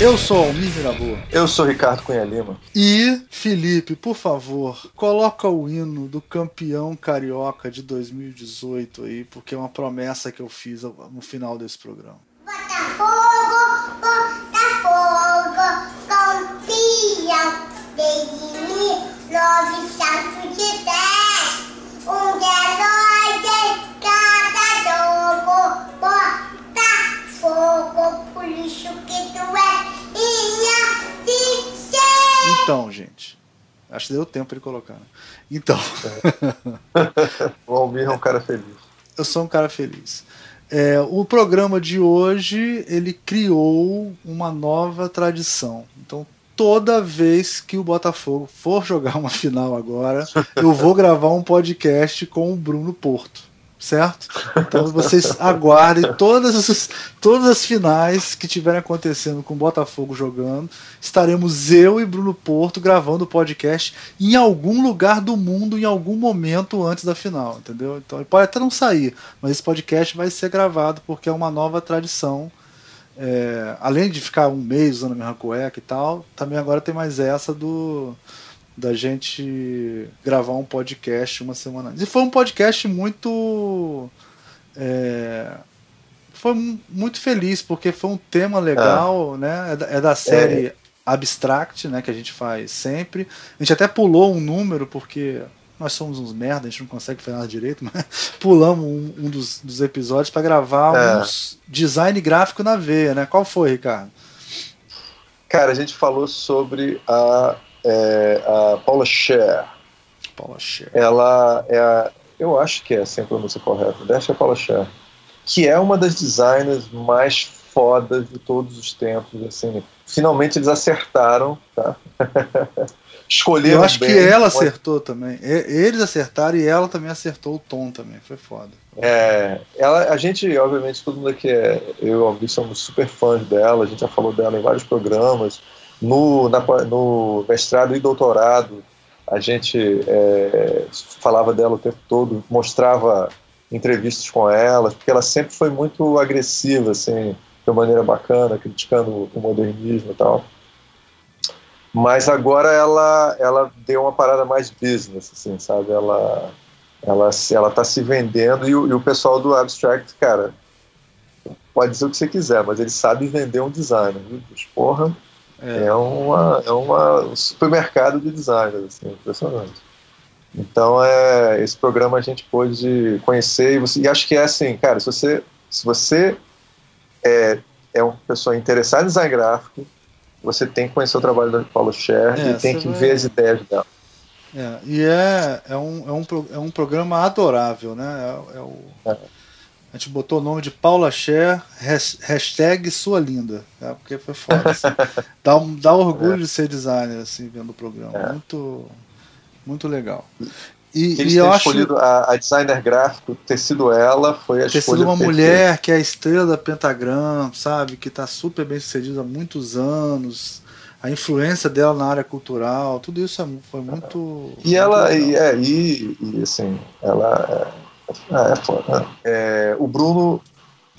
Eu sou Almir Miraboa. Eu sou Ricardo Cunha Lima. E, Felipe, por favor, coloca o hino do campeão carioca de 2018 aí, porque é uma promessa que eu fiz no final desse programa. Botafogo, Botafogo, campeão desde 1910. Um herói de cada jogo, Botafogo, por isso que tu é então, gente. Acho que deu tempo ele colocar. Né? Então. o Almir é um cara feliz. Eu sou um cara feliz. É, o programa de hoje ele criou uma nova tradição. Então, toda vez que o Botafogo for jogar uma final agora, eu vou gravar um podcast com o Bruno Porto certo? Então vocês aguardem todas as, todas as finais que estiverem acontecendo com o Botafogo jogando. Estaremos eu e Bruno Porto gravando o podcast em algum lugar do mundo, em algum momento antes da final, entendeu? Então pode até não sair, mas esse podcast vai ser gravado porque é uma nova tradição. É, além de ficar um mês usando a minha cueca e tal, também agora tem mais essa do da gente gravar um podcast uma semana antes. E foi um podcast muito. É, foi muito feliz, porque foi um tema legal, é. né? É da, é da série é. Abstract, né? Que a gente faz sempre. A gente até pulou um número, porque nós somos uns merda, a gente não consegue fazer nada direito, mas pulamos um, um dos, dos, episódios para gravar é. uns design gráfico na veia, né? Qual foi, Ricardo? Cara, a gente falou sobre a é a Paula Scher. Paula Scher. Ela é a, eu acho que é assim a pronúncia correta, deixa a Paula Scher, que é uma das designers mais fodas de todos os tempos, assim. Finalmente eles acertaram, tá? Escolheram Eu acho bem, que ela acertou também. Eles acertaram e ela também acertou o tom também. Foi foda. É, ela, a gente, obviamente, todo mundo aqui é, eu e o somos super fãs dela, a gente já falou dela em vários programas. No, na, no mestrado e doutorado, a gente é, falava dela o tempo todo, mostrava entrevistas com ela, porque ela sempre foi muito agressiva, assim, de uma maneira bacana, criticando o modernismo e tal. Mas agora ela, ela deu uma parada mais business, assim, sabe? Ela, ela, ela tá se vendendo e o, e o pessoal do Abstract, cara, pode dizer o que você quiser, mas ele sabe vender um design, viu? Porra, é, é, uma, é uma, um supermercado de designers, assim, impressionante. Então, é, esse programa a gente pôde conhecer e, você, e acho que é assim, cara, se você, se você é, é uma pessoa interessada em design gráfico, você tem que conhecer o trabalho da Paulo Scher é, e tem que vai... ver as ideias dela. É, e é, é, um, é, um, é um programa adorável, né? É, é o, é. A gente botou o nome de Paula Cher, hashtag sua linda, tá? porque foi foda. Assim. dá, dá orgulho é. de ser designer, assim, vendo o programa. É. Muito, muito legal. E, Eles e eu escolhido acho, a, a, designer gráfico, ter sido ela, foi a ter sido uma mulher que é a estrela da Pentagram, sabe? Que está super bem sucedida há muitos anos. A influência dela na área cultural, tudo isso é foi muito. E muito ela, e, é, e, e assim, ela é é foda. É, o Bruno,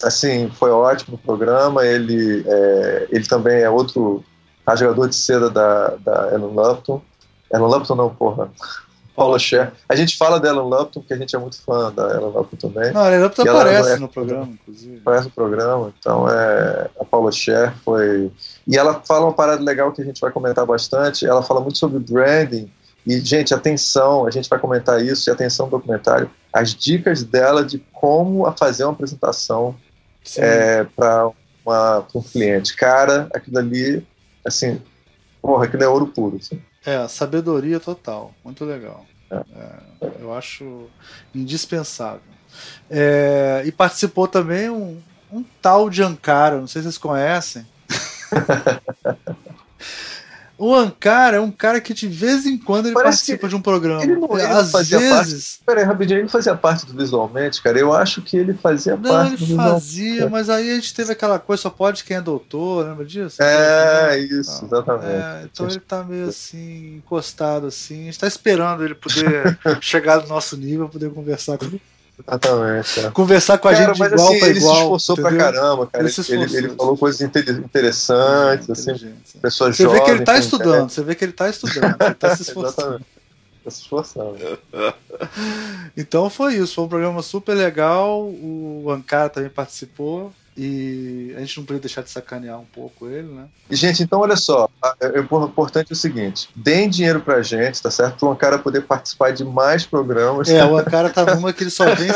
assim, foi ótimo no programa. Ele, é, ele também é outro rasgador de seda da, da Ellen Lupton. Ellen Lupton não, porra. Paula Scher. A gente fala da Ellen Lupton porque a gente é muito fã da Ellen Lupton também. Não, a Ellen Lupton aparece é, no programa, inclusive. Aparece no programa. Então, é, a Paula Scher foi... E ela fala uma parada legal que a gente vai comentar bastante. Ela fala muito sobre branding e, gente, atenção, a gente vai comentar isso, e atenção no documentário, as dicas dela de como fazer uma apresentação é, para um cliente. Cara, aquilo ali, assim, porra, aquilo é ouro puro. Assim. É, sabedoria total, muito legal. É. É, eu acho indispensável. É, e participou também um, um tal de Ankara, não sei se vocês conhecem. O Ankara é um cara que de vez em quando ele Parece participa de um programa. Ele não, ele Às vezes. Parte... Peraí, rapidinho, ele não fazia parte do visualmente, cara. Eu acho que ele fazia não, parte ele do fazia, mas aí a gente teve aquela coisa, só pode quem é doutor, lembra disso? É, isso, exatamente. É, então ele tá meio assim, encostado assim. A gente tá esperando ele poder chegar no nosso nível, poder conversar com ele. Exatamente. é. Conversar com a Cara, gente mas igual assim, pra ele igual. se esforçou pra entendeu? caramba, cara. Ele Ele, se ele, esforçou, falou coisas inte- interessantes, É, assim, pessoas Você jovens. vê que ele tá estudando, você vê que ele tá estudando, ele tá se esforçando. Tá se esforçando. Então foi isso, foi um programa super legal. O Ankara também participou. E a gente não podia deixar de sacanear um pouco ele, né? E, gente, então olha só, é- o importante é o seguinte: deem dinheiro pra gente, tá certo? Para um cara poder participar de mais programas. É, o Ankara tá numa que ele só vem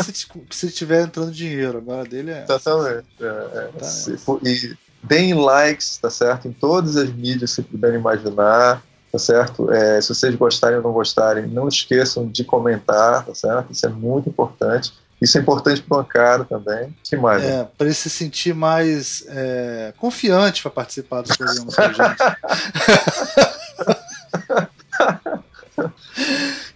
se, tiver entrando dinheiro. Agora dele é. Exatamente. É, é. Tá Se- e deem likes, tá certo? Em todas as mídias que puderem imaginar, tá certo? É, se vocês gostarem ou não gostarem, não esqueçam de comentar, tá certo? Isso é muito importante. Isso é importante para o Ankara também. que mais? né? É, para ele se sentir mais é, confiante para participar dos programas com a gente.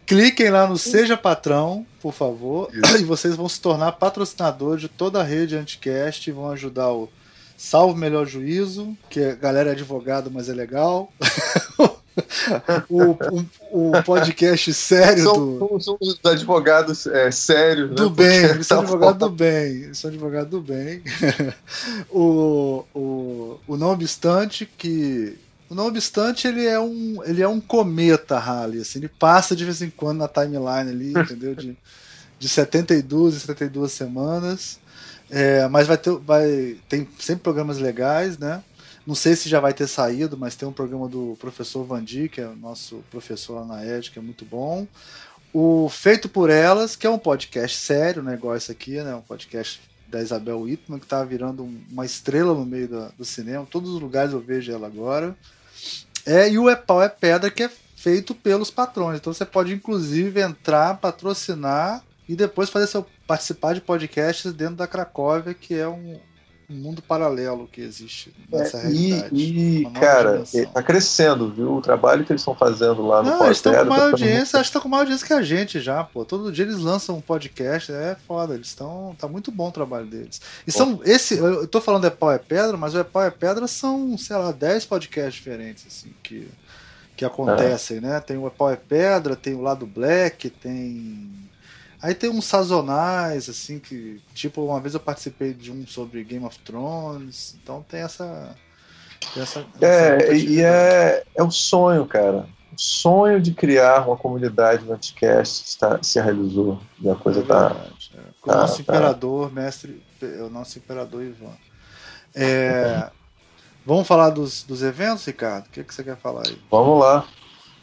Cliquem lá no Seja Patrão, por favor, Isso. e vocês vão se tornar patrocinador de toda a rede Anticast e vão ajudar o Salve Melhor Juízo, que a galera é advogado, mas é legal. o, o- o podcast sério do, São, são os advogados é, sérios, do né? bem, Porque eles são tá advogados do bem, eles são advogados do bem. o, o, o não obstante que o não obstante ele é um ele é um cometa Halley, assim, ele passa de vez em quando na timeline ali, entendeu? De, de 72 e 72 semanas. É, mas vai ter vai tem sempre programas legais, né? Não sei se já vai ter saído, mas tem um programa do professor Vandi, que é o nosso professor lá na ED, que é muito bom. O Feito por Elas, que é um podcast sério, né, aqui, né, um podcast da Isabel Whitman, que está virando um- uma estrela no meio da- do cinema. Em todos os lugares eu vejo ela agora. É, e o É Pau é Pedra, que é feito pelos patrões. Então você pode, inclusive, entrar, patrocinar e depois fazer seu participar de podcasts dentro da Cracóvia, que é um, um mundo paralelo que existe nessa É, realidade. e, e, cara, é, tá crescendo, viu? O trabalho que eles estão fazendo lá no Não, eles estão com mais tá audiência, acho que estão com mais audiência que a gente já, pô. Todo dia eles lançam um podcast, é foda, eles estão. Tá muito bom o trabalho deles. E são. Esse, eu tô falando é pau é pedra, mas o é pau é pedra são, sei lá, 10 podcasts diferentes, assim, que, que acontecem, né? Tem o é pau é pedra, tem o lado black, tem. Aí tem uns sazonais, assim, que. Tipo, uma vez eu participei de um sobre Game of Thrones. Então tem essa. Tem essa, essa É, e é, é um sonho, cara. O sonho de criar uma comunidade no Anticast está, se realizou. E a coisa É tá. é. Com o tá- nosso tá. imperador, mestre, o nosso imperador Ivan. É, vamos falar dos, dos eventos, Ricardo? O que, que você quer falar aí? Vamos lá.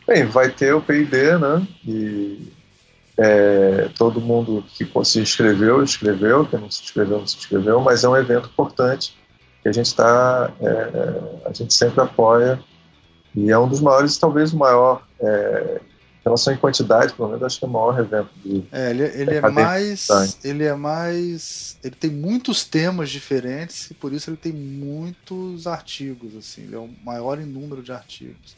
Bem, vai ter o PID, né? E é, todo mundo que se inscreveu, inscreveu, quem não se inscreveu, não se inscreveu, mas é um evento importante que a gente está, a gente sempre apoia e é um dos maiores, talvez o maior, é, em relação em quantidade, pelo menos acho que é o maior evento de, É, ele, ele é mais. Ele é mais. Ele tem muitos temas diferentes e por isso ele tem muitos artigos. assim Ele é o maior em número de artigos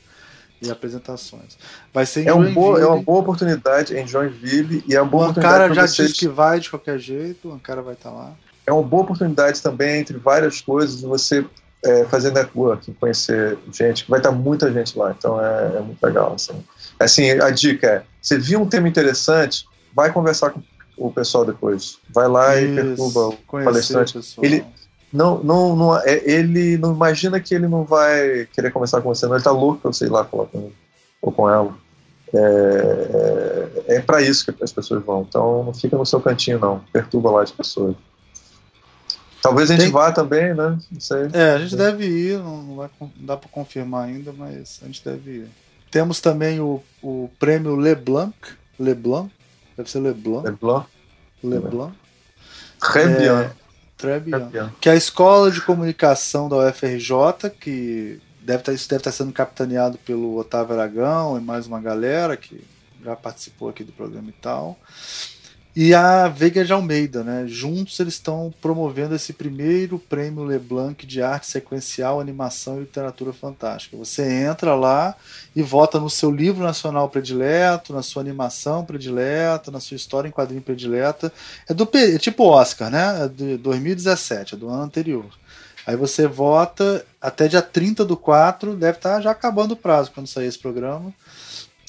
e apresentações. Vai ser é, um boa, é uma boa oportunidade em Joinville e é uma O boa oportunidade Ankara para já vocês disse que vai de qualquer jeito, o Ankara vai estar lá. é uma boa oportunidade também, entre várias coisas, de você é, fazer networking, conhecer gente, vai estar muita gente lá, então é, é muito legal. Assim. assim, a dica é: você viu um tema interessante, vai conversar com o pessoal depois. Vai lá e Isso, perturba o palestrante. o. Ele- Não, não, não, é, ele não imagina que ele não vai querer conversar com você, não. Ele tá louco pra você ir lá falar com ele ou com ela. É, é, é para isso que as pessoas vão. Então não fica no seu cantinho, não. Perturba lá as pessoas. Talvez a gente Tem- vá também, né? Não sei. É, a gente deve ir, não, vai, não dá para confirmar ainda, mas a gente deve ir. Temos também o, o prêmio Leblanc, Leblanc, deve ser Leblanc, Leblanc, Leblanc, bien. É, bien. que é a Escola de Comunicação da UFRJ, que deve estar, isso deve estar sendo capitaneado pelo Otávio Aragão e mais uma galera que já participou aqui do programa e tal. E a Veiga de Almeida, né? Juntos eles estão promovendo esse primeiro prêmio Leblanc de arte sequencial, animação e literatura fantástica. Você entra lá e vota no seu livro nacional predileto, na sua animação predileta, na sua história em quadrinho predileta. É do é tipo Oscar, né? É de 2017, é do ano anterior. Aí você vota até dia 30 do 4, deve estar já acabando o prazo quando sair esse programa.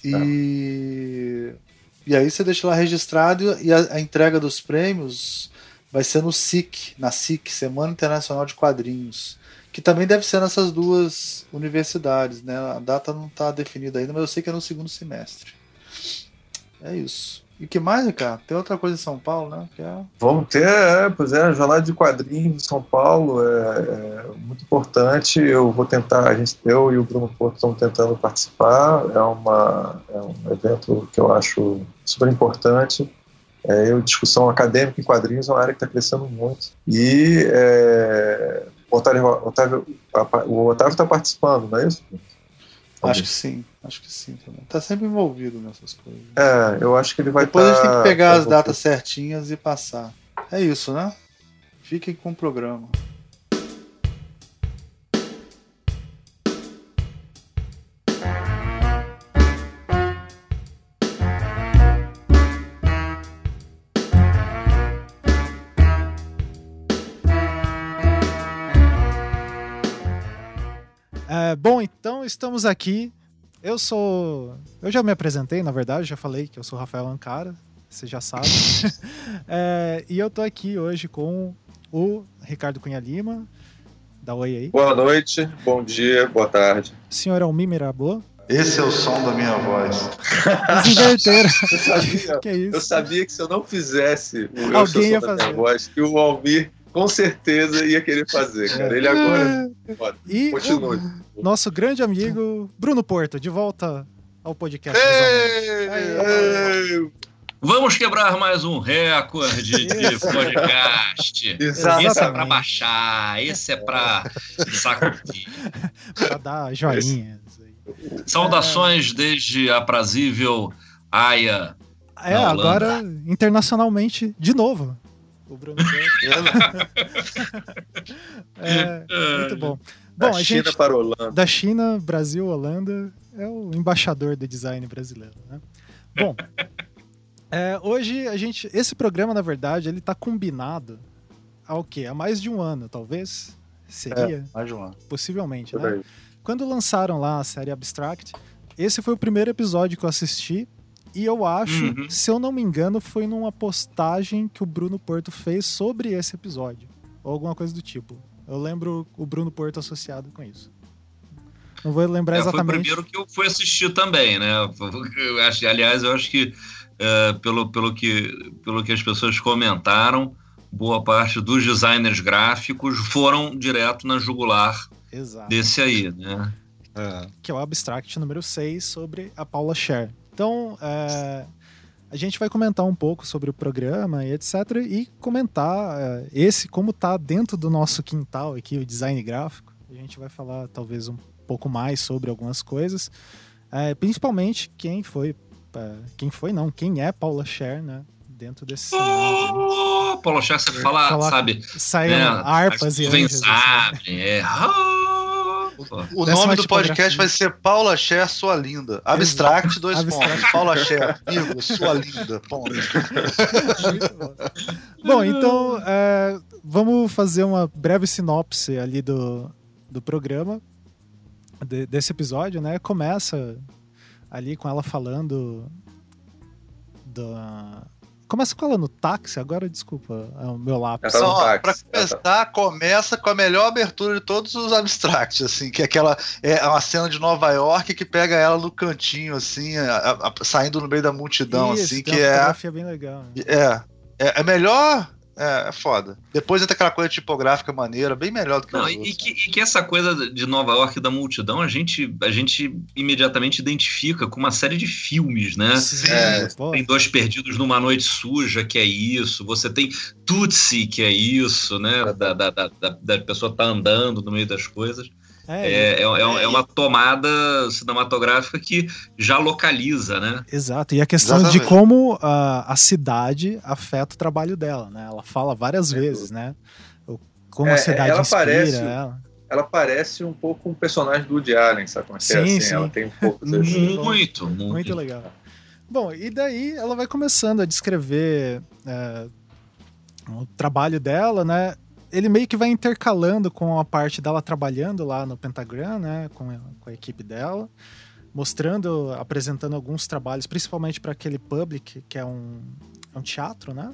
E, E aí você deixa lá registrado e a, a entrega dos prêmios vai ser no SIC, na SIC, Semana Internacional de Quadrinhos. Que também deve ser nessas duas universidades, né? A data não está definida ainda, mas eu sei que é no segundo semestre. É isso. E que mais, Ricardo? Tem outra coisa em São Paulo, né? Que é... Vamos ter, é, pois é, a jornada de quadrinhos em São Paulo é, é, muito importante. Eu vou tentar, a gente, eu e o Bruno Porto estamos tentando participar. É, uma, é um evento que eu acho super importante. É, eu, discussão acadêmica em quadrinhos é uma área que está crescendo muito. E é, o Otávio Otávio o Otávio está participando, não é isso? Acho que sim, acho que sim também. Tá sempre envolvido nessas coisas. É, eu acho que ele vai Depois tá, a gente tem que pegar tá as datas certinhas e passar. É isso, né? Fiquem com o programa. É, bom, então estamos aqui. Eu sou. Eu já me apresentei, na verdade, já falei que eu sou Rafael Ancara, você já sabe. É, e eu tô aqui hoje com o Ricardo Cunha Lima. Dá oi aí. Boa noite, bom dia, boa tarde. O senhor Almir Mirabô. Esse é o som da minha voz. Eles inverteram. Eu sabia, que é isso? eu sabia que se eu não fizesse o Eu Alguém ia da Minha fazer. Voz, que o Almir com certeza ia querer fazer, cara. Ele agora. Pode, E Continue. o nosso grande amigo Bruno Porto, de volta ao podcast. Aí, Ei, Vamos quebrar mais um recorde de podcast. Exatamente. Esse é pra baixar, esse é pra sacudir. Pra dar joinhas. Saudações desde a aprazível Aya. É, agora internacionalmente de novo. O Bruno. É, muito bom. Da Bom, a China gente para a Holanda. da China, Brasil, Holanda é o embaixador do design brasileiro, né? Bom, é, hoje a gente, esse programa na verdade ele tá combinado ao quê? Há mais de um ano, talvez seria, Mais de um ano. possivelmente, né? Quando lançaram lá a série Abstract, esse foi o primeiro episódio que eu assisti. E eu acho, Uhum. se eu não me engano, foi numa postagem que o Bruno Porto fez sobre esse episódio. Ou alguma coisa do tipo. Eu lembro o Bruno Porto associado com isso. Não vou lembrar É, foi o exatamente. primeiro que eu fui assistir também, né? Eu acho- aliás, eu acho que, é, pelo, pelo que pelo que as pessoas comentaram, boa parte dos designers gráficos foram direto na jugular Exato. desse aí, né? Que é o Abstract número 6 sobre a Paula Scher. Então, é, a gente vai comentar um pouco sobre o programa e etc. E comentar é, esse como tá dentro do nosso quintal aqui, o design gráfico. A gente vai falar talvez um pouco mais sobre algumas coisas. É, principalmente quem foi. é, quem foi, não, quem é Paula Scher, né? Dentro desse cenário. Oh, Paulo Chá, você fala, Coloca- sabe? Saíram né, harpas as e anjos. assim. sabem, é. Pô. O Décima nome do podcast vai ser Paula Cher, sua linda. Abstract, dois Abstract. pontos. Paula Cher, vírgula, sua linda, ponto. Muito bom. Bom, então é, vamos fazer uma breve sinopse ali do, do programa, de- desse episódio, né? Começa ali com ela falando da. Começa com ela no táxi, agora desculpa, é o meu lápis. Tá pra começar, começa com a melhor abertura de todos os abstracts, assim, que é aquela é uma cena de Nova York que pega ela no cantinho, assim, a- a- a- saindo no meio da multidão, Isso, assim, que uma é, fotografia bem legal. né? é, é, é melhor, é, é foda. Depois entra aquela coisa tipográfica maneira, bem melhor do que Não, os e, outros. que, e que essa coisa de Nova York da multidão, a gente, a gente imediatamente identifica com uma série de filmes, né? Sim, É, pô, Tem Dois Perdidos numa Noite Suja, que é isso. Você tem Tutsi, que é isso, né? Da, da, da, da- da pessoa tá andando no meio das coisas. É, É, é, é, é uma tomada cinematográfica que já localiza, né? Exato, e a questão de Exatamente. como a, a cidade afeta o trabalho dela, né? Ela fala várias Sem vezes, né? Como É, a cidade ela inspira parece- ela. Ela parece um pouco um personagem do Woody Allen, sabe como é que é? Sim, Assim, sim. Ela tem um pouco. Muito, muito. Muito legal. Bom, e daí ela vai começando a descrever é, o trabalho dela, né? Ele meio que vai intercalando com a parte dela trabalhando lá no Pentagram, né? Com a, com a equipe dela. mostrando, apresentando alguns trabalhos, principalmente para aquele Public, que é um, é um teatro, né?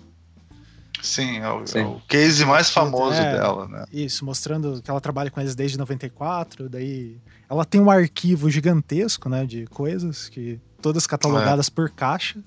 Sim, é o, Sim. é o case mais famoso É. dela, né? Isso, mostrando que ela trabalha com eles desde 94, daí ela tem um arquivo gigantesco, né, de coisas que todas catalogadas por caixa.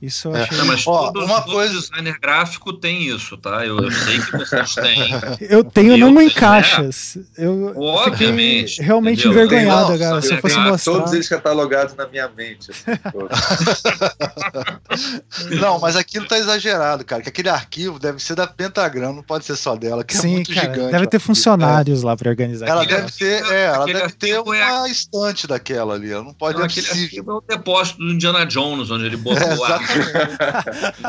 Isso eu É. achei. Não, mas Ó, todo, uma todo coisa- designer gráfico tem isso, tá? Eu, eu sei que vocês têm. Eu tenho Eu não em tenho, caixas. Eu eu Obviamente, fiquei realmente entendeu? envergonhado, cara. Se eu fosse mostrar. Todos eles catalogados na minha mente. assim. Não, mas aquilo tá exagerado, cara. Que aquele arquivo deve ser da Pentagram, não pode ser só dela, que é Sim, muito cara. gigante. Deve ter funcionários lá pra organizar. Ela deve ter, é, ela deve ter é- uma estante daquela ali. Ela não pode Não, é aquele possível. arquivo é o depósito do Indiana Jones, onde ele botou É.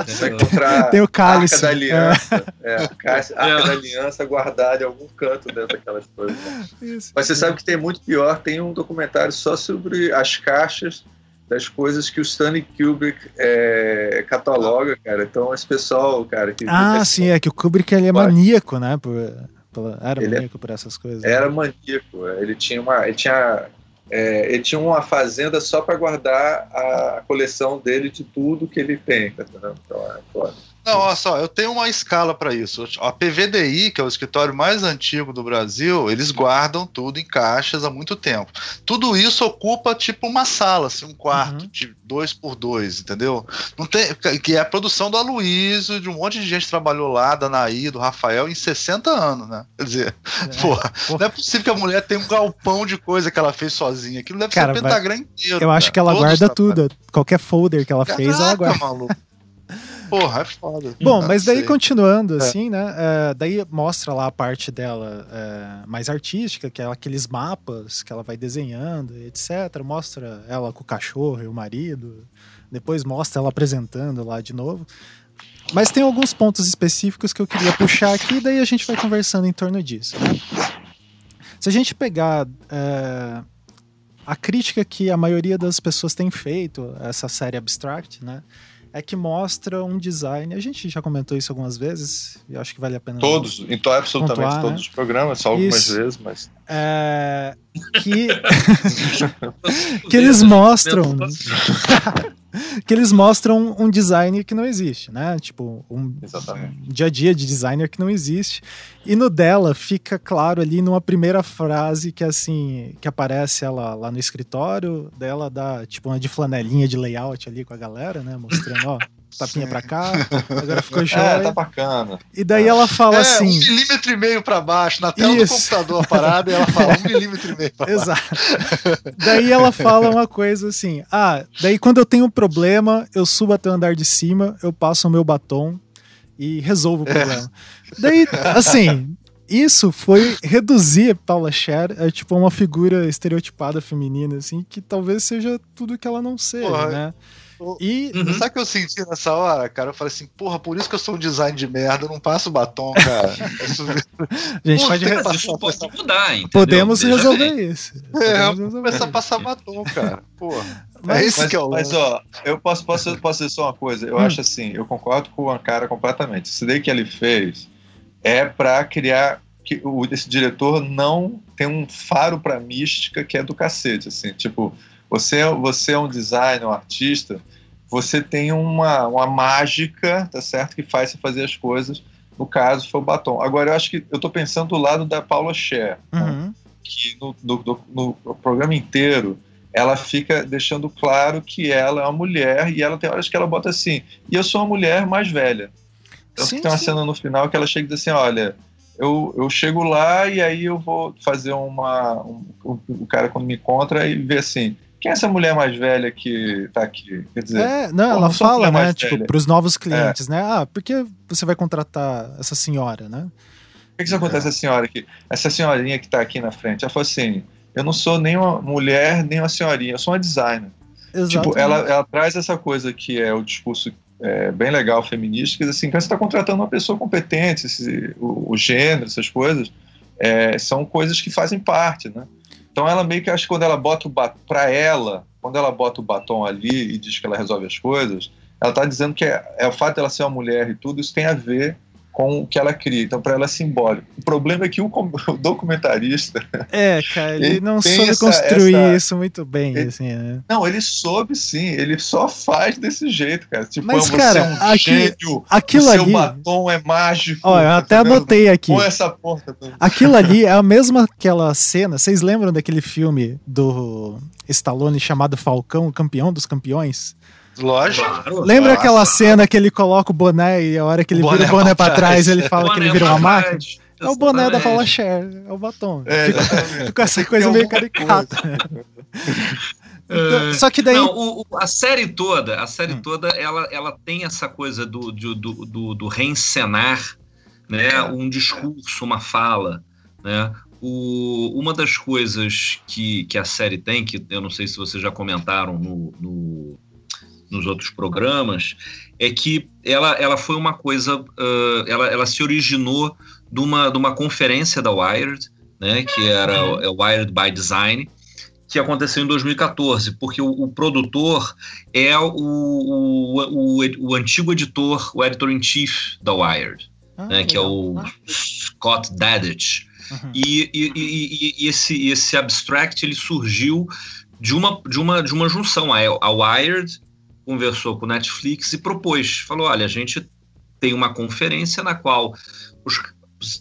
Você encontrar Tem o cálice. Arca da Aliança. É, a caixa- Arca É. da Aliança guardada em algum canto dentro daquelas coisas. Isso. Mas você sabe que tem muito pior, tem um documentário só sobre as caixas das coisas que o Stanley Kubrick é, cataloga, cara. Então esse pessoal, cara, que Ah, sim, é que o Kubrick ele é Vai. maníaco, né? Por, pela- era Ele é- maníaco por essas coisas. né? era maníaco. Ele tinha uma, ele tinha, é, ele tinha uma fazenda só para guardar a coleção dele de tudo que ele tem, tá? Então é foda. Não, olha só, eu tenho uma escala para isso. A PVDI, que é o escritório mais antigo do Brasil, eles guardam tudo em caixas há muito tempo. Tudo isso ocupa tipo uma sala, assim, um quarto Uhum. de dois por dois, entendeu? Não tem, que é a produção do Aloysio, de um monte de gente que trabalhou lá, da Naí, do Rafael, em 60 anos, né? Quer dizer, É. porra, Porra. não é possível que a mulher tenha um galpão de coisa que ela fez sozinha. Aquilo deve Cara, ser o vai- pentagram inteiro. Eu acho que ela Todos os guarda tudo. Qualquer folder que ela fez, ela Caraca, guarda. maluco. Porra, é foda. Bom, mas daí continuando, É. assim, né? é, daí mostra lá a parte dela é, mais artística, que é aqueles mapas que ela vai desenhando, etc. Mostra ela com o cachorro e o marido. Depois mostra ela apresentando lá de novo. Mas tem alguns pontos específicos que eu queria puxar aqui, daí a gente vai conversando em torno disso. Né? Se a gente pegar é, a crítica que a maioria das pessoas tem feito a essa série Abstract, né? É que mostra um design. A gente já comentou isso algumas vezes, e eu acho que vale a pena. Todos, então absolutamente Pontuar, todos os programas, só algumas Isso. vezes, mas É, que, que eles mostram. que eles mostram um design que não existe, né? Tipo, um, Exatamente. dia a dia de designer que não existe. E no dela fica claro ali numa primeira frase que é assim, que aparece ela lá no escritório, dela dá tipo uma de flanelinha de layout ali com a galera, né? Mostrando, ó, tapinha Sim. pra cá, agora ficou é, jóia. tá bacana. E daí ela fala é, assim. um milímetro e meio pra baixo, na tela Isso. do computador parada, e ela fala um milímetro e meio pra baixo. Exato. daí ela fala uma coisa assim: ah, daí quando eu tenho um problema, eu subo até o andar de cima, eu passo o meu batom e resolvo o problema. Daí, assim. Isso foi reduzir Paula Cher a tipo uma figura estereotipada feminina, assim, que talvez seja tudo que ela não seja, Porra, né? Eu- E Uhum. Sabe o que eu senti nessa hora, cara? Eu falei assim, porra, por isso que eu sou um design de merda, eu não passo batom, cara. A gente Puta pode, re- isso pode mudar, entendeu? podemos resolver bem. isso. é, Podemos eu resolver começar a passar batom, cara. Porra. Mas- é isso Mas, que o mas, ó, eu posso, posso, posso dizer só uma coisa. Eu Hum. acho assim, eu concordo com o Ankara completamente. Isso daí que ele fez é pra criar que o, esse diretor não tem um faro pra mística que é do cacete, assim, tipo, você, é- você é um designer, um artista, você tem uma, uma mágica, tá certo, que faz você fazer as coisas. No caso, foi o batom. Agora, eu acho que eu tô pensando do lado da Paula Scher, né? Uhum. que no, no- programa inteiro ela fica deixando claro que ela é uma mulher e ela tem horas que ela bota assim, e eu sou uma mulher mais velha. Então Sim, tem uma sim. cena no final que ela chega e diz assim, olha, eu, eu chego lá e aí eu vou fazer uma... Um, o cara quando me encontra e vê assim, quem é essa mulher mais velha que tá aqui? Quer dizer, É, não, ela não fala, né, tipo. É. pros novos clientes, né? Ah, por que você vai contratar essa senhora, né? O que, que isso acontece a senhora aqui? Essa senhorinha que está aqui na frente, ela falou assim: eu não sou nem uma mulher, nem uma senhorinha, eu sou uma designer. Exato. Tipo, ela, ela traz essa coisa que é o discurso é, bem legal feminista, que diz assim, quando você está contratando uma pessoa competente, esse- o, o gênero, essas coisas, é, são coisas que fazem parte, né? Então ela meio que acha que quando ela bota o batom, para ela, quando ela bota o batom ali e diz que ela resolve as coisas, ela está dizendo que é, é o fato dela ser uma mulher e tudo, isso tem a ver com o que ela cria. Então, para ela é simbólico. O problema é que o, com- documentarista. É, cara, ele, Ele não soube essa- construir essa- isso muito bem, ele- assim, né? Não, ele soube sim, ele só faz desse jeito, cara. Tipo, Mas, você cara, é um aqui- gênio, Aquilo o seu ali. batom é mágico. Ó, eu tá até anotei aqui. Põe essa porra. do- Aquilo ali é a mesma aquela cena. Vocês lembram daquele filme do Stallone chamado Falcão, o campeão dos campeões? Lógico. Claro. Lembra Nossa. aquela cena que ele coloca o boné e a hora que ele O vira o boné pra trás, trás. ele fala que ele vira uma máquina? É o boné da. Paula Cher, é o batom. É, Fica, essa coisa meio caricata. Então, só que daí. Não, o- o- a série toda, a série Hum. toda, ela, ela tem essa coisa do, do, do, do, do reencenar, né? Um discurso, uma fala, né? O, uma das coisas que, que a série tem, que eu não sei se vocês já comentaram no, no- nos outros programas, é que ela, ela foi uma coisa, ah, ela, ela se originou de uma, de uma conferência da Wired, né? Que era o- é Wired by Design, que aconteceu em 2014, porque o, o produtor é o, o, o, o antigo editor, o editor-in-chief da Wired, Ah, né, que é o Scott Dadich. Uhum. E, e- e- e- e esse, esse abstract ele surgiu de uma, de uma, de uma junção. A, a Wired conversou com o Netflix e propôs, falou, olha, a gente tem uma conferência na qual os,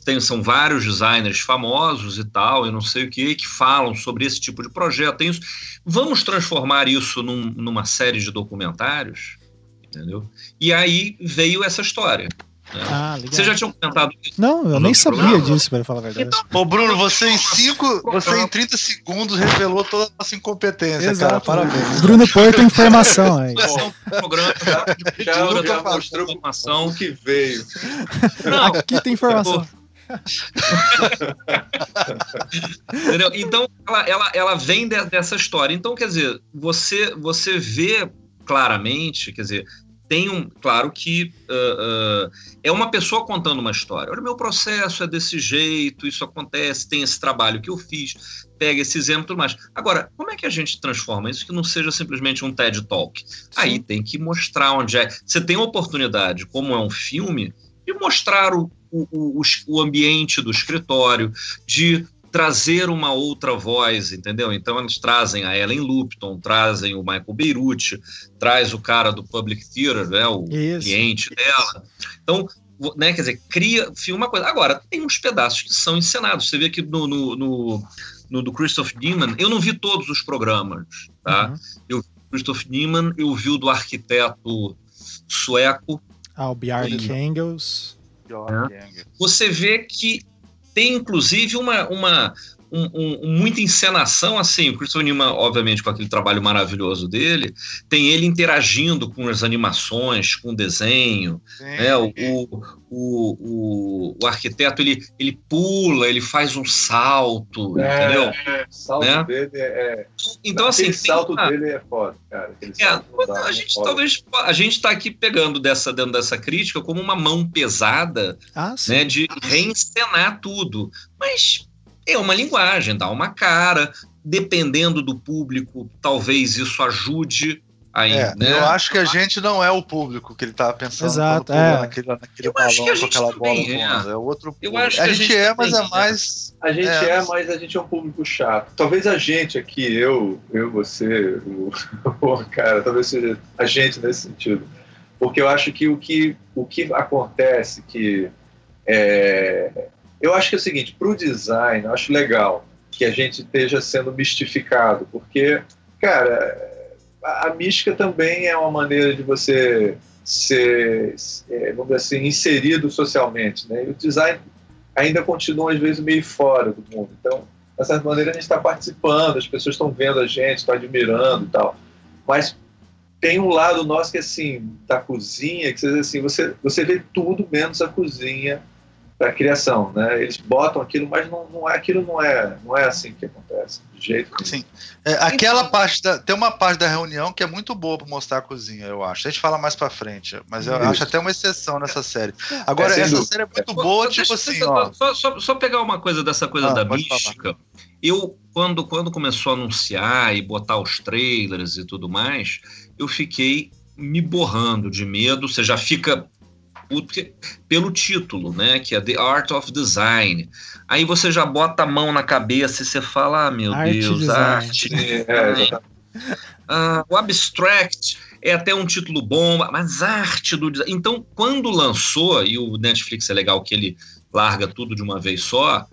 tem, são vários designers famosos e tal, e não sei o que, que falam sobre esse tipo de projeto. Tem isso. Vamos transformar isso num- numa série de documentários, entendeu? E aí veio essa história. Ah, legal. Vocês já tinham comentado isso? Não, eu nem sabia programa? disso, pra falar a verdade. Então, Ô, Bruno, você em cinco, você em 30 segundos revelou toda a nossa incompetência, cara. Exato. Parabéns. Bruno Porto, informação aí. É um programa Já, já da mostrou informação. o que veio. Não, Aqui tem informação. Entendeu? Então, ela, ela, ela vem de- dessa história. Então, quer dizer, você, você vê claramente, quer dizer, tem um. Claro que ah, ah, é uma pessoa contando uma história. Olha, o meu processo é desse jeito, isso acontece, tem esse trabalho que eu fiz, pega esse exemplo e tudo mais. Agora, como é que a gente transforma isso que não seja simplesmente um TED Talk? Aí tem que mostrar onde é. Você tem a oportunidade, como é um filme, de mostrar o, o, o, o ambiente do escritório, de trazer uma outra voz, entendeu? Então eles trazem a Ellen Lupton, trazem o Michael Beirute, traz o cara do Public Theater, né, o Isso. cliente dela. Então, né, quer dizer, cria, filma uma coisa. Agora, tem uns pedaços que são encenados. Você vê que no, no, no, no do Christoph Niemann, eu não vi todos os programas, tá? Uhum. Christoph Niemann, eu vi o do arquiteto sueco, Ah, o Bjarne Isso. Engels. você vê que tem inclusive uma, uma um, um- muita encenação assim. O Christopher Niemann, obviamente, com aquele trabalho maravilhoso dele, tem ele interagindo com as animações, com o desenho. Né? O, o, o, o, o arquiteto ele, ele pula, ele faz um salto, entendeu? O salto Né? dele é. Então, assim, salto uma- dele é foda, cara. É, a gente talvez a gente está aqui pegando dessa dentro dessa crítica como uma mão pesada Ah, né, de reencenar tudo. Mas é uma linguagem, dá uma cara. Dependendo do público, talvez isso ajude aí, É, né? Eu acho que a gente não é o público que ele tava pensando Exato, é. naquele, naquele Eu acho que a balão com gente aquela bola é. É outro Eu público. acho que a a gente gente é, mas é é. mais. A gente É. é. mas a gente é um público chato. Talvez a gente aqui, eu, eu, você, o, o cara, talvez seja a gente nesse sentido. Porque eu acho que o que, o que acontece que é, eu acho que é o seguinte, para o design, eu acho legal que a gente esteja sendo mistificado, porque, cara, a, a mística também é uma maneira de você ser, é, vamos dizer assim, inserido socialmente, né? E o design ainda continua às vezes meio fora do mundo. Então, de certa maneira, a gente está participando, as pessoas estão vendo a gente, estão admirando e tal. Mas tem um lado nosso que assim da cozinha, que você assim, você você vê tudo menos a cozinha da criação, né? Eles botam aquilo, mas não, não é aquilo não é não é assim que acontece de jeito nenhum. Sim. É, aquela parte da, tem uma parte da reunião que é muito boa para mostrar a cozinha, eu acho. A gente fala mais para frente, mas eu Isso. acho até uma exceção nessa série. Agora, É, essa dúvida. série é muito boa, deixa- tipo assim, ó. Só, só, só pegar uma coisa dessa coisa Ah, da pode falar. mística. Eu, quando, quando começou a anunciar e botar os trailers e tudo mais, eu fiquei me borrando de medo. Você já fica puto porque, pelo título, né? Que é The Art of Design. Aí você já bota a mão na cabeça e você fala, ah, meu Arte Deus, design. arte. É. Ah, o abstract é até um título bom, mas arte do design. Então, quando lançou, e o Netflix é legal que ele larga tudo de uma vez só,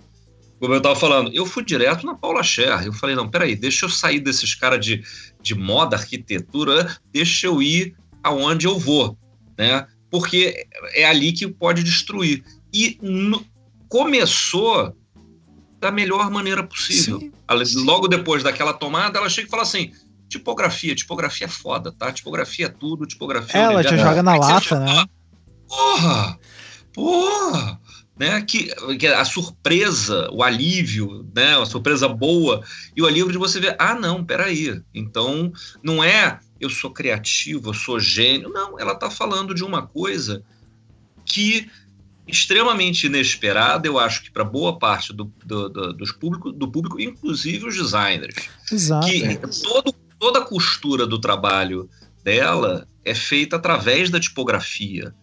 como eu estava falando, eu fui direto na Paula Scher. Eu falei, não, peraí, deixa eu sair desses caras de, de moda, arquitetura, deixa eu ir aonde eu vou, né? Porque é ali que pode destruir. E no- começou da melhor maneira possível. Sim. Ela- Logo depois daquela tomada, ela chega e fala assim: tipografia, tipografia é foda, tá? Tipografia é tudo, tipografia é Ela te universo." joga na lata, já né? fala, Porra! Porra! Né? Que, que a surpresa, o alívio, né? A surpresa boa e o alívio de você ver, ah, não, peraí. Então, não é eu sou criativo, eu sou gênio. Não, ela está falando de uma coisa que extremamente inesperada, eu acho que para boa parte do, do, do, dos público, do público, inclusive os designers Exato. que todo, toda a costura do trabalho dela é feita através da tipografia.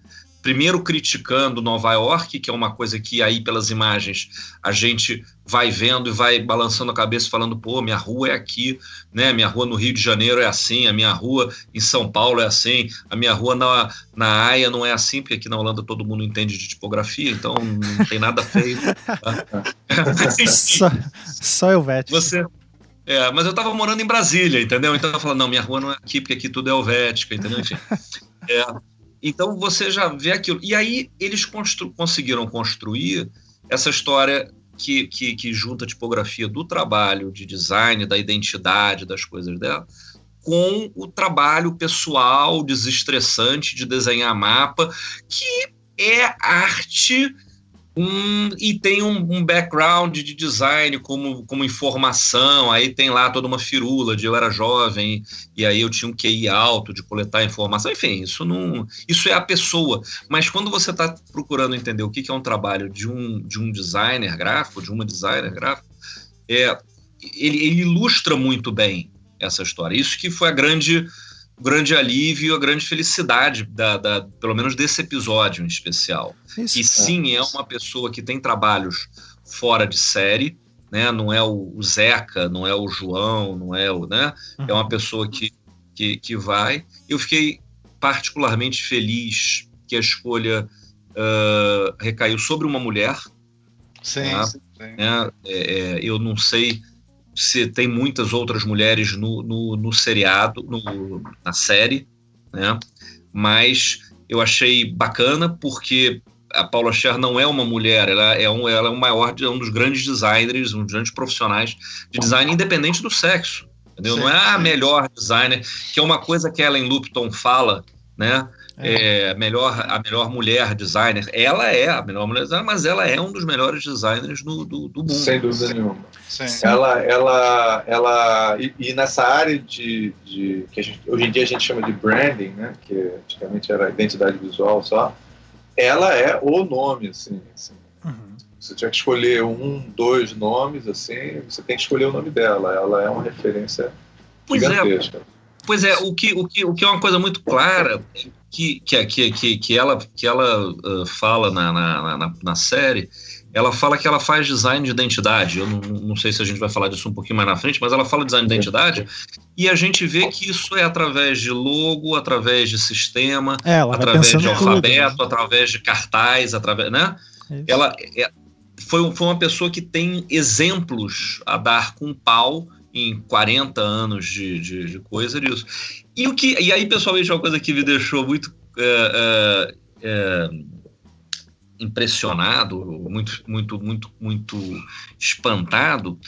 Primeiro criticando Nova York, que é uma coisa que aí pelas imagens a gente vai vendo e vai balançando a cabeça falando, pô, minha rua é aqui, né? Minha rua no Rio de Janeiro é assim, a minha rua em São Paulo é assim, a minha rua na, na Haia não é assim, porque aqui na Holanda todo mundo entende de tipografia, então não tem nada feio. tá? Só, só Helvético. Você. É, mas eu tava morando em Brasília, entendeu? Então eu falo, não, minha rua não é aqui, porque aqui tudo é helvética, entendeu? Enfim. É, então você já vê aquilo. E aí eles constru conseguiram construir essa história que, que, que junta a tipografia do trabalho, de design, da identidade, das coisas dela, com o trabalho pessoal, desestressante de desenhar mapa, que é arte um, e tem um, um, background de design como, como informação, aí tem lá toda uma firula de eu era jovem e aí eu tinha um QI alto de coletar informação, enfim, isso não isso é a pessoa, mas quando você está procurando entender o que, que é um trabalho de um, de um designer gráfico, de uma designer gráfico, é, ele, ele ilustra muito bem essa história, isso que foi a grande o grande alívio, a grande felicidade, da, da, pelo menos desse episódio em especial. Isso. E sim, é uma pessoa que tem trabalhos fora de série, né? não é o, o Zeca, não é o João, não é o. Né? Uhum. É uma pessoa que, que, que vai. Eu fiquei particularmente feliz que a escolha uh, recaiu sobre uma mulher. Sim. Né? sim. É, é, eu não sei se tem muitas outras mulheres no, no, no seriado, no, na série, né? Mas eu achei bacana porque a Paula Scher não é uma mulher, ela é um, ela é um maior, um dos grandes designers, um dos grandes profissionais de design independente do sexo, entendeu? Sim, não é a melhor designer, que é uma coisa que Ellen Lupton fala, né? É, melhor, a melhor mulher designer. Ela é a melhor mulher designer, mas ela é um dos melhores designers do, do, do mundo. Sem dúvida nenhuma. Sim. Ela, ela, ela e, e nessa área de, de que gente, hoje em dia a gente chama de branding, né? Que antigamente era identidade visual só. Ela é o nome, assim. assim. Uhum. Você tiver que escolher um, dois nomes, assim, você tem que escolher o nome dela. Ela é uma referência pois gigantesca. É. Pois é, o que, o, que, o que é uma coisa muito clara que, que, que, que ela, que ela uh, fala na, na, na, na, série, ela fala que ela faz design de identidade. Eu não, não, sei se a gente vai falar disso um pouquinho mais na frente, mas ela fala design de identidade e a gente vê que isso é através de logo, através de sistema, é, através de alfabeto, tudo, né? através de cartaz, através, né? Isso. Ela é, foi, foi uma pessoa que tem exemplos a dar com pau em 40 anos de, de, de, coisa disso. E, o que, e aí, pessoalmente, uma coisa que me deixou muito é, é, impressionado, muito, muito, muito, muito espantado,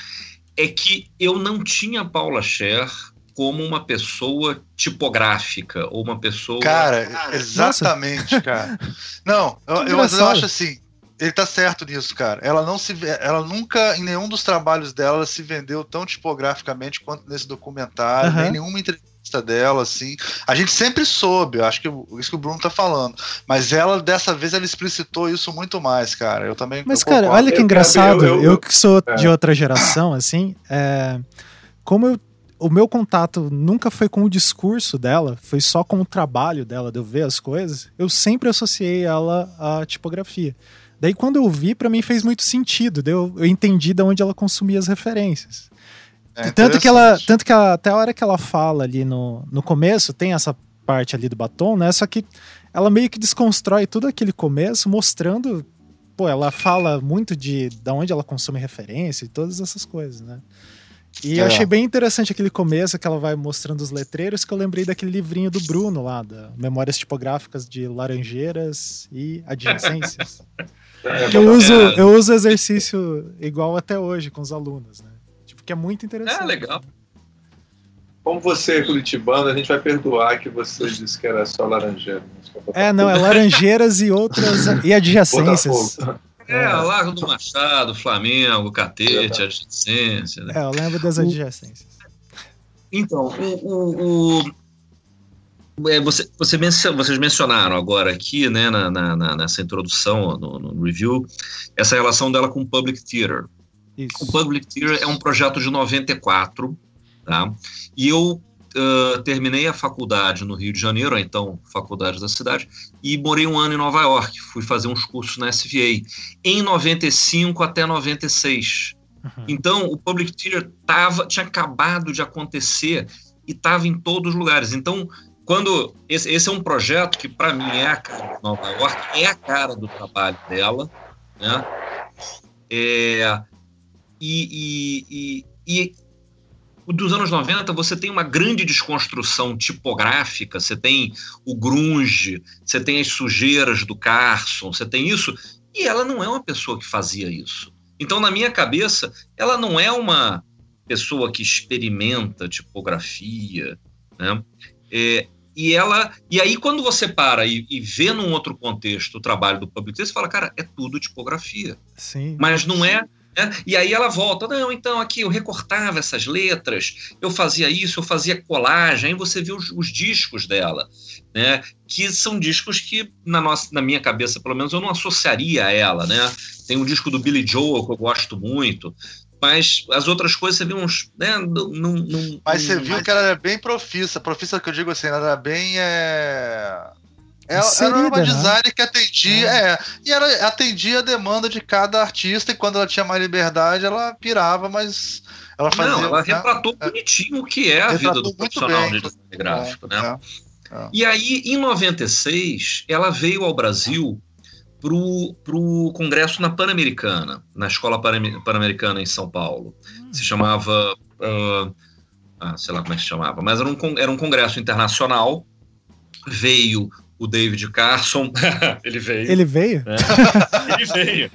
é que eu não tinha Paula Scher como uma pessoa tipográfica ou uma pessoa. Cara, exatamente, Nossa. cara. Não, eu, eu, eu acho assim ele tá certo nisso, cara. Ela não se ela nunca em nenhum dos trabalhos dela se vendeu tão tipograficamente quanto nesse documentário, uhum. nem nenhuma entrevista dela assim. A gente sempre soube, eu acho que isso que o Bruno tá falando, mas ela dessa vez ela explicitou isso muito mais, cara. Eu também Mas eu cara, olha que engraçado, eu, eu, eu, eu, que sou é. de outra geração assim, é, como eu o meu contato nunca foi com o discurso dela, foi só com o trabalho dela, de eu ver as coisas. Eu sempre associei ela à tipografia. Daí, quando eu vi, para mim fez muito sentido. Eu, eu entendi de onde ela consumia as referências. É tanto que ela, tanto que ela- até a hora que ela fala ali no, no começo, tem essa parte ali do batom, né? Só que ela meio que desconstrói tudo aquele começo, mostrando. Pô, ela fala muito de da onde ela consome referência e todas essas coisas, né? E eu É. achei bem interessante aquele começo que ela vai mostrando os letreiros, que eu lembrei daquele livrinho do Bruno lá, da Memórias Tipográficas de Laranjeiras e Adjacências. É, eu uso, É. eu uso exercício igual até hoje com os alunos, né? Que é muito interessante. É, legal. Como você é curitibano, a gente vai perdoar que você disse que era só laranjeiro. É, não, é Laranjeiras e outras. E adjacências. Botafogo. É, Largo do Machado, Flamengo, Catete, Adjacência. Né? É, eu lembro das adjacências. Então, o, o- o- é, você, você vocês mencionaram agora aqui, né, na, na- na- nessa introdução, no, no review, essa relação dela com o Public Theater. O Isso. Public Theater é um projeto de 94, tá? E eu ah, terminei a faculdade no Rio de Janeiro, então faculdade da cidade, e morei um ano em Nova York. Fui fazer uns cursos na SVA. Em 95 até 96. Uhum. Então, o Public Theater tava, tinha acabado de acontecer e estava em todos os lugares. Então, quando esse, esse é um projeto que para mim é a cara de Nova York, é a cara do trabalho dela, né? É, e, e, e, e dos anos 90 você tem uma grande desconstrução tipográfica, você tem o grunge, você tem as sujeiras do Carson, você tem isso, e ela não é uma pessoa que fazia isso. Então, na minha cabeça, ela não é uma pessoa que experimenta tipografia, né? É, e ela, e aí quando você para e, e vê num outro contexto o trabalho do public você fala, cara, é tudo tipografia, Sim. mas não é. Né? E aí ela volta, não, então aqui eu recortava essas letras, eu fazia isso, eu fazia colagem, aí você vê os, os discos dela, né? Que são discos que na nossa, na minha cabeça, pelo menos, eu não associaria a ela, né? Tem um disco do Billy Joel que eu gosto muito, mas as outras coisas você vê uns, né? Não, não- Mas você viu que ela era bem profissa. Profissa que eu digo assim, ela era bem. É... Ela, Inserida, ela era uma né? designer que atendia, é. e ela atendia a demanda de cada artista, e quando ela tinha mais liberdade, ela pirava, mas ela fazia. não, ela né? retratou bonitinho o que é a vida Retratou do muito profissional bem. de design gráfico, né? É. E aí, em 96, ela veio ao Brasil para o congresso na Pan-Americana, na Escola Pan- Pan-Americana em São Paulo. Se chamava. ah, ah, sei lá como é que se chamava, mas era um, era um congresso internacional. Veio o David Carson, ele veio. Ele veio? Ele veio.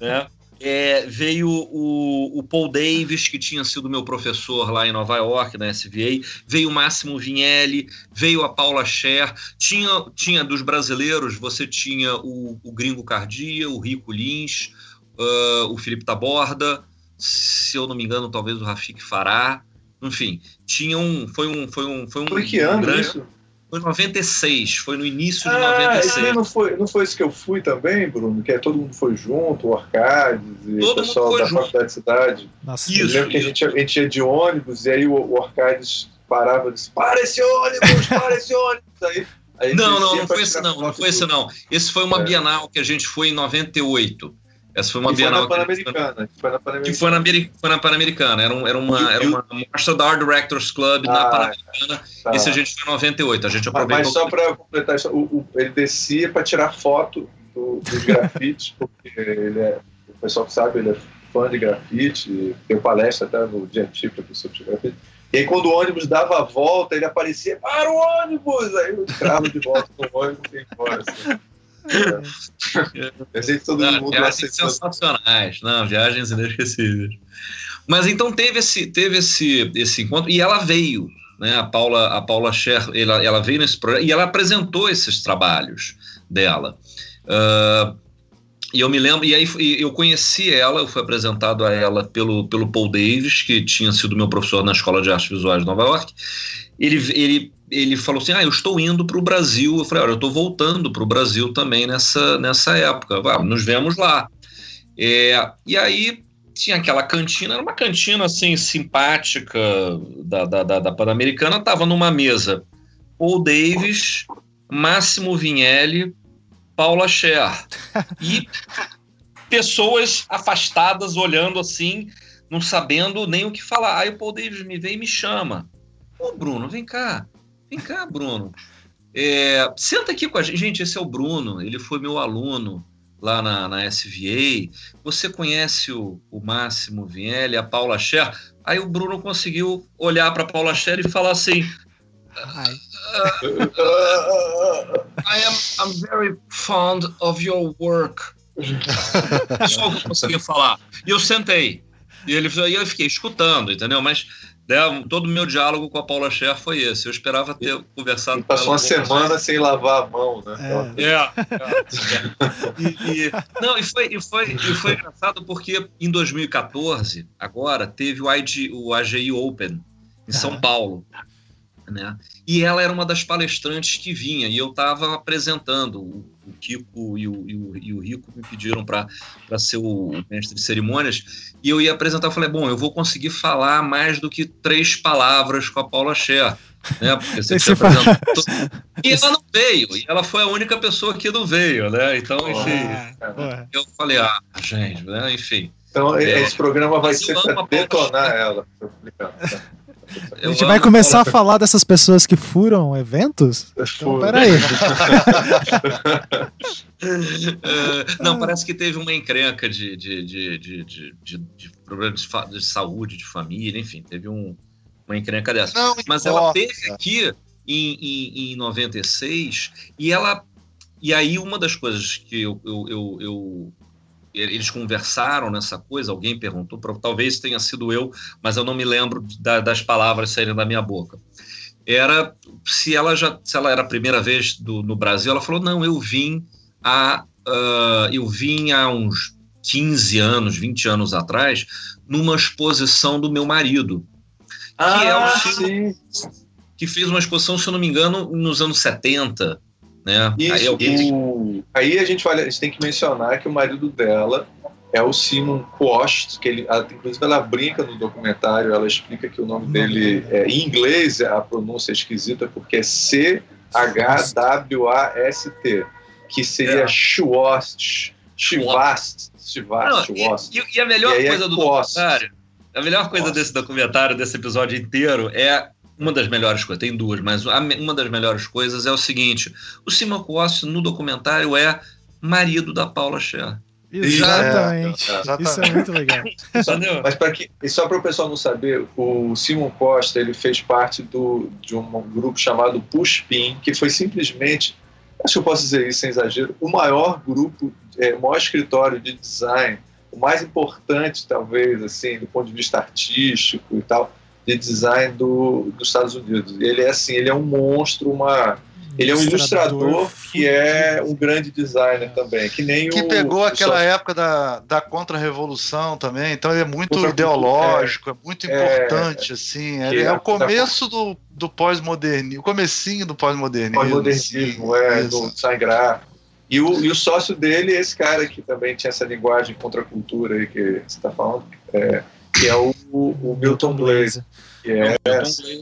né? É, veio o, o Paul Davis, que tinha sido meu professor lá em Nova York, na SVA, veio o Máximo Vinelli, veio a Paula Scher, tinha, tinha dos brasileiros, você tinha o, o Gringo Cardia, o Rico Lins, ah, o Felipe Taborda, se eu não me engano, talvez o Rafik Fará, enfim, tinha um, foi um, foi um, foi um Foi que ano grande- isso? Foi 96, foi no início de Ah, isso 96. aí não foi, não foi isso que eu fui também, Bruno? Que é, todo mundo foi junto, o Orcades e Todo o pessoal mundo foi da junto. faculdade de cidade. Nossa. Eu Isso, lembro que a isso. gente, a gente ia de ônibus e aí o, o Orcades parava e disse: Para esse ônibus, para esse ônibus! Aí, aí Não, não, não foi esse não, não foi esse não. Esse foi uma É. Bienal que a gente foi em 98. Essa foi uma foi na Bienal que, gente foi- na que Pan-Americana. na, Ameri- foi na Pan-Americana. Era, um- era uma, era uma mostra da Art Directors Club na Ah, Pan-Americana. Tá. Esse a gente foi em 98. A gente aproveitou. mas só para completar isso, ele descia para tirar foto do- dos grafites, porque ele é, o pessoal que sabe, ele é fã de grafite, deu palestra até no dia antigo, de grafite. E aí, quando o ônibus dava a volta, ele aparecia, para o ônibus! Aí eu entrava de volta no ônibus e ia embora. Assim. É. Eu todo Não, mundo viagens sensacionais, não, viagens inesquecíveis. Mas então teve esse, teve esse, esse encontro e ela veio, né? A Paula, a Paula Scher, ela, ela veio nesse projeto e ela apresentou esses trabalhos dela. Ah, e eu me lembro, e aí e eu conheci ela, eu fui apresentado a ela pelo, pelo Paul Davis, que tinha sido meu professor na Escola de Artes Visuais de Nova York. Ele, ele, ele falou assim: Ah, eu estou indo para o Brasil. Eu falei: Olha, eu estou voltando para o Brasil também nessa, nessa época. Ah, nos vemos lá. É, e aí tinha aquela cantina, era uma cantina assim simpática da, da, da, da Pan-Americana, tava numa mesa Paul Davis, Máximo Vinelli, Paula Scher e pessoas afastadas olhando assim, não sabendo nem o que falar. Aí o Paul Davis me vem e me chama. Ô Bruno, vem cá, vem cá, Bruno. É, senta aqui com a gente. Gente, esse é o Bruno, ele foi meu aluno lá na, na SVA. Você conhece o, o Máximo Vinelli, a Paula Scher? Aí o Bruno conseguiu olhar para Paula Scher e falar assim: I am I'm very fond of your work. Só que eu consegui falar. E eu sentei. E ele e eu fiquei escutando, entendeu? Mas né, todo o meu diálogo com a Paula Scher foi esse. Eu esperava ter conversado e passou uma semana sem lavar a mão, né? É. é, é. E, e, não, e foi, e, foi, e foi engraçado porque em 2014, agora, teve o, IG, o AGI Open em São Paulo. Né? E ela era uma das palestrantes que vinha, e eu estava apresentando. O, Kiko e o, e, o, e o, Rico me pediram para ser o mestre de cerimônias, e eu ia apresentar. Eu falei: bom, eu vou conseguir falar mais do que três palavras com a Paula Scher. Né? Porque você Esse apresentou... E ela não veio, e ela foi a única pessoa que não veio, né? Então, enfim, eu falei: ah, gente, né? enfim. Então, é, esse programa vai ser para detonar ela. A gente vai começar a falar dessas pessoas que furam eventos? Então, peraí. É, não, parece que teve uma encrenca de, de, de, de, de, de, de problemas de, de, saúde, de família, enfim, teve um, uma encrenca dessa. Não, Mas ela teve aqui em, em, em 96 e ela. E aí, uma das coisas que eu, eu, eu, eu eles conversaram nessa coisa, alguém perguntou, talvez tenha sido eu, mas eu não me lembro da, das palavras saírem da minha boca. Era se ela já, se ela era a primeira vez do, no Brasil, ela falou: não, eu vim há, uh, eu vim há uns 15 anos, 20 anos atrás, numa exposição do meu marido. Ah, que é um sim. que fez uma exposição, se eu não me engano, nos anos 70, né? Isso, aí, alguém... aí a, gente vai, a gente tem que mencionar que o marido dela é o Simon Quast, que ele, inclusive ela brinca no documentário, ela explica que o nome dele, é, em inglês, a pronúncia é esquisita, porque é C-H-W-A-S-T, que seria é. Schwast, Schwast, Schwast, e, e, a melhor e coisa é do documentário, a melhor coisa desse documentário, desse episódio inteiro, é uma das melhores coisas, tem duas, mas uma das melhores coisas é o seguinte: o Simon Costa no documentário é marido da Paula Scher. Exatamente. É, exatamente. Isso é muito legal. mas para que e só para o pessoal não saber, o Simon Costa ele fez parte do, de um grupo chamado Pushpin, que foi simplesmente, acho que eu posso dizer isso sem exagero, o maior grupo, é, o maior escritório de design, o mais importante talvez assim do ponto de vista artístico e tal de design do, dos Estados Unidos. Ele é assim, ele é um monstro, uma ele é um ilustrador que é um grande designer também, que nem que o, pegou aquela época da, da contra-revolução também, então ele é muito ideológico, é, é muito importante, é, assim, é, é, o começo do, do pós-modernismo, o comecinho do pós-modernismo. Pós-modernismo, é, do design gráfico. E o, e o sócio dele, esse cara que também tinha essa linguagem contra a cultura aí que você está falando, é, que é o, o Milton Blaze. É,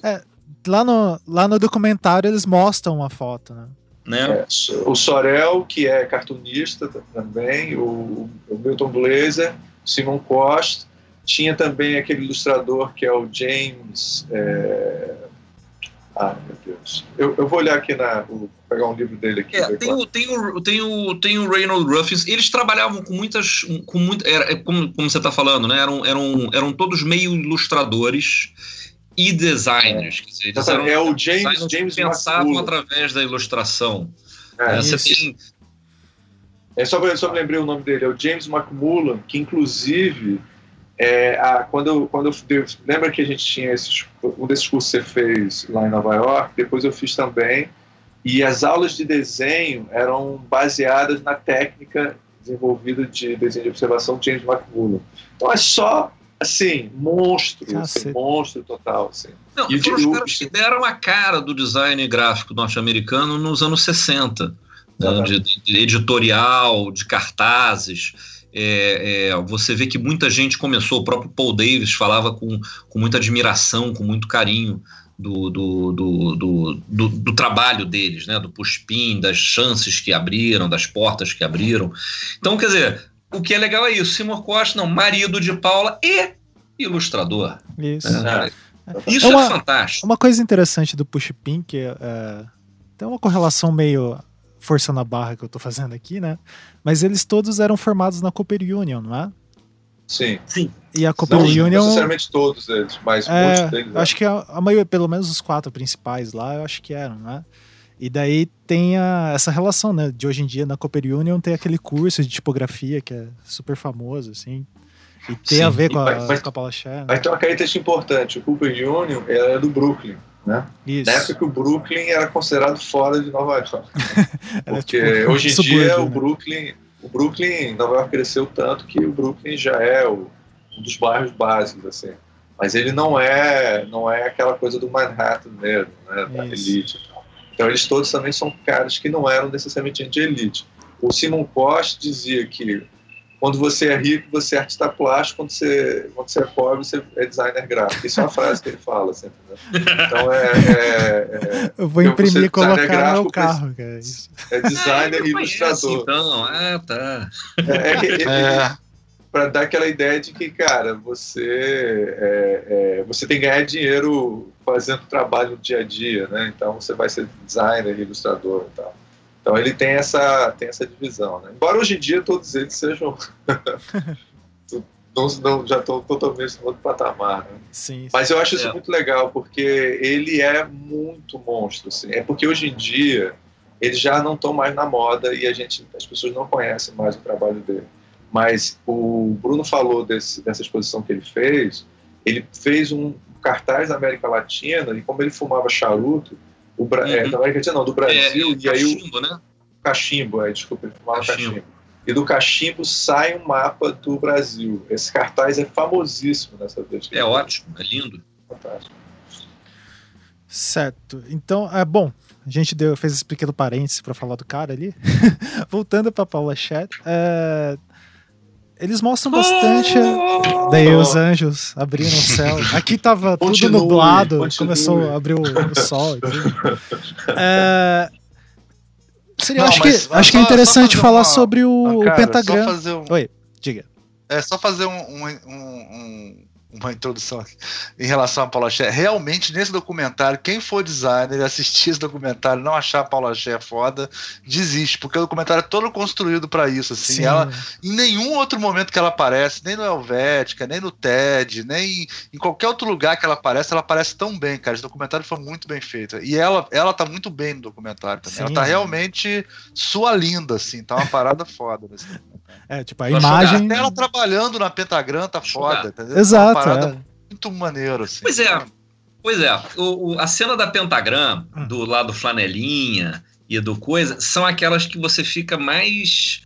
é, lá, no, lá no documentário eles mostram uma foto, né? né? É, o Sorel, que é cartunista também, o, o Milton Blazer, Simon Costa, tinha também aquele ilustrador que é o James. É... Ah, meu Deus. Eu, eu vou olhar aqui na. Vou pegar um livro dele aqui. É, tem, o, tem, o, tem, o, tem o Reynold Ruffins. Eles trabalhavam com muitas. Com muito, era, é como, como você está falando, né? Eram, eram, eram todos meio ilustradores e designers. É, dizer, eles eram, é o James, James pensavam através da ilustração. É, é, tem, é só, só me lembrei o nome dele, é o James McMullen, que inclusive é, a, quando, eu, quando eu dei, lembra que a gente tinha esses, um desses cursos que você fez lá em Nova York, depois eu fiz também, e as aulas de desenho eram baseadas na técnica desenvolvida de desenho de observação de James McMullen. Então é só assim, monstro, assim, monstro total. Assim. Não, e foram os caras que deram a cara do design gráfico norte-americano nos anos 60, né, de, de editorial, de cartazes. É, é, você vê que muita gente começou, o próprio Paul Davis falava com, com muita admiração, com muito carinho do, do, do, do, do, do trabalho deles, né? do push-pin, das chances que abriram, das portas que abriram. Então, quer dizer, o que é legal é isso. Simon Costa, não, marido de Paula e ilustrador. Isso. É. Isso É uma- é fantástico. Uma coisa interessante do Push Pin, que é, tem uma correlação meio forçando a barra que eu tô fazendo aqui, né? Mas eles todos eram formados na Cooper Union, não é? Sim. E a Cooper Não Union. necessariamente todos eles, mas É, muitos deles. acho que a, a maioria, pelo menos os quatro principais lá, eu acho que eram, né? E daí tem a- essa relação, né? De hoje em dia na Cooper Union tem aquele curso de tipografia que é super famoso, assim. E tem Sim, a ver com a, vai- vai- com a né? Mas tem uma característica importante: o Cooper Union ela é do Brooklyn, né? Isso. Na época que o Brooklyn era considerado fora de Nova York. Porque tipo hoje em subúrbio, dia o né? Brooklyn, o Brooklyn, Nova York cresceu tanto que o Brooklyn já é o- um dos bairros básicos, assim. Mas ele não é, não é aquela coisa do Manhattan mesmo, né? Da Isso. elite. Então eles todos também são caras que não eram necessariamente de elite. O Simon Cost dizia que quando você é rico, você é artista plástico, quando você, quando você é pobre, você é designer gráfico. Isso é uma frase que ele fala sempre. Né? Então é, é- Eu vou eu vou imprimir e colocar no gráfico, carro, cara. Isso. é, é designer Ah, e ilustrador. Então, ah, tá. É, é É, para dar aquela ideia de que, cara, você é, é, você tem que ganhar dinheiro fazendo trabalho no dia a dia, né? Então você vai ser designer, ilustrador e tal. Então ele tem essa tem essa divisão, né? Embora hoje em dia todos eles sejam não, não, já estão totalmente no outro patamar, né? Sim, sim. Mas eu acho isso É. muito legal, porque ele é muito monstro. Assim. É porque hoje em dia eles já não estão mais na moda e a gente, as pessoas não conhecem mais o trabalho dele. Mas o Bruno falou desse, dessa exposição que ele fez. Ele fez um cartaz na América Latina e como ele fumava charuto, o Bra... é, Uhum. da América Latina não, do Brasil, e aí o cachimbo, né? cachimbo, é, desculpa, Cachimbo. cachimbo. E do cachimbo sai um mapa do Brasil. Esse cartaz é famosíssimo nessa vez. É ótimo, é lindo. Fantástico. Certo. Então, é bom. A gente deu, fez esse pequeno parênteses pra falar do cara ali. Voltando pra Paula Chat, é, eles mostram bastante. Daí os anjos abriram o céu. Aqui tava tudo Continue, nublado, continue. começou a abrir o, o sol. É, seria, Não, acho que, acho que é interessante falar uma- sobre o, Ah, o cara, pentagrama. Só fazer um, Oi, diga. É só fazer um- um- um- uma introdução aqui em relação a Paula Scher. Realmente, nesse documentário, quem for designer e assistir esse documentário não achar a Paula Scher foda, desiste, porque o documentário é todo construído para isso. Assim, Sim. ela, em nenhum outro momento que ela aparece, nem no Helvética, nem no TED, nem em qualquer outro lugar que ela aparece, ela aparece tão bem, cara. Esse documentário foi muito bem feito. E ela, ela tá muito bem no documentário também. Ela Sim. tá realmente sua linda, assim. Tá uma parada foda nesse documentário. É, tipo, a imagem. Até ela trabalhando na Pentagram tá foda, entendeu? Exato. É. muito maneiro, assim. Pois é, pois é. O, o- a cena da Pentagram, Hum. do lado flanelinha e do coisa, são aquelas que você fica mais.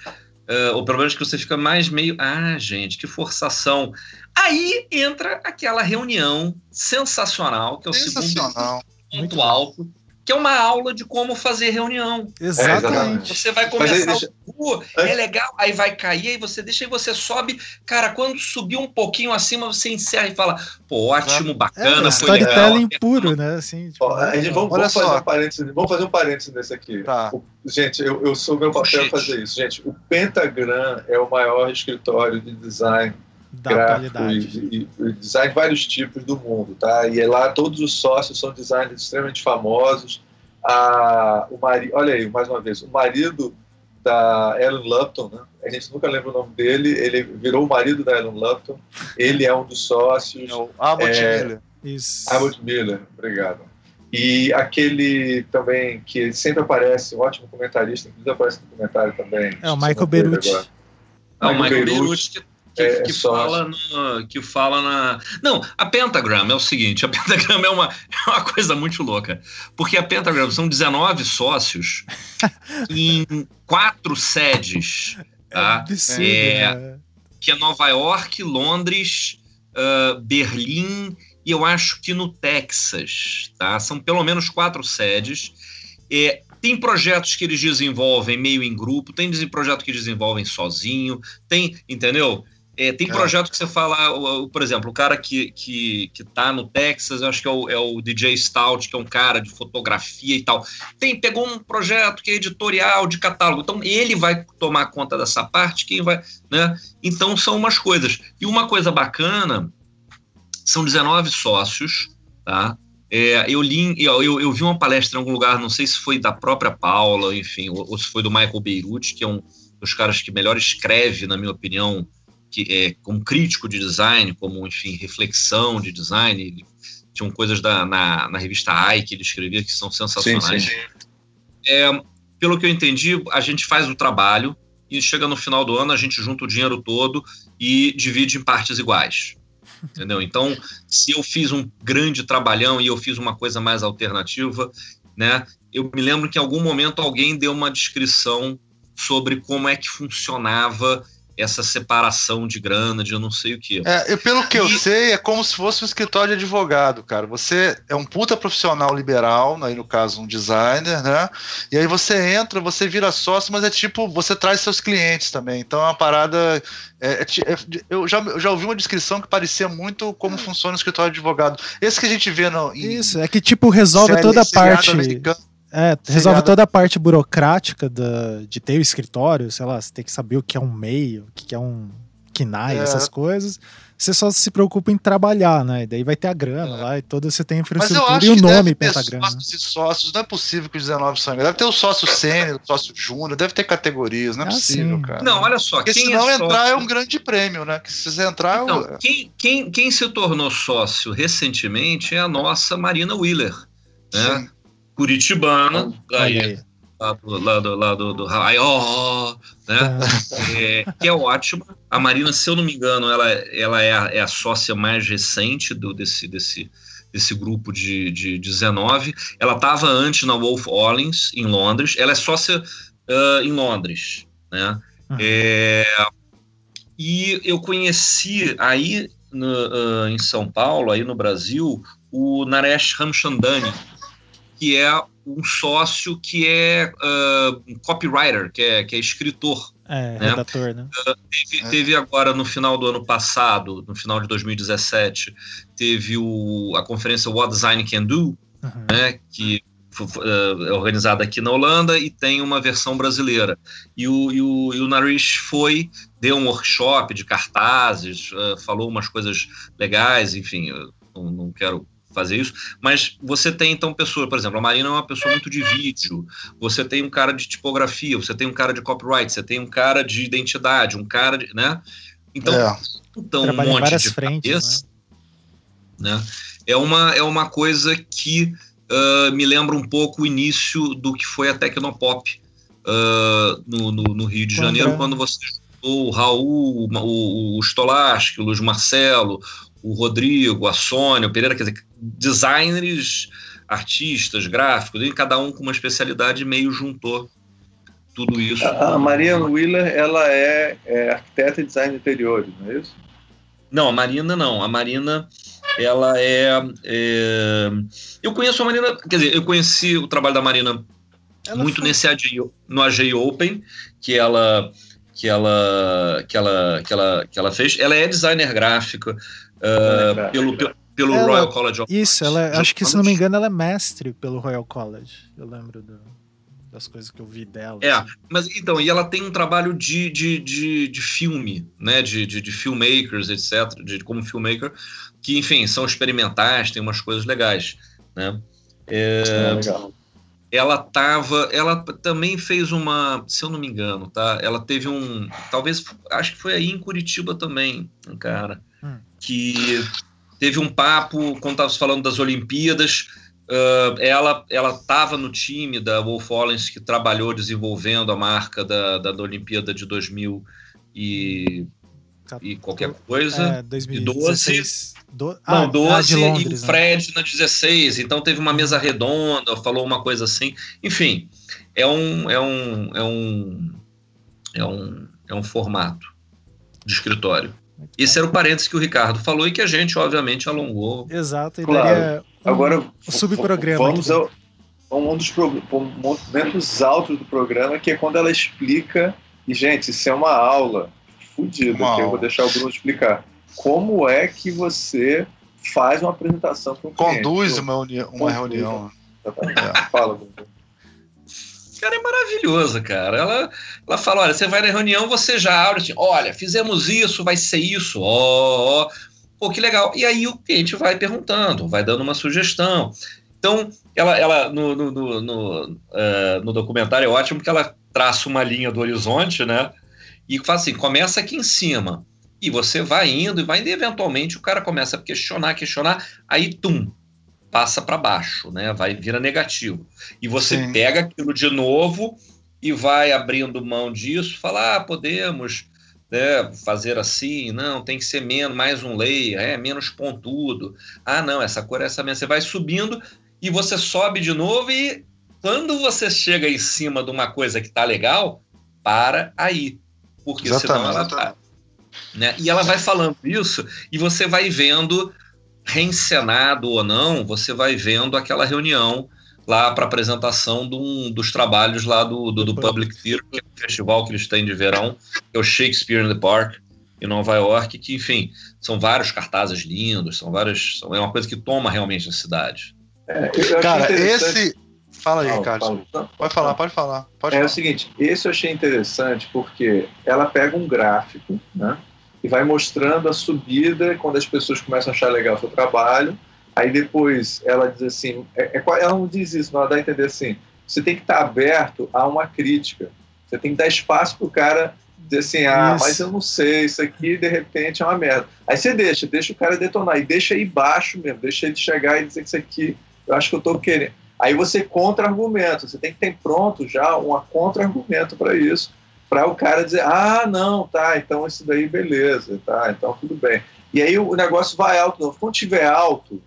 eh, ou pelo menos que você fica mais meio. Ah, gente, que forçação. Aí entra aquela reunião sensacional, que é o segundo Sensacional. Muito ponto bom. Que é uma aula de como fazer reunião. Exatamente. Você vai começar deixa- o é legal, aí vai cair, aí você deixa e você sobe. Cara, quando subir um pouquinho acima, você encerra e fala, pô, ótimo, É, bacana, foi legal. storytelling puro, né? Assim, tipo, Ó, a gente, vamos, vamos fazer um parênteses, vamos fazer um parênteses nesse aqui. Tá. O- gente, eu, eu sou meu papel Gente. fazer isso. Gente, o Pentagram é o maior escritório de design da gráfico qualidade. e, e- design de vários tipos do mundo, tá? E é lá todos os sócios são designers extremamente famosos. A, o mari, olha aí, mais uma vez, o marido da Ellen Lupton, né? A gente nunca lembra o nome dele, ele virou o marido da Ellen Lupton, ele é um dos sócios. É o Abbott É, Miller. Isso. Abbott Miller, obrigado. E aquele também que sempre aparece, um ótimo comentarista, inclusive aparece no comentário também. É o Michael agora. Ah, o Michael. Beruti que, que, É, que sócio. fala no, que fala na. Não, a Pentagram é o seguinte: a Pentagram é uma, é uma coisa muito louca. Porque a Pentagram são 19 sócios em quatro sedes. É Tá? É. né? que é Nova York, Londres, ah, Berlim e eu acho que no Texas, tá? São pelo menos quatro sedes. É, Tem projetos que eles desenvolvem meio em grupo, tem desen- projeto que desenvolvem sozinho, tem, entendeu? É, tem É. projeto que você fala, por exemplo, o cara que, que, que tá no Texas, eu acho que é o, é o DJ Stout, que é um cara de fotografia e tal. Tem, pegou um projeto que é editorial, de catálogo. Então, ele vai tomar conta dessa parte, quem vai. Né? Então, são umas coisas. E uma coisa bacana, são 19 sócios, tá? É, eu, li, eu, eu vi uma palestra em algum lugar, não sei se foi da própria Paula, enfim, ou, ou se foi do Michael Beirut, que é um dos caras que melhor escreve, na minha opinião, que é como crítico de design, como, enfim, reflexão de design. Ele, tinham coisas da, na, na revista AI que ele escrevia que são sensacionais. Sim, sim. É, pelo que eu entendi, a gente faz o trabalho e chega no final do ano, a gente junta o dinheiro todo e divide em partes iguais. Entendeu? Então, se eu fiz um grande trabalhão e eu fiz uma coisa mais alternativa, né? Eu me lembro que em algum momento alguém deu uma descrição sobre como é que funcionava essa separação de grana, de eu não sei o que. É, e pelo que eu E- sei, é como se fosse um escritório de advogado, cara. Você é um puta profissional liberal, aí no caso um designer, né? E aí você entra, você vira sócio, mas é tipo, você traz seus clientes também. Então é uma parada. é- é é- eu, já, eu já ouvi uma descrição que parecia muito como funciona o escritório de advogado. Esse que a gente vê no. em Isso, é que tipo resolve série- toda a parte. americano. É, resolve toda a parte burocrática da, de ter o escritório, sei lá, você tem que saber o que é um MEI, o que é um KNAI, É. essas coisas. Você só se preocupa em trabalhar, né? E daí vai ter a grana É. lá e toda você tem a Mas eu infraestrutura acho e o que nome deve ter pentagrama. né? sócios e sócios, não é possível que os 19 são. Deve ter o sócio sênior, o sócio júnior, deve ter categorias, não é Ah, possível, sim. cara. Não, olha só, Porque quem se não é entrar sócio- é um grande prêmio, né? Que se você entrar. Então, é- quem, quem, quem se tornou sócio recentemente é a nossa Marina Wheeler, né? Sim. Curitibana, aí, aí. lá do, lá do, lá do, do Raió, né? É, que é ótima. A Marina, se eu não me engano, ela, ela é, a, é a sócia mais recente do, desse, desse, desse grupo de, de 19. Ela estava antes na Wolf Ollins, em Londres. Ela é sócia ah, em Londres, né? Uhum. É, e eu conheci aí no, ah, em São Paulo, aí no Brasil, o Naresh Ramchandani, que é um sócio que é ah, um copywriter, que é, que é escritor. É, né? redator, né? Teve, É. teve agora no final do ano passado, no final de 2017, teve o, a conferência What Design Can Do, Uhum. né, que eh, é organizada aqui na Holanda e tem uma versão brasileira. E o, e o, e o Narish foi, deu um workshop de cartazes, eh, falou umas coisas legais, enfim, não, não quero fazer isso, mas você tem então pessoas, por exemplo, a Marina é uma pessoa muito de vídeo, você tem um cara de tipografia, você tem um cara de copyright, você tem um cara de identidade, um cara de, né? Então, É. então um monte várias de frentes, cabeça, né? É uma, é uma coisa que ah, me lembra um pouco o início do que foi a Tecnopop ah, no, no, no Rio de Quando Janeiro, é- quando você juntou o Raul, o, o, o Luiz Marcelo, o Rodrigo, a Sônia, o Pereira, quer dizer, designers, artistas, gráficos, e cada um com uma especialidade meio juntou tudo isso. A, a Maria Wheeler, ela é, é arquiteta e design de interiores, não é isso? Não, a Marina não. A Marina, ela é, é, Eu conheço a Marina. Quer dizer, eu conheci o trabalho da Marina Ela muito foi- nesse AJ, no AJ Open, que ela. Que ela, que, ela, que, ela, que ela fez. Ela é designer gráfica ah, pelo, pelo, pelo Ela- Royal College of Isso, ela, Arts, acho que se não me engano, ela é mestre pelo Royal College. Eu lembro do- das coisas que eu vi dela. É, assim. mas então, e ela tem um trabalho de, de, de, de filme, né? De, de, de filmmakers, etc., de, como filmmaker, que, enfim, são experimentais, tem umas coisas legais, né? É, Ah, legal. ela tava. Ela também fez uma. Se eu não me engano, tá? Ela teve um. Talvez. Acho que foi aí em Curitiba também, cara. Que teve um papo, quando tava falando das Olimpíadas. ah, ela ela estava no time da Wolf Ollens que trabalhou desenvolvendo a marca da, da, da Olimpíada de 2000 e, e qualquer coisa. É, 2016. Do... Não, ah, 12 ah, Londres, e o né? Fred na 16. Então teve uma mesa redonda, falou uma coisa assim. Enfim, é um é um é um é um, é um formato de escritório. Muito Esse era o parênteses que o Ricardo falou e que a gente, obviamente, alongou. Exato, e Claro. daria um, Agora, um subprograma vamos ao, um dos momentos altos do programa, que é quando ela explica, e gente, isso é uma aula fodida, que eu vou deixar o Bruno explicar. Como é que você faz uma apresentação para um cliente? Conduz Pô, uma, uma Conduz, reunião. exatamente. Fala, Bruno. Cara é maravilhosa, cara. Ela, ela fala: olha, você vai na reunião, você já abre assim, olha, fizemos isso, vai ser isso, ó, ó. Pô, que legal. E aí o cliente vai perguntando, vai dando uma sugestão. Então, ela, ela no, no, no, no, eh, no documentário é ótimo porque ela traça uma linha do horizonte, né? E fala assim: começa aqui em cima. E você vai indo e vai indo, e eventualmente o cara começa a questionar, questionar, aí tum, passa para baixo, né? Vai vira negativo. E você Sim. pega aquilo de novo e vai abrindo mão disso, falar, ah, podemos né, fazer assim, não, tem que ser menos, mais um layer, é menos pontudo. Ah, não, essa cor é essa mesmo. Você vai subindo e você sobe de novo e quando você chega em cima de uma coisa que tá legal, para aí. Porque senão ela Exatamente. tá. Né? E ela vai falando isso e você vai vendo, reencenado ou não, você vai vendo aquela reunião lá para apresentação de um, dos trabalhos lá do, do, do Public Theater, que é um festival que eles têm de verão, que é o Shakespeare in the Park, em Nova York, que, enfim, são vários cartazes lindos, são várias. São, é uma coisa que toma realmente a cidade. É, Cara, esse. Fala aí, Ricardo. Pode falar, pode falar. Pode É o falar. seguinte, esse eu achei interessante porque ela pega um gráfico, né? E vai mostrando a subida quando as pessoas começam a achar legal o seu trabalho. Aí depois ela diz assim, é- é qua- ela não diz isso, mas ela dá a entender assim, você tem que estar aberto a uma crítica. Você tem que dar espaço para o cara dizer assim, ah, Isso. mas eu não sei, isso aqui de repente é uma merda. Aí você deixa, deixa o cara detonar, e deixa aí baixo mesmo, deixa ele chegar e dizer que isso aqui, eu acho que eu estou querendo. Aí você contra-argumenta, você tem que ter pronto já um contra-argumento para isso, para o cara dizer, ah, não, tá, então isso daí beleza, tá, então tudo bem. E aí o negócio vai alto, não. quando tiver alto,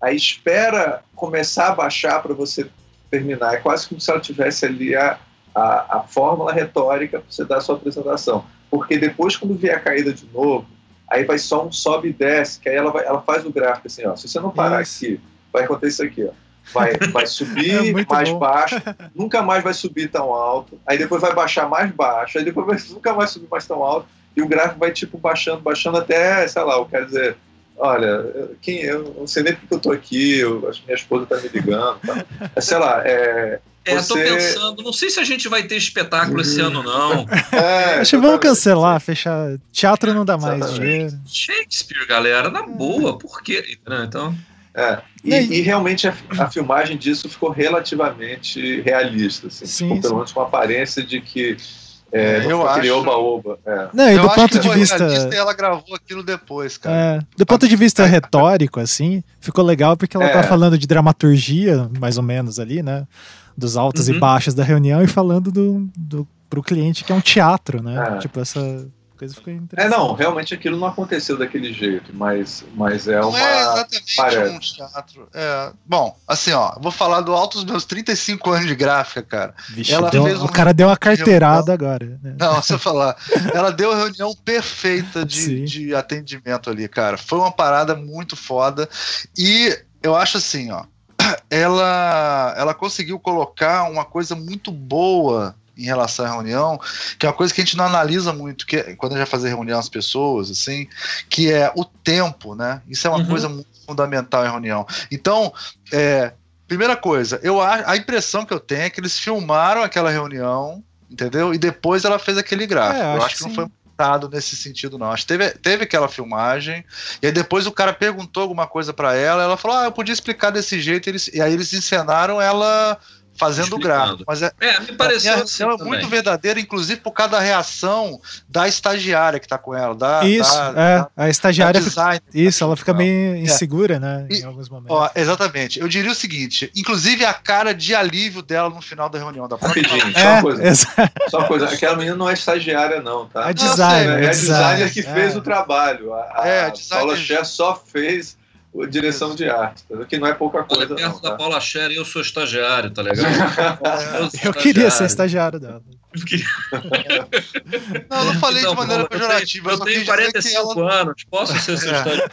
aí espera começar a baixar para você terminar, é quase como se ela tivesse ali a, a, a fórmula retórica para você dar a sua apresentação, porque depois quando vier a caída de novo, aí vai só um sobe e desce, que aí ela, vai, ela faz o gráfico assim, ó, se você não parar Isso. aqui, vai acontecer isso aqui, ó. Vai, vai É subir muito mais bom. baixo, nunca mais vai subir tão alto, aí depois vai baixar mais baixo, aí depois vai, nunca mais subir mais tão alto, e o gráfico vai tipo baixando, baixando até, sei lá, eu quero dizer, olha, quem eu não sei nem porque eu tô aqui, eu, acho que minha esposa tá me ligando, tá. sei lá, é, É, tô Você- pensando, não sei se a gente vai ter espetáculo esse ano, não. é Acho que vamos cancelar, fechar. Teatro não dá mais dinheiro. Shakespeare, galera, na boa, por quê? Então, É. E, E e realmente a, a filmagem disso ficou relativamente realista, assim, Sim, ficou pelo menos com a aparência de que é, É, não eu acho- oba-oba. É. Não, e Eu do acho ponto que de vista. e ela gravou aquilo depois, cara. É, do ponto de vista retórico, assim, ficou legal porque ela É. tá falando de dramaturgia, mais ou menos ali, né? Dos altos e Uhum. baixos da reunião e falando do, do, pro cliente que é um teatro, né? É. Tipo, essa coisa ficou É, interessante. não, realmente aquilo não aconteceu daquele jeito, mas, mas é Não uma. é exatamente parece. um teatro. É, bom, assim, ó, vou falar do alto dos meus 35 anos de gráfica, cara. Vixe, ela deu- fez o um- cara deu uma carteirada agora. né? Não, se eu falar. Ela deu a reunião perfeita de, de atendimento ali, cara. Foi uma parada muito foda. E eu acho assim, ó. Ela, ela conseguiu colocar uma coisa muito boa em relação à reunião, que é uma coisa que a gente não analisa muito, que é, quando a gente vai fazer reunião as pessoas, assim, que é o tempo, né? Isso é uma Uhum. coisa muito fundamental em reunião. Então, é, primeira coisa, eu a, a impressão que eu tenho é que eles filmaram aquela reunião, entendeu? E depois ela fez aquele gráfico. É, eu acho acho que, não foi montado nesse sentido, não. Acho que teve, teve aquela filmagem, e aí depois o cara perguntou alguma coisa pra ela, ela falou: Ah, eu podia explicar desse jeito, e, eles, e aí eles encenaram ela fazendo o gráfico. Mas é, é, me pareceu a assim é muito verdadeira, inclusive por causa da reação da estagiária que tá com ela. Da, Isso, da, é. da- A estagiária. da design tá Isso, ela fica meio insegura, né? E- Em alguns momentos. Ó, exatamente. Eu diria o seguinte: inclusive a cara de alívio dela no final da reunião da Rapidinho, só é, uma coisa. Só uma coisa, aquela menina não é estagiária, não, tá? é designer. é, É a designer que é. fez o trabalho. A, a É, Paula Scher só fez direção de arte, entendeu? que não é pouca Olha, coisa. perto Não, da tá? Paula Scher, eu sou estagiário, tá ligado? sou Eu queria ser estagiário. dela. Não, eu não falei Então, de maneira Paulo, pejorativa. Eu só tenho, eu tenho que 45 ela anos, posso ser seu É. estagiário.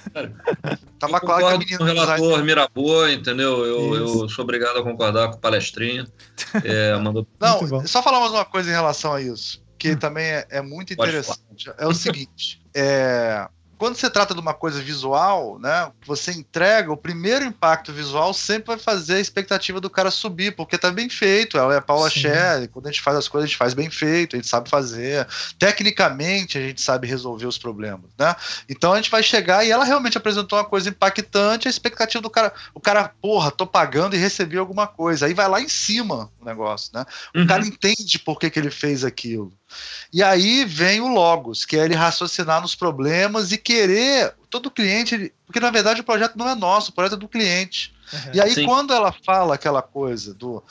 tava eu claro que a com o relator Mirabô, entendeu? Eu, eu sou obrigado a concordar com o palestrinha. É, mandou... Não, só falar mais uma coisa em relação a isso, que Hum. também é, é muito Pode interessante. É o seguinte, é, quando você trata de uma coisa visual, né, você entrega, o primeiro impacto visual sempre vai fazer a expectativa do cara subir, porque tá bem feito, ela é a Paula Sim. Scher, quando a gente faz as coisas, a gente faz bem feito, a gente sabe fazer, tecnicamente a gente sabe resolver os problemas, né? Então a gente vai chegar e ela realmente apresentou uma coisa impactante, a expectativa do cara, o cara, porra, tô pagando e recebi alguma coisa, aí vai lá em cima o negócio, né? O Uhum. cara entende por que, que ele fez aquilo. E aí vem o Logos, que é ele raciocinar nos problemas e querer. Todo cliente. ele- porque na verdade o projeto não é nosso, o projeto é do cliente. E aí, Sim. quando ela fala aquela coisa do.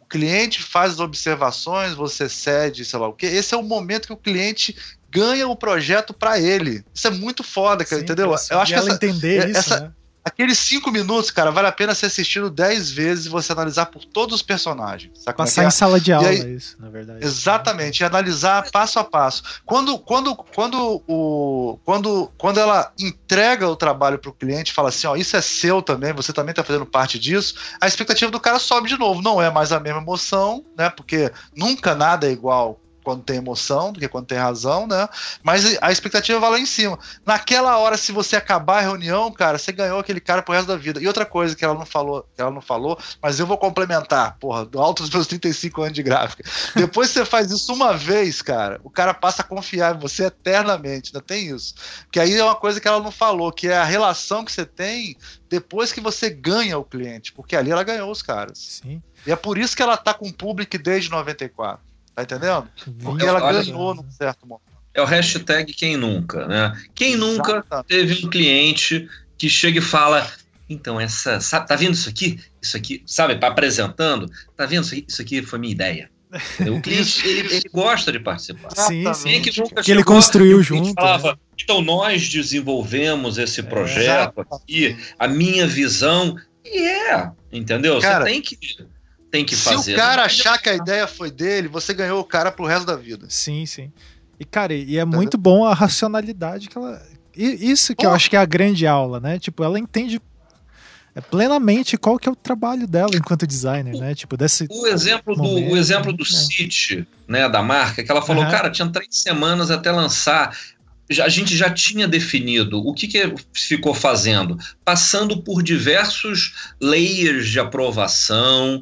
O cliente faz as observações, você cede, sei lá o quê, esse é o momento que o cliente ganha o projeto para ele. Isso é muito foda, cara, Sim, entendeu? Eu acho que ela essa, entender é- isso, essa- né? Aqueles cinco minutos, cara, vale a pena ser assistido dez vezes e você analisar por todos os personagens. Sabe é Passar é? em sala de aula, aí- isso, na verdade. Exatamente, e analisar passo a passo. Quando, quando, quando, o, quando, quando ela entrega o trabalho para o cliente, fala assim: ó, isso é seu também, você também está fazendo parte disso, a expectativa do cara sobe de novo. Não é mais a mesma emoção, né? Porque nunca nada é igual quando tem emoção do que quando tem razão, né? Mas a expectativa vai lá em cima. Naquela hora, se você acabar a reunião, cara, você ganhou aquele cara pro resto da vida. E outra coisa que ela não falou, que ela não falou, mas eu vou complementar, porra, do alto dos meus 35 anos de gráfica. Depois que você faz isso uma vez, cara, o cara passa a confiar em você eternamente, ainda tem isso. Que aí é uma coisa que ela não falou, que é a relação que você tem depois que você ganha o cliente, porque ali ela ganhou os caras. Sim. E é por isso que ela tá com o público desde 94. Tá entendendo? Porque ela olha- ganhou num certo momento. É o hashtag quem nunca, né? Quem nunca Exatamente. teve um cliente que chega e fala: então, essa. Sabe, tá vendo isso aqui? Isso aqui, sabe, tá apresentando? Tá vendo isso aqui? Isso aqui foi minha ideia. O cliente, ele, ele gosta de participar. Sim. Quem é que nunca Que ele construiu e junto, né? Falava, então nós desenvolvemos esse projeto aqui, a minha visão. E é, entendeu? Cara, Você tem que, tem que Se fazer. o cara Não achar que a ideia foi dele, você ganhou o cara pro resto da vida. Sim, sim. E, cara, e é muito bom a racionalidade que ela. e- Isso que eu Pô. acho que é a grande aula, né? Tipo, ela entende é, plenamente qual que é o trabalho dela enquanto designer, né? Tipo, desse. O exemplo do, Momento, o exemplo do muito bom. City, né, da marca, que ela falou, Aham. cara, tinha três semanas até lançar. Já- a gente já tinha definido o que, que ficou fazendo, passando por diversos layers de aprovação,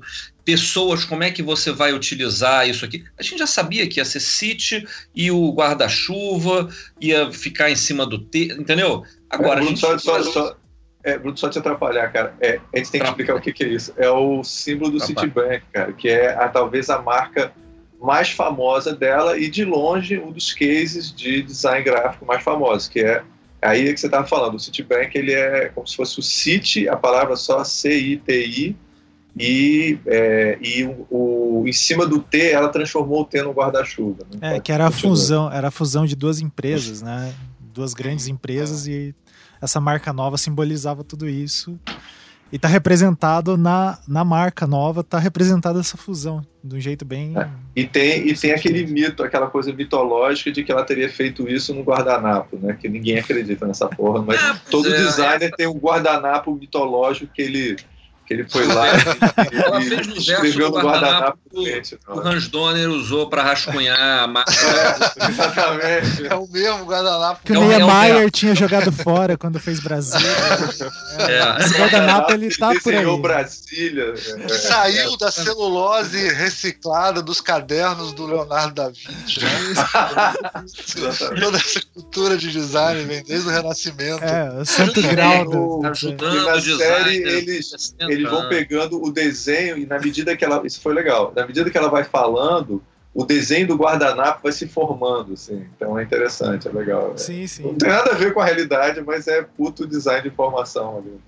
pessoas, como é que você vai utilizar isso aqui. A gente já sabia que ia ser City e o guarda-chuva ia ficar em cima do T, entendeu? Agora, a Bruno, gente só, só, só, é, Bruno, só te atrapalhar, cara. É, a gente tem que Atrapalha. explicar o que, que é isso. É o símbolo do Atrapalha. Citibank, cara, que é a, talvez a marca mais famosa dela e de longe um dos cases de design gráfico mais famosos, que é aí é que você estava falando. O Citibank ele é como se fosse o City, a palavra só C-I-T-I, e, é, e o, o- em cima do T ela transformou o T no guarda-chuva. né? É, que era a fusão, era a fusão de duas empresas, né? Duas grandes empresas e essa marca nova simbolizava tudo isso. E tá representado na, na marca nova, tá representada essa fusão, de um jeito bem. É. E tem, e tem aquele mito, aquela coisa mitológica de que ela teria feito isso no guardanapo, né? Que ninguém acredita nessa porra, mas Ah, todo é, designer tem um guardanapo mitológico que ele, que ele foi lá Ela e, fez no verso escreveu do no guardanapo cliente. o Hans Donner usou para rascunhar a marca. Exatamente. É o mesmo guardanapo. Que o É é Niemeyer verbo. tinha jogado fora quando fez Brasil. É. Esse guardanapo ele tá por aí. Brasília. é, Saiu da celulose reciclada dos cadernos do Leonardo da Vinci. Né? exatamente. Toda essa cultura de design vem desde o Renascimento. É, o santo grau do, ajudando E na o série, eles- 60 Eles vão pegando o desenho e na medida que ela. Isso foi legal. Na medida que ela vai falando, o desenho do guardanapo vai se formando, assim. Então é interessante, é legal. Sim, sim. Não tem nada a ver com a realidade, mas é puto design de informação ali.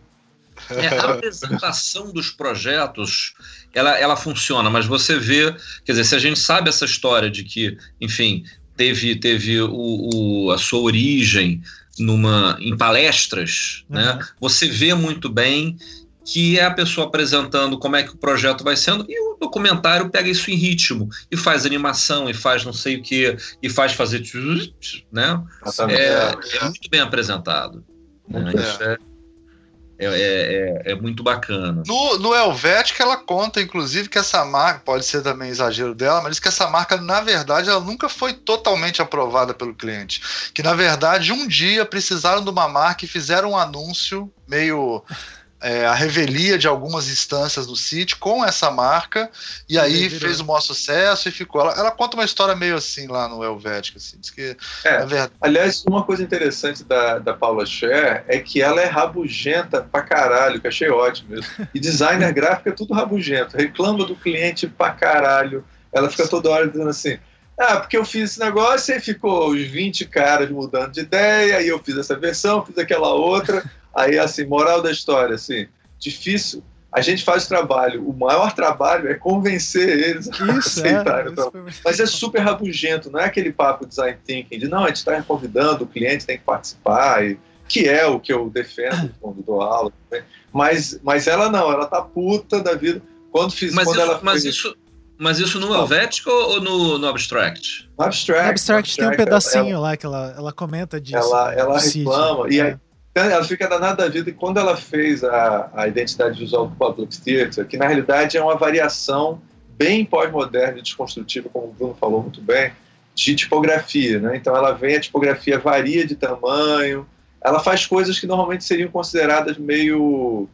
É, a apresentação dos projetos, ela, ela funciona, mas você vê, quer dizer, se a gente sabe essa história de que, enfim, teve, teve o, o- a sua origem numa em palestras, Uhum. né? Você vê muito bem que é a pessoa apresentando como é que o projeto vai sendo e o documentário pega isso em ritmo e faz animação e faz não sei o que e faz fazer tchut, né? É, é muito bem apresentado. né? Muito Isso é, é, é- é- é muito bacana. No, no Helvética, ela conta, inclusive, que essa marca, pode ser também exagero dela, mas diz que essa marca, na verdade, ela nunca foi totalmente aprovada pelo cliente. Que, na verdade, um dia precisaram de uma marca e fizeram um anúncio meio. É, a revelia de algumas instâncias do sítio com essa marca, e aí virou. fez o maior sucesso e ficou. Ela, ela conta uma história meio assim lá no Helvética, assim, diz que, É. verdade, Aliás, uma coisa interessante da, da Paula Scher é que ela é rabugenta pra caralho, que achei ótimo isso. E designer gráfico é tudo rabugento, reclama do cliente pra caralho. Ela fica toda hora dizendo assim: ah, porque eu fiz esse negócio e ficou os 20 caras mudando de ideia, aí eu fiz essa versão, fiz aquela outra. Aí, assim, moral da história, assim, difícil. A gente faz o trabalho, o maior trabalho é convencer eles a Isso, é. aceitarem foi- mas é super rabugento, não é aquele papo design thinking de não, a gente está convidando, o cliente tem que participar, e, que é o que eu defendo quando dou aula. né? Mas, mas ela não, ela tá puta da vida. Quando, fiz, Mas, quando isso, ela mas, fez isso, mas isso no Não. Helvética ou ou no, no Abstract? no Abstract, No Abstract tem um ela- pedacinho lá que ela, ela comenta disso. ela, né, ela reclama, e aí É. Então, ela fica danada da vida. E quando ela fez a, a identidade visual do Public Theater, que na realidade é uma variação bem pós-moderna e desconstrutiva, como o Bruno falou muito bem, de tipografia. Né? Então ela vem, a tipografia varia de tamanho, ela faz coisas que normalmente seriam consideradas meio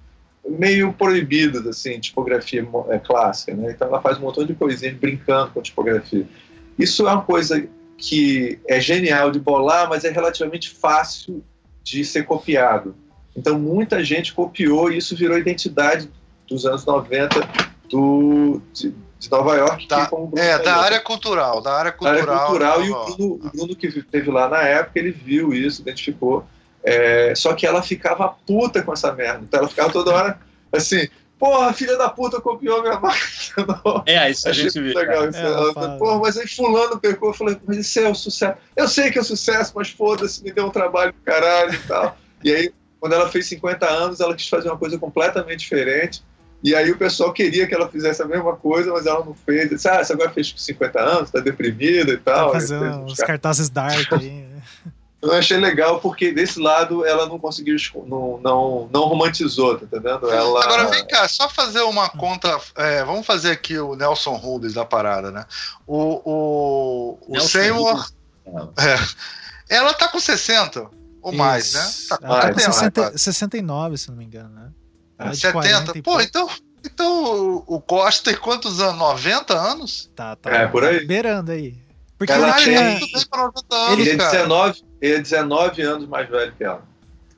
meio proibidas, assim, tipografia é, clássica. Né? Então ela faz um montão de coisinhas brincando com tipografia. Isso é uma coisa que é genial de bolar, mas é relativamente fácil de ser copiado. Então muita gente copiou e isso virou identidade dos anos 90 do, de, de Nova York. Da- o é, da falou, área cultural, da área da cultural. área cultural e o ó, Bruno, o Bruno que esteve lá na época, ele viu isso, identificou. É, só que ela ficava puta com essa merda. Então ela ficava toda hora assim, porra, filha da puta copiou minha máquina. É, isso a Achei gente vê. legal cara. isso. É, falou, Porra, mas aí fulano pecou, eu falei, mas isso é o sucesso. Eu sei que é o sucesso, mas foda-se, me deu um trabalho do caralho e tal. E aí, quando ela fez 50 anos, ela quis fazer uma coisa completamente diferente. E aí o pessoal queria que ela fizesse a mesma coisa, mas ela não fez. Disse, ah, você agora fez com 50 anos, tá deprimida e Tá tal. Aí fazendo uns cartazes dark aí. né? Eu achei legal porque desse lado ela não conseguiu, não, não, não romantizou, tá entendendo? Ela, Agora vem cá, só fazer uma conta. é, vamos fazer aqui o Nelson Rubens da parada, né? O, o, o Nelson Seymour, Rubens. ela tá com 60 ou mais, né? Isso. Tá com Ela tá com mais, 60 quase. 69, se não me engano, né? Ela é de 70. 40 e Pô, pouco. então, então o- Costa tem quantos anos? 90 anos? Tá, tá. É, por aí. tá beirando aí. Porque Ela ele tinha. ele é muito bem pra 90 anos, ele, é cara. 19, ele é 19 anos mais velho que ela.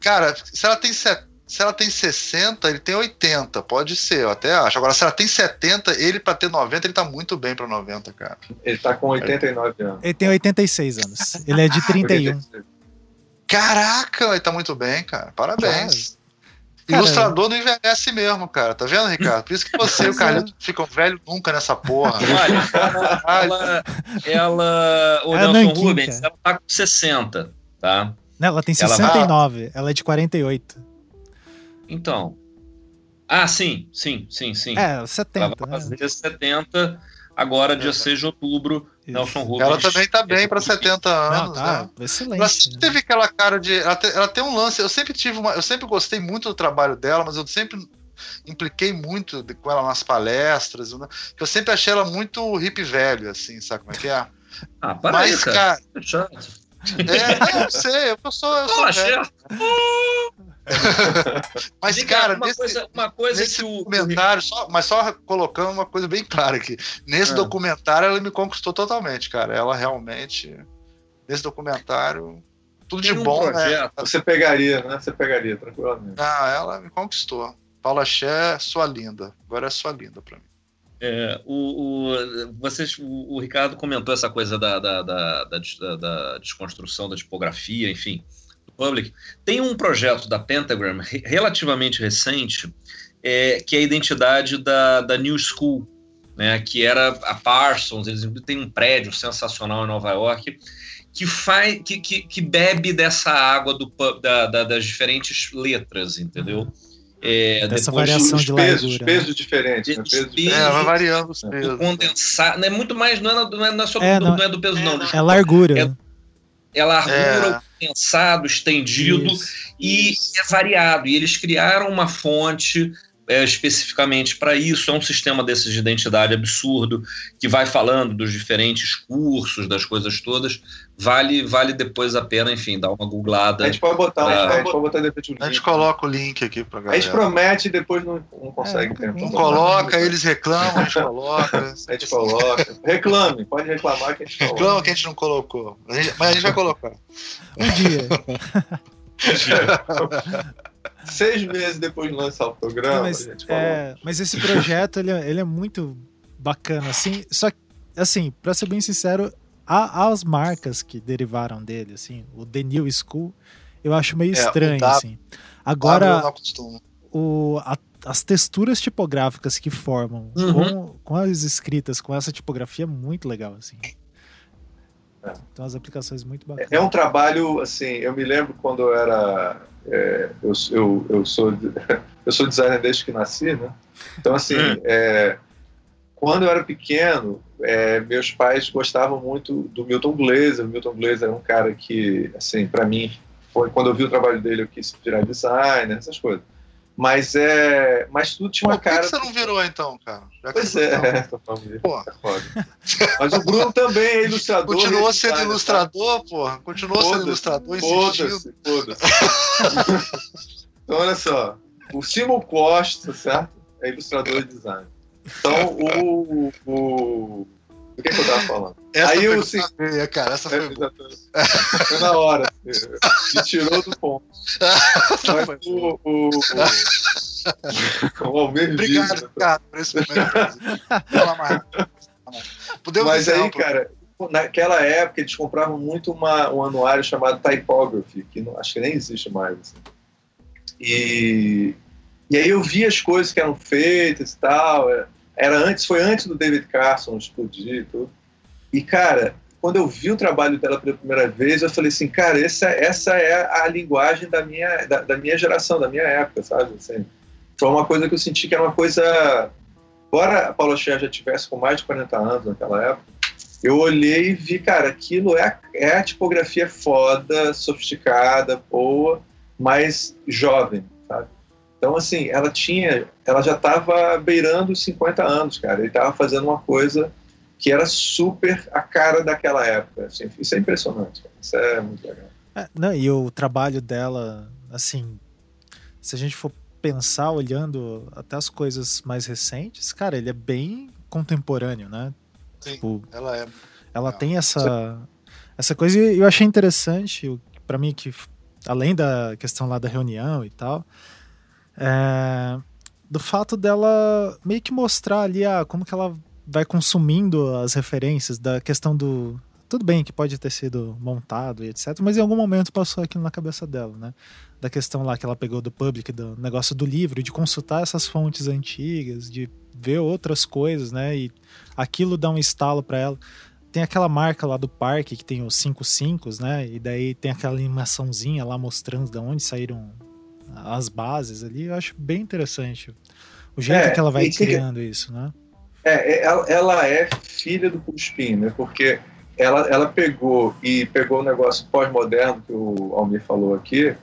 Cara, se ela tem se- se ela tem 60, ele tem 80, pode ser, eu até acho. Agora, se ela tem 70, ele pra ter 90, ele tá muito bem pra 90, cara. Ele tá com 89 anos. Ele tem 86 anos. Ele é de 31. 86. Caraca, ele tá muito bem, cara. Parabéns. Cara, Ilustrador não envelhece mesmo, cara. Tá vendo, Ricardo? Por isso que você e o é. Carlito ficam velho nunca nessa porra. Olha, ela, ela, ela o É a Nelson Nanquim, Rubens, cara. ela tá com 60, tá? Não, ela tem Ela- 69. Ela é de 48. Então. Ah, sim, sim, sim, sim. É, ela 70. vai né? fazer 70 agora, dia 6 de outubro. Nelson Rubens. Ela também tá bem pra 70 Não, anos, tá. né? Excelente. Ela sempre né? teve aquela cara de. Ela, te- ela tem um lance. Eu sempre tive uma. Eu sempre gostei muito do trabalho dela, mas eu sempre impliquei muito de- com ela nas palestras. né? Que eu sempre achei ela muito hip velho, assim, sabe como é que é? Ah, para mas, aí, cara. cara. É, não, eu sei, eu sou. Eu sou Fala, velho. Mas, Vem cara, uma nesse, coisa, uma coisa nesse que o. documentário, só, mas só colocando uma coisa bem clara aqui. Nesse Ah. documentário, ela me conquistou totalmente, cara. Ela realmente. Nesse documentário, tudo de tem um bom, né? projeto, Você pegaria, né? Você pegaria, tranquilamente. Ah, ela me conquistou. Paula Ché, sua linda. Agora é sua linda pra mim. É, o, o, vocês, o, o Ricardo comentou essa coisa da, da, da, da, da- da desconstrução da tipografia, enfim, public. Tem um projeto da Pentagram re- relativamente recente, é, que é a identidade da, da New School, né, que era a Parsons, eles têm um prédio sensacional em Nova York, que, faz, que, que, que bebe dessa água do, da- da- das diferentes letras, entendeu? É, Dessa variação os de pesos, largura, pesos diferentes. né? Os Pesos pesos. É, vai variando os do pesos. condensado. Não é muito mais, não é, não é, não é só É, do, não- não é do peso, não. É desculpa. largura. É- É largura, O condensado, estendido Isso. e é variado. E eles criaram uma fonte é, especificamente para isso. É um sistema desses de identidade absurdo que vai falando dos diferentes cursos, das coisas todas. Vale, vale depois a pena, enfim, dar uma googlada. A gente pode botar, Ah. a gente pode botar depois o A gente coloca o link aqui pra A galera. gente promete e depois não, não consegue. É, né? não Coloca, eles reclamam, a gente coloca. A gente coloca. Reclame, pode reclamar que a gente coloca. Reclama que a gente não colocou. A gente- mas a gente vai colocar. Um dia. Seis meses depois de lançar o programa, Não, mas, a gente coloca. é, mas esse projeto, ele, é- ele é muito bacana, assim. Só que, assim, pra ser bem sincero, há, as marcas que derivaram dele, assim. O The New School, eu acho meio É, estranho, W- assim. Agora, acostumo. o, a- as texturas tipográficas que formam Uhum. com, com as escritas, com essa tipografia, é muito legal, assim. É. Então, as aplicações muito bacanas. É um trabalho, assim, eu me lembro quando eu era. É, eu, eu, eu, sou, eu sou designer desde que nasci, né? Então, assim, Hum. é, quando eu era pequeno, é, meus pais gostavam muito do Milton Glaser. O Milton Glaser era um cara que, assim, para mim, foi quando eu vi o trabalho dele, eu quis virar designer, essas coisas. Mas, é, mas tudo tinha Pô, uma por que, cara. que você não virou então, cara? Já Pois é, tá- é. Mas o Bruno também é ilustrador. Continuou sendo ilustrador, porra. Continuou sendo ilustrador, insistindo. Foda-se, foda-se. então, olha só. O Simon Costa, certo? É ilustrador de design. Então, o. o do que, que eu tava falando? Essa Aí foi eu, sim- feia, cara. Essa foi É. Foi na hora. Me tirou do ponto. Mas o, o, o, o Obrigado, Vitor, cara, por esse momento. Fala mais. Podemos Mas aí, o cara, naquela época eles compravam muito uma, um anuário chamado Typography, que não, acho que nem existe mais. assim. E, e aí eu vi as coisas que eram feitas e tal. é, Era antes, foi antes do David Carson explodir e tudo. E, cara, quando eu vi o trabalho dela pela primeira vez, eu falei assim, cara, essa, essa é a linguagem da minha, da, da minha geração, da minha época, sabe? Assim, foi uma coisa que eu senti que era uma coisa. Embora a Paula Scher já tivesse com mais de 40 anos naquela época, eu olhei e vi, cara, aquilo é, é a tipografia foda, sofisticada, boa, mas jovem? Então, assim, ela tinha, ela já estava beirando os 50 anos, cara, e estava fazendo uma coisa que era super a cara daquela época. assim, isso é impressionante, cara. isso é muito legal. É, não, e o trabalho dela, assim, se a gente for pensar olhando até as coisas mais recentes, cara, ele é bem contemporâneo, né? Sim. Tipo, Ela é. ela tem essa essa coisa e eu achei interessante para mim que além da questão lá da reunião e tal é, do fato dela meio que mostrar ali a, como que ela vai consumindo as referências da questão do tudo bem que pode ter sido montado e etc mas em algum momento passou aquilo na cabeça dela né? Da questão lá que ela pegou do public do negócio do livro de consultar essas fontes antigas de ver outras coisas né? E aquilo dá um estalo para ela. Tem aquela marca lá do parque que tem os 5 5 né? E daí tem aquela animaçãozinha lá mostrando de onde saíram as bases ali. Eu acho bem interessante o jeito É, que ela vai tem que- criando isso, né? É, é, ela, é filha do Puspin, né? Porque ela, ela pegou e pegou o negócio pós-moderno que o Almir falou aqui.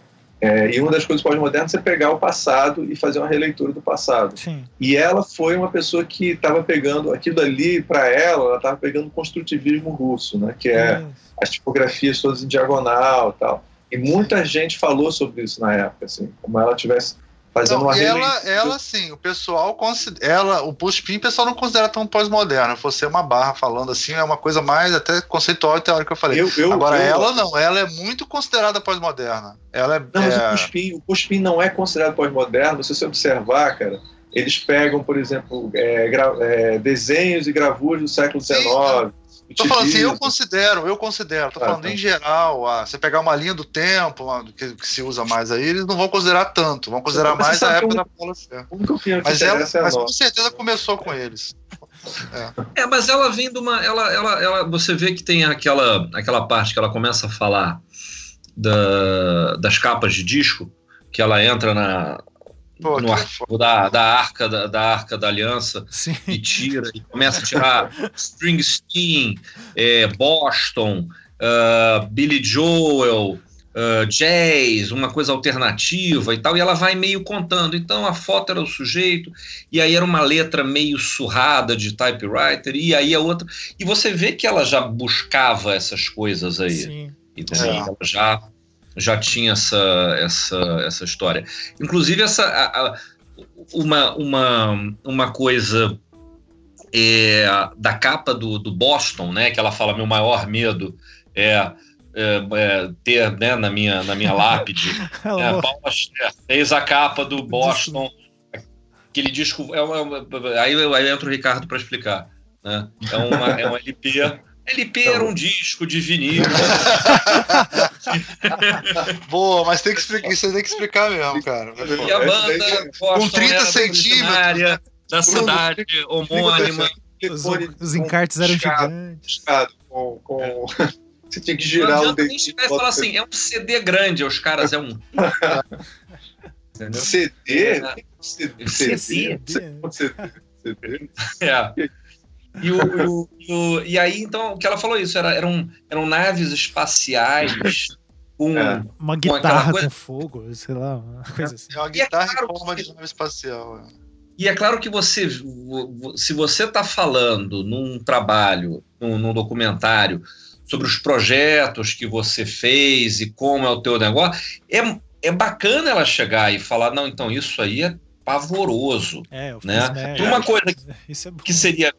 é, e uma das coisas pós-modernas é pegar o passado e fazer uma releitura do passado. Sim. E ela foi uma pessoa que estava pegando aquilo ali para ela, ela estava pegando o construtivismo russo, né? Que é as tipografias todas em diagonal tal. E muita gente falou sobre isso na época, assim, como ela tivesse fazendo Não, uma ela, ela, assim, o pessoal considera. Ela, o Puspin, o pessoal não considera tão pós-moderno. Você uma barra falando assim, é uma coisa mais até conceitual e teórica que eu falei. Eu, eu, Agora, eu- ela não, ela é muito considerada pós-moderna. Ela é. Não, mas o é- Puspin, o Puspin não é considerado pós-moderno. Se você observar, cara, eles pegam, por exemplo, é, é, desenhos e gravuras do século Sim, XIX. Tô falando assim, eu utilizam. considero, eu considero, tô Ah, falando tá. em geral, ah, você pegar uma linha do tempo, uma- que, que se usa mais aí, eles não vão considerar tanto, vão considerar mais a época que da Paula que Mas, ela, é a mas com certeza começou com eles. É, mas ela vem de uma. Ela, ela, ela, você vê que tem aquela, aquela parte que ela começa a falar da, das capas de disco, que ela entra na, Pô, no arquivo da, da, arca, da, da arca da aliança Sim. e tira e começa a tirar Springsteen, é, Boston, ah, Billy Joel, ah, jazz, uma coisa alternativa e tal, e ela vai meio contando. Então a foto era o sujeito, e aí era uma letra meio surrada de typewriter, e aí a outra. E você vê que ela já buscava essas coisas aí. Sim. Entendeu? É. Ela já, já tinha essa, essa, essa história. Inclusive, essa, a- a- uma, uma, uma coisa é, da capa do, do Boston, né? Que ela fala: meu maior medo é. é, é, ter né, na, minha, na minha lápide é. Paula Scher fez a capa do Boston aquele disco é uma- aí, aí entra o Ricardo para explicar né? é, uma, é um LP LP era um disco de vinil Boa, mas tem que explicar, isso tem que explicar mesmo, cara. E a banda Boston 30 era centímetros. da cidade homônima. Os, os encartes eram gigantes. com, com... Você tinha que Não girar o adianta nem dedinho. chegar e falar assim, é um CD grande, os caras é um. Entendeu? CD? É. CD? CD? CD? CD? É. E, o, e o- e o- e aí, então, o que ela falou isso, era, eram, eram naves espaciais com. É. Uma guitarra coisa- com fogo, sei lá, uma coisa assim. É uma E é guitarra claro em forma que- de nave espacial. é. E é claro que você, se você está falando num trabalho, num, num documentário, sobre os projetos que você fez e como é o teu negócio, é, é bacana ela chegar e falar, não, então isso aí é pavoroso. É, eu fiz Né? Uma coisa Isso é. Que seria,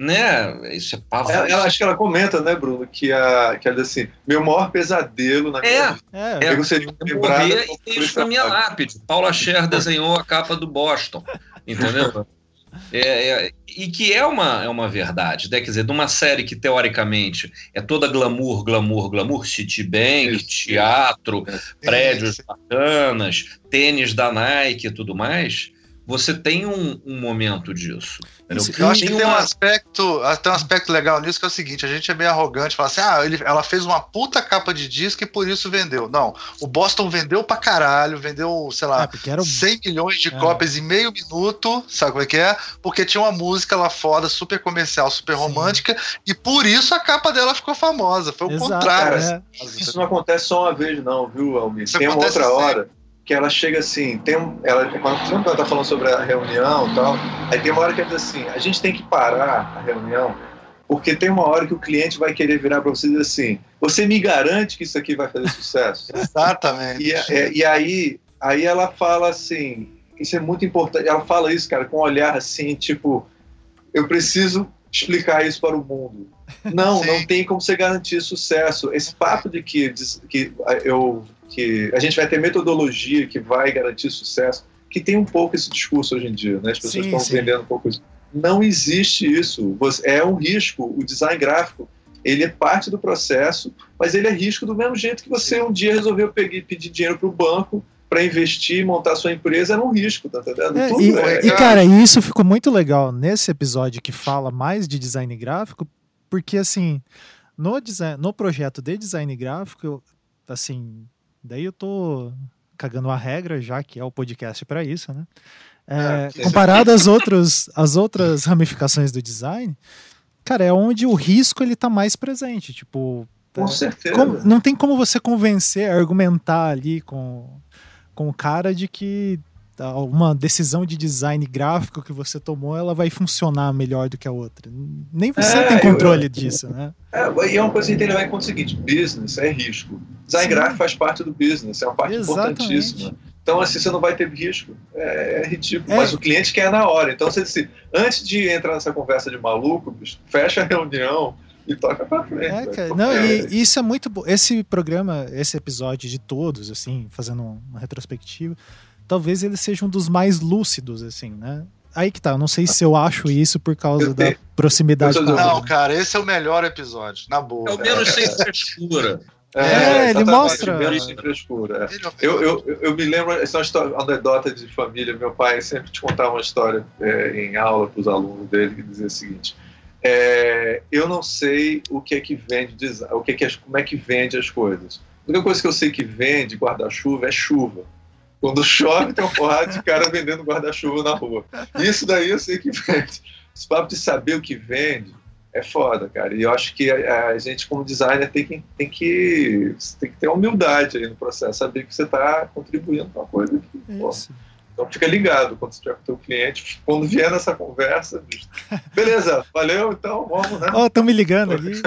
né, isso é pavoroso. Ela, ela- acho que ela comenta, né, Bruno, que, a, que ela diz assim: meu maior pesadelo na É, vida É, É, eu seria Eu morrer e ter isso na minha lápide. Paula Scher desenhou a capa do Boston, entendeu? É, é, e que é uma, é uma verdade, né? Quer dizer, de uma série que teoricamente é toda glamour, glamour, glamour, Isso, isso. teatro, prédios Sim, bacanas, tênis da Nike e tudo mais, você tem um, um momento disso. Isso, Eu acho que Tem um aspecto, ah, tem um aspecto legal nisso que é o seguinte: a gente é meio arrogante, fala assim, ah, ele- ela fez uma puta capa de disco e por isso vendeu. Não, o Boston vendeu pra caralho, vendeu, sei é, lá, porque era o 100 milhões de É. cópias em meio minuto, sabe como é que é? Porque tinha uma música lá foda, super comercial, super Sim. romântica, e por isso a capa dela ficou famosa. Foi o Exato, contrário. é. Isso não acontece só uma vez, não, viu, Almir? Isso tem uma acontece outra sempre. hora que ela chega assim, tem um, ela, quando ela tá falando sobre a reunião e tal, aí tem uma hora que ela diz assim, a gente tem que parar a reunião, porque tem uma hora que o cliente vai querer virar para você e dizer assim, você me garante que isso aqui vai fazer sucesso? Exatamente. E, é- e aí, aí ela fala assim, isso é muito importante, ela fala isso, cara, com um olhar assim, tipo, eu preciso explicar isso para o mundo. Não, Sim. não tem como você garantir sucesso. Esse papo de que, que, eu, que a gente vai ter metodologia que vai garantir sucesso, que tem um pouco esse discurso hoje em dia, né? As pessoas Sim, estão sim. vendendo um pouco isso. Não existe isso. É um risco. O design gráfico, ele é parte do processo, mas ele é risco do mesmo jeito que você um dia resolveu pedir, pedir dinheiro para o banco para investir, montar sua empresa, era um risco, tá entendendo? É, Tudo e, é- e, cara, isso ficou muito legal nesse episódio que fala mais de design gráfico, porque assim, no, design, no projeto de design gráfico, eu, assim, daí eu tô cagando a regra, já que é o podcast para isso, né? É, É, comparado às outras, às outras ramificações do design, cara, é onde o risco ele tá mais presente. Tipo, com é, certeza. como- não tem como você convencer, argumentar ali com, com o cara de que uma decisão de design gráfico que você tomou, ela vai funcionar melhor do que a outra. Nem você É, tem eu- controle disso, né? É, e é uma coisa que tem que levar em conta o seguinte: business é risco. Design Sim. gráfico faz parte do business, é uma parte Exatamente. importantíssima. Então, assim, você não vai ter risco. É, é ridículo. É. Mas o cliente quer na hora. Então, você, assim, antes de entrar nessa conversa de maluco, fecha a reunião e toca pra frente. É, Porque- não, e, e isso é muito bom. Esse programa, esse episódio de todos, assim, fazendo uma retrospectiva, talvez ele seja um dos mais lúcidos, assim, né? Aí que tá, eu não sei se eu acho isso por causa da proximidade a Não, cara, esse é o melhor episódio, na boa. É o menos sem frescura. É, ele exatamente, mostra. menos sem frescura. é. Ele- Eu, eu, eu- me lembro, essa é uma anedota de família. Meu pai sempre te contava uma história é, em aula para os alunos dele que dizia o seguinte: é, Eu não sei o que é que vende, o que é que como é que vende as coisas. A única coisa que eu sei que vende guarda-chuva é chuva. Quando chove, tem uma porrada de cara vendendo guarda-chuva na rua. Isso daí eu sei que vende. Esse papo de saber o que vende é foda, cara. E eu acho que a, a gente, como designer, tem que, tem, que, tem que ter humildade aí no processo, saber que você está contribuindo para uma coisa que, pô, então fica ligado quando você estiver com o teu cliente, quando vier nessa conversa, bicho, beleza, valeu, então vamos, né? Ó, estão me ligando ali.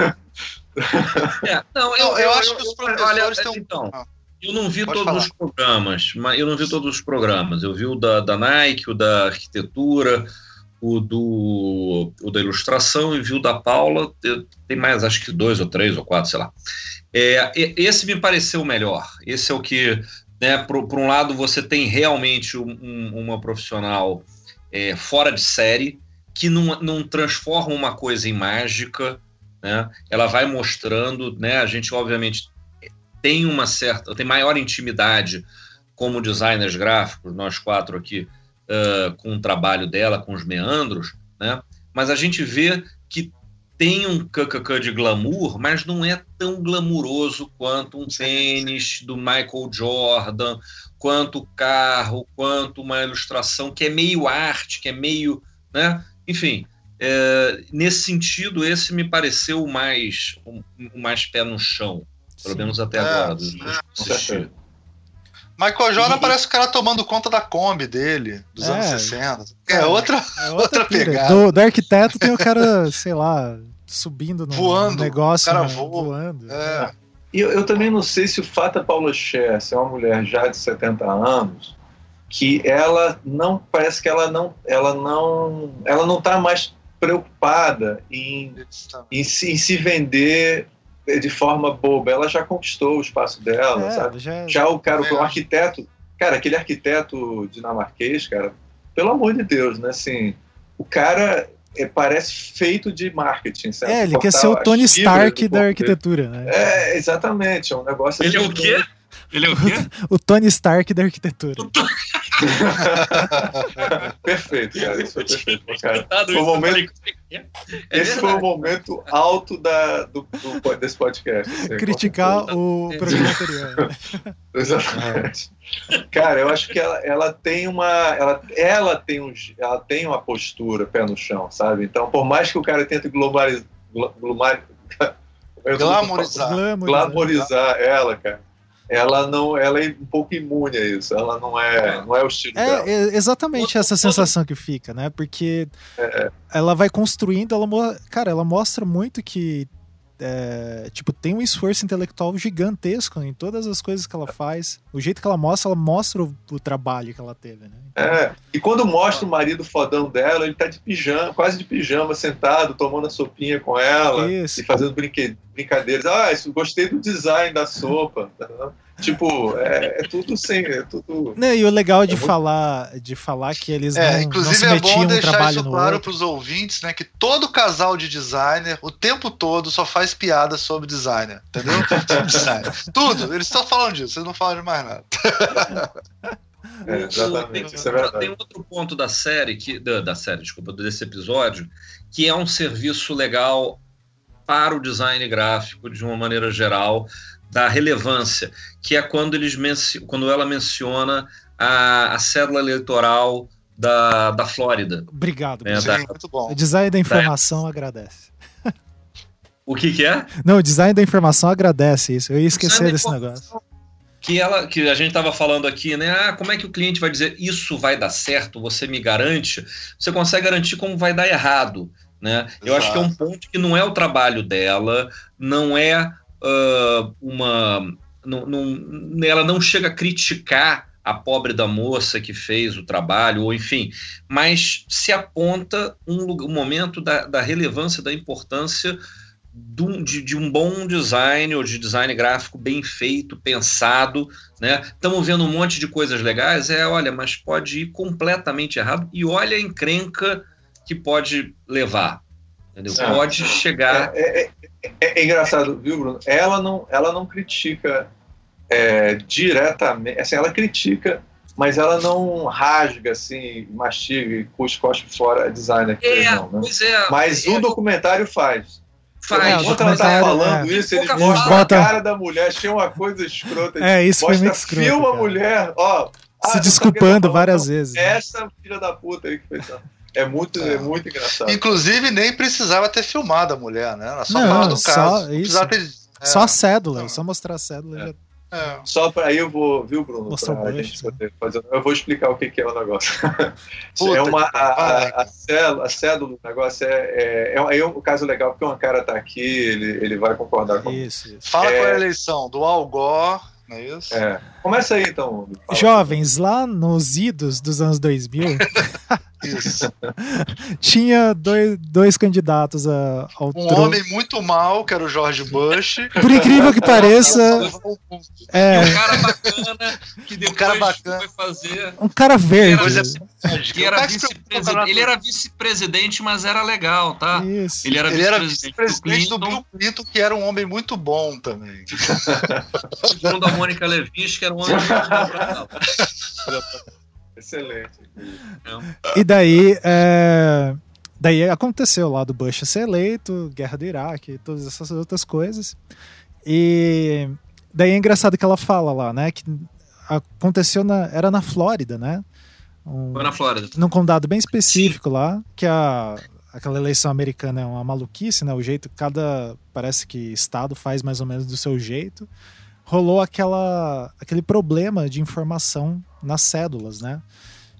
É, não, Não, eu acho que os professores um- então, Ah. Eu não vi Pode todos falar. os programas, mas eu não vi todos os programas. Eu vi o da, da Nike, o da arquitetura, o do o da ilustração e vi o da Paula. Eu- Tem mais, acho que dois ou três ou quatro, sei lá. É, esse me pareceu o melhor. Esse é o que, né, por, por um lado, você tem realmente um- um- uma profissional é, fora de série que não, não transforma uma coisa em mágica, né? Ela vai mostrando, né? A gente obviamente tem uma certa, tem maior intimidade como designers gráficos, nós quatro aqui, uh, com o trabalho dela, com os meandros, né? Mas a gente vê que tem um kkk de glamour, mas não é tão glamuroso quanto um tênis do Michael Jordan, quanto o carro, quanto uma ilustração que é meio arte, que é meio, né? Enfim, é, nesse sentido, esse me pareceu mais, o mais pé no chão, pelo menos até É, agora. é. Michael Jordan E- parece o cara tomando conta da Kombi dele, dos É. anos 60. É outra. É Outra pira. pegada. Do, do arquiteto tem o cara, sei lá, subindo no Voando, negócio, o cara né, voa. voando. É, E eu, eu também não sei se o fato da Paula Scher ser uma mulher já de 70 anos, que ela não parece que ela não ela não ela não está mais preocupada em, em, se, em se vender de forma boba. Ela já conquistou o espaço dela, É, sabe? já, Já o cara, o acho. arquiteto, cara, aquele arquiteto dinamarquês, cara, pelo amor de Deus, né? Assim, o cara é, parece feito de marketing, sabe? é, ele quer ser o Tony Stark da arquitetura, né? É, exatamente, é um negócio Ele é o quê? Ele é o quê? O Tony Stark da arquitetura. perfeito, cara. Isso foi perfeito, cara. Foi eu momento- falei, É Esse foi o momento alto da, do, do- desse podcast. assim, Criticar o programa anterior. né? Exatamente. Cara, eu acho que ela, ela tem uma. Ela, ela, tem um, ela tem uma postura pé no chão, sabe? Então, por mais que o cara tente globalizar. Glamorizar. Glamorizar ela, cara. Ela não, ela é um pouco imune a isso. Ela não é, não é o estilo dela. É, é exatamente essa sensação que fica, né? Porque ela vai construindo, ela, mo- cara, ela mostra muito que é, tipo, tem um esforço intelectual gigantesco em todas as coisas que ela faz. O jeito que ela mostra, ela mostra o, o trabalho que ela teve, né? É. E quando mostra o marido fodão dela, ele tá de pijama, quase de pijama, sentado, tomando a sopinha com ela Isso. e fazendo brincadeiras. Ah, isso, gostei do design da sopa. Tipo, é, é tudo sem. É tudo. Não, e o legal de É muito- falar de falar que eles É, não, não inclusive se é bom um deixar trabalho isso no claro para os ouvintes, né? Que todo casal de designer, o tempo todo, só faz piada sobre designer, entendeu? Designer. Tudo, eles estão falando disso, vocês não falam de mais nada. É, exatamente, tem, isso é verdade. tem outro ponto da série, que, da, da série, desculpa, desse episódio, que é um serviço legal para o design gráfico de uma maneira geral, da relevância, que é quando, eles quando ela menciona a, a cédula eleitoral da, da Flórida. Obrigado. É, tá. muito bom. O design da informação agradece. O que, que é? Não, o design da informação agradece isso. Eu ia esquecer da desse negócio. que ela que a gente estava falando aqui, né? Ah, como é que o cliente vai dizer isso vai dar certo? Você me garante? Você consegue garantir como vai dar errado, né? Eu acho que é um ponto que não é o trabalho dela, não é ah, uma, não, não- ela não chega a criticar a pobre da moça que fez o trabalho, ou enfim, mas se aponta um, um momento da, da relevância, da importância de um, de, de um bom design ou de design gráfico bem feito, pensado, né? Estamos vendo um monte de coisas legais, é, olha, mas pode ir completamente errado e olha a encrenca que pode levar. Entendeu? Ah. Pode chegar. É, é- é- é engraçado, viu, Bruno? Ela não, ela não critica é, diretamente, assim, ela critica, mas ela não rasga, assim, mastiga e cuspe fora a designer que fez, É, não, né? pois é. Mas é, o documentário faz. faz. É, Enquanto ela tá falando é. isso, eles Pouca mostram fala. a cara da mulher, achei uma coisa escrota. É, isso foi Mostra, muito escroto. filma a mulher, ó. ah, Se não desculpando várias vezes. né? Essa filha da puta aí que fez isso. É muito, é. muito engraçado. Inclusive, nem precisava ter filmado a mulher, né? Ela só Não, falava do só caso. Isso. ter. é, Só a cédula, só mostrar a cédula. É. já- é. Só para aí eu vou, viu, Bruno? Mostrou Pra o gente poder fazer. Eu vou explicar o que, que é o negócio. Puta é uma, a, a, a, célula, a cédula do negócio é, é, é, um- é um caso legal, porque um cara tá aqui, ele, ele vai concordar com Isso, isso. Fala É. qual é a eleição do Al Gore, não é isso? é. Começa aí então. fala. Jovens, lá nos idos dos anos 2000, Isso. tinha dois, dois candidatos a, ao Um trono. homem muito mal, que era o George Bush. Por incrível que pareça, E é um cara bacana que depois cara bacana. foi fazer. um cara verde. Que era vice-presidente. Ele era vice-presidente, mas era legal, tá? Isso. Ele era era vice-presidente vice-presidente do do Bill Clinton, que era um homem muito bom também. segundo a Mônica Levinsky, que um homem. Excelente. E daí, é, daí aconteceu lá do Bush ser eleito, guerra do Iraque, todas essas outras coisas. E daí é engraçado que ela fala lá, né, que aconteceu na, era na Flórida, né? Um- Foi na Flórida. num condado bem específico lá, que a aquela eleição americana é uma maluquice, né? O jeito cada parece que estado faz mais ou menos do seu jeito. Rolou aquela aquele problema de informação nas cédulas, né?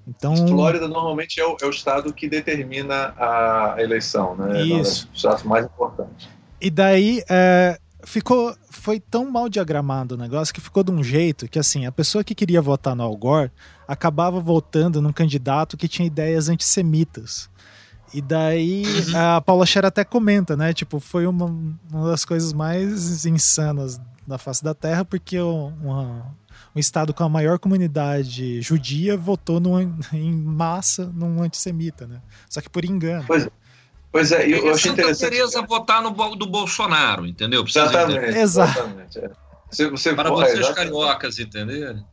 Então, Flórida normalmente é o, é o estado que determina a eleição, né? Isso. É o estado mais importante. E daí é, ficou. Foi tão mal diagramado o negócio que ficou de um jeito que assim, a pessoa que queria votar no Al Gore acabava votando num candidato que tinha ideias antissemitas. E daí a Paula Scher até comenta, né? Tipo, foi uma, uma das coisas mais insanas da face da Terra, porque o- uma- um estado com a maior comunidade judia votou num- em massa num antissemita, né? Só que por engano. Pois é, eu, É eu achei Santa interessante. Teresa votar no do Bolsonaro, entendeu? Precisa entender. Exatamente. Exato. exatamente é. Você, você Para é, vocês exatamente. cariocas entenderem.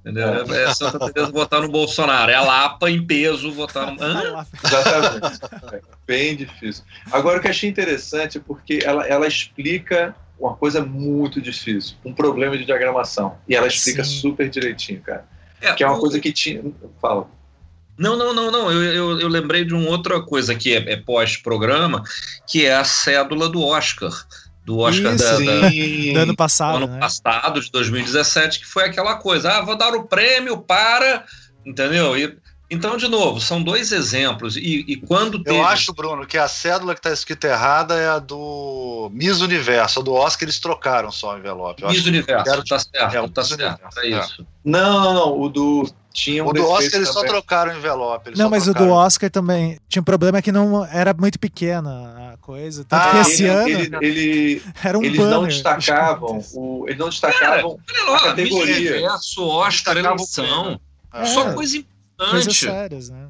Entendeu? É Santa Teresa votar no Bolsonaro. É a Lapa em peso votar no. Hã? Exatamente. É, bem difícil. Agora, o que eu achei interessante é porque ela, ela explica uma coisa muito difícil, um problema de diagramação. E ela explica Sim. super direitinho, cara. É, Que é uma o- coisa que tinha. Fala. Não, não, não, não. Eu, eu, eu lembrei de uma outra coisa que é, é pós-programa, que é a cédula do Oscar. Do Oscar Isso, da, da- Sim. Do ano do passado, ano né? passado, de 2017, que foi aquela coisa, ah, vou dar o prêmio para, entendeu? E, então, de novo, são dois exemplos. E, e quando teve... Eu acho, Bruno, que a cédula que está escrita errada é a do Miss Universo. A do Oscar eles trocaram só o envelope. Eu Miss Universo, quero- tá certo, é, o tá certo, Universo, é é. isso. Não, não, não. O do. Tinha um O do Oscar eles só também. trocaram o envelope. eles Não, só mas o do trocaram. Oscar também tinha um problema que não era muito pequena a coisa. Tanto Ah, que esse ele, ano ele, ele- era um eles banner. não destacavam. O, eles não destacavam. Olha lá, Miss categoria. Universo, Oscar, eleição, É. só coisa Coisas sérias, né?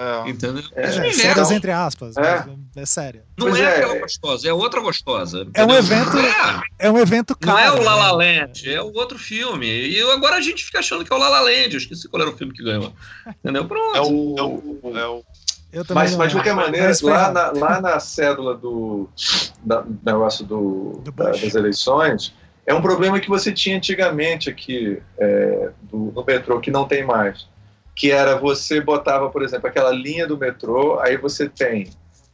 É. entendeu? É, Miss É, Universo. sérias entre aspas, É. é séria. Não Pois é, é. aquela gostosa, é outra gostosa. É um entendeu? evento- É, É um evento não caro. é o La La né? Land, é o outro filme. E agora a gente fica achando que é o La La Land. Eu esqueci qual era o filme que ganhou. Entendeu? Pronto. É o, é o, é o- Mas, não mas de qualquer maneira, lá na, lá na cédula do, da- negócio do, Do da- das eleições, é um problema que você tinha antigamente aqui é, do- no metrô, que não tem mais. Que era você botava, por exemplo, aquela linha do metrô, aí você tem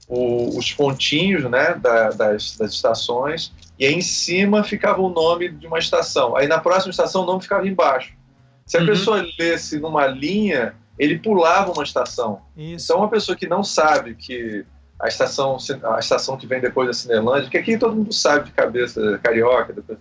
o- os pontinhos né, da- das, das estações, e aí em cima ficava o nome de uma estação. Aí na próxima estação o nome ficava embaixo. Se a Uhum. pessoa lesse numa linha, ele pulava uma estação. Isso. Então, uma pessoa que não sabe que a estação, a estação que vem depois da Cinelândia, que aqui todo mundo sabe de cabeça, carioca, depois-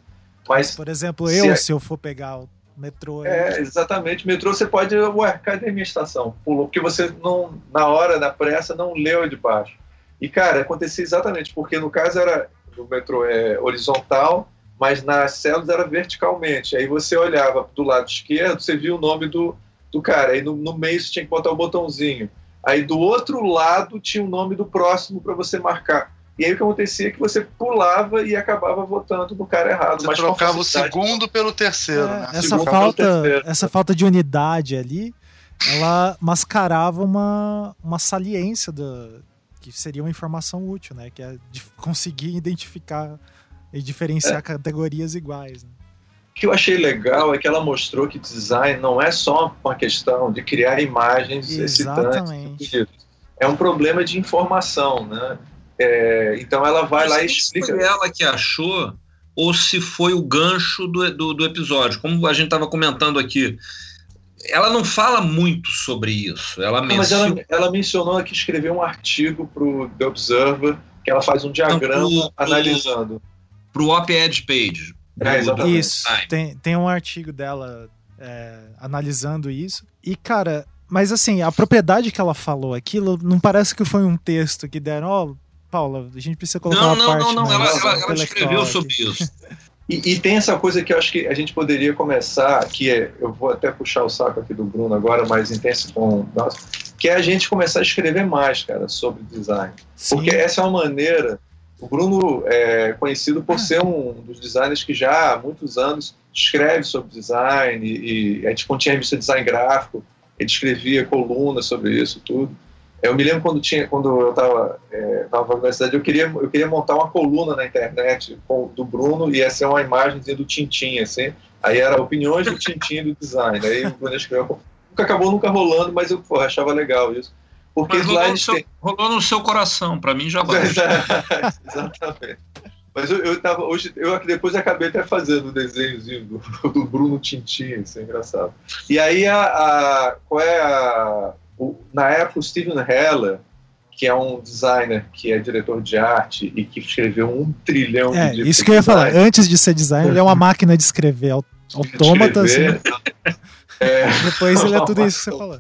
mas Por exemplo, Se eu, é- se eu for pegar o metrô. é exatamente, metrô você pode, ué, cadê minha estação? Pulou, porque você não, na hora da pressa, não leu de baixo. E, cara, acontecia exatamente, porque no caso era, o metrô é horizontal, mas nas células era verticalmente. Aí você olhava do lado esquerdo, você via o nome do, do cara, aí no, no meio você tinha que botar o botãozinho. Aí do outro lado tinha o nome do próximo para você marcar. E aí o que acontecia é que você pulava e acabava votando no cara errado. Você mas com trocava o segundo pelo terceiro, É, né? essa, Segundo falta, terceiro. essa falta de unidade ali, ela mascarava uma, uma saliência da, que seria uma informação útil, né? Que é de conseguir identificar e diferenciar categorias iguais. né? O que eu achei legal é que ela mostrou que design não é só uma questão de criar imagens excitantes. Exatamente. bonitas. É um problema de informação, né? É, então ela vai lá e explica. Foi ela que achou ou se foi o gancho do, do, do episódio. Como a gente estava comentando aqui, ela não fala muito sobre isso. Ela Não, mas ela, ela mencionou que escreveu um artigo para o The Observer, que ela faz um diagrama Não, pro- analisando. Pro op-ed page. É. Isso, tem, tem um artigo dela é, analisando isso. E, cara, mas assim, a propriedade que ela falou aquilo não parece que foi um texto que deram, ó, Paula, a gente precisa colocar Não, uma não, parte não, não. Ela, mais ela, ela intelectual escreveu aqui. sobre isso. E, e tem essa coisa que eu acho que a gente poderia começar, que é, eu vou até puxar o saco aqui do Bruno agora, mas intenso com nossa, que é a gente começar a escrever mais, cara, sobre design. Sim, Porque essa é uma maneira. O Bruno é conhecido por ser um dos designers que já há muitos anos escreve sobre design e, e a gente quando tinha a revista Design Gráfico, ele escrevia colunas sobre isso tudo. Eu me lembro quando tinha, quando eu estava é, na universidade, eu queria, eu queria montar uma coluna na internet com, do Bruno e ia ser uma imagem do Tintin, assim. Aí era opiniões do Tintin do design. Aí o Bruno escreveu. Nunca acabou nunca rolando, mas eu porra, achava legal isso. Porque Mas rolou no, seu, têm- rolou no seu coração. Para mim já basta. Exatamente. Mas eu, eu tava, hoje, eu depois acabei até fazendo o desenhozinho do, do Bruno Tintin, isso é engraçado. E aí, a, a- qual é a. o- na época, o Steven Heller, que é um designer que é diretor de arte e que escreveu um trilhão É, de livros isso que eu ia falar. Antes de ser designer, ele é uma máquina de escrever au- de autômata, assim. escrever, é, Depois ele é tudo isso que você falou.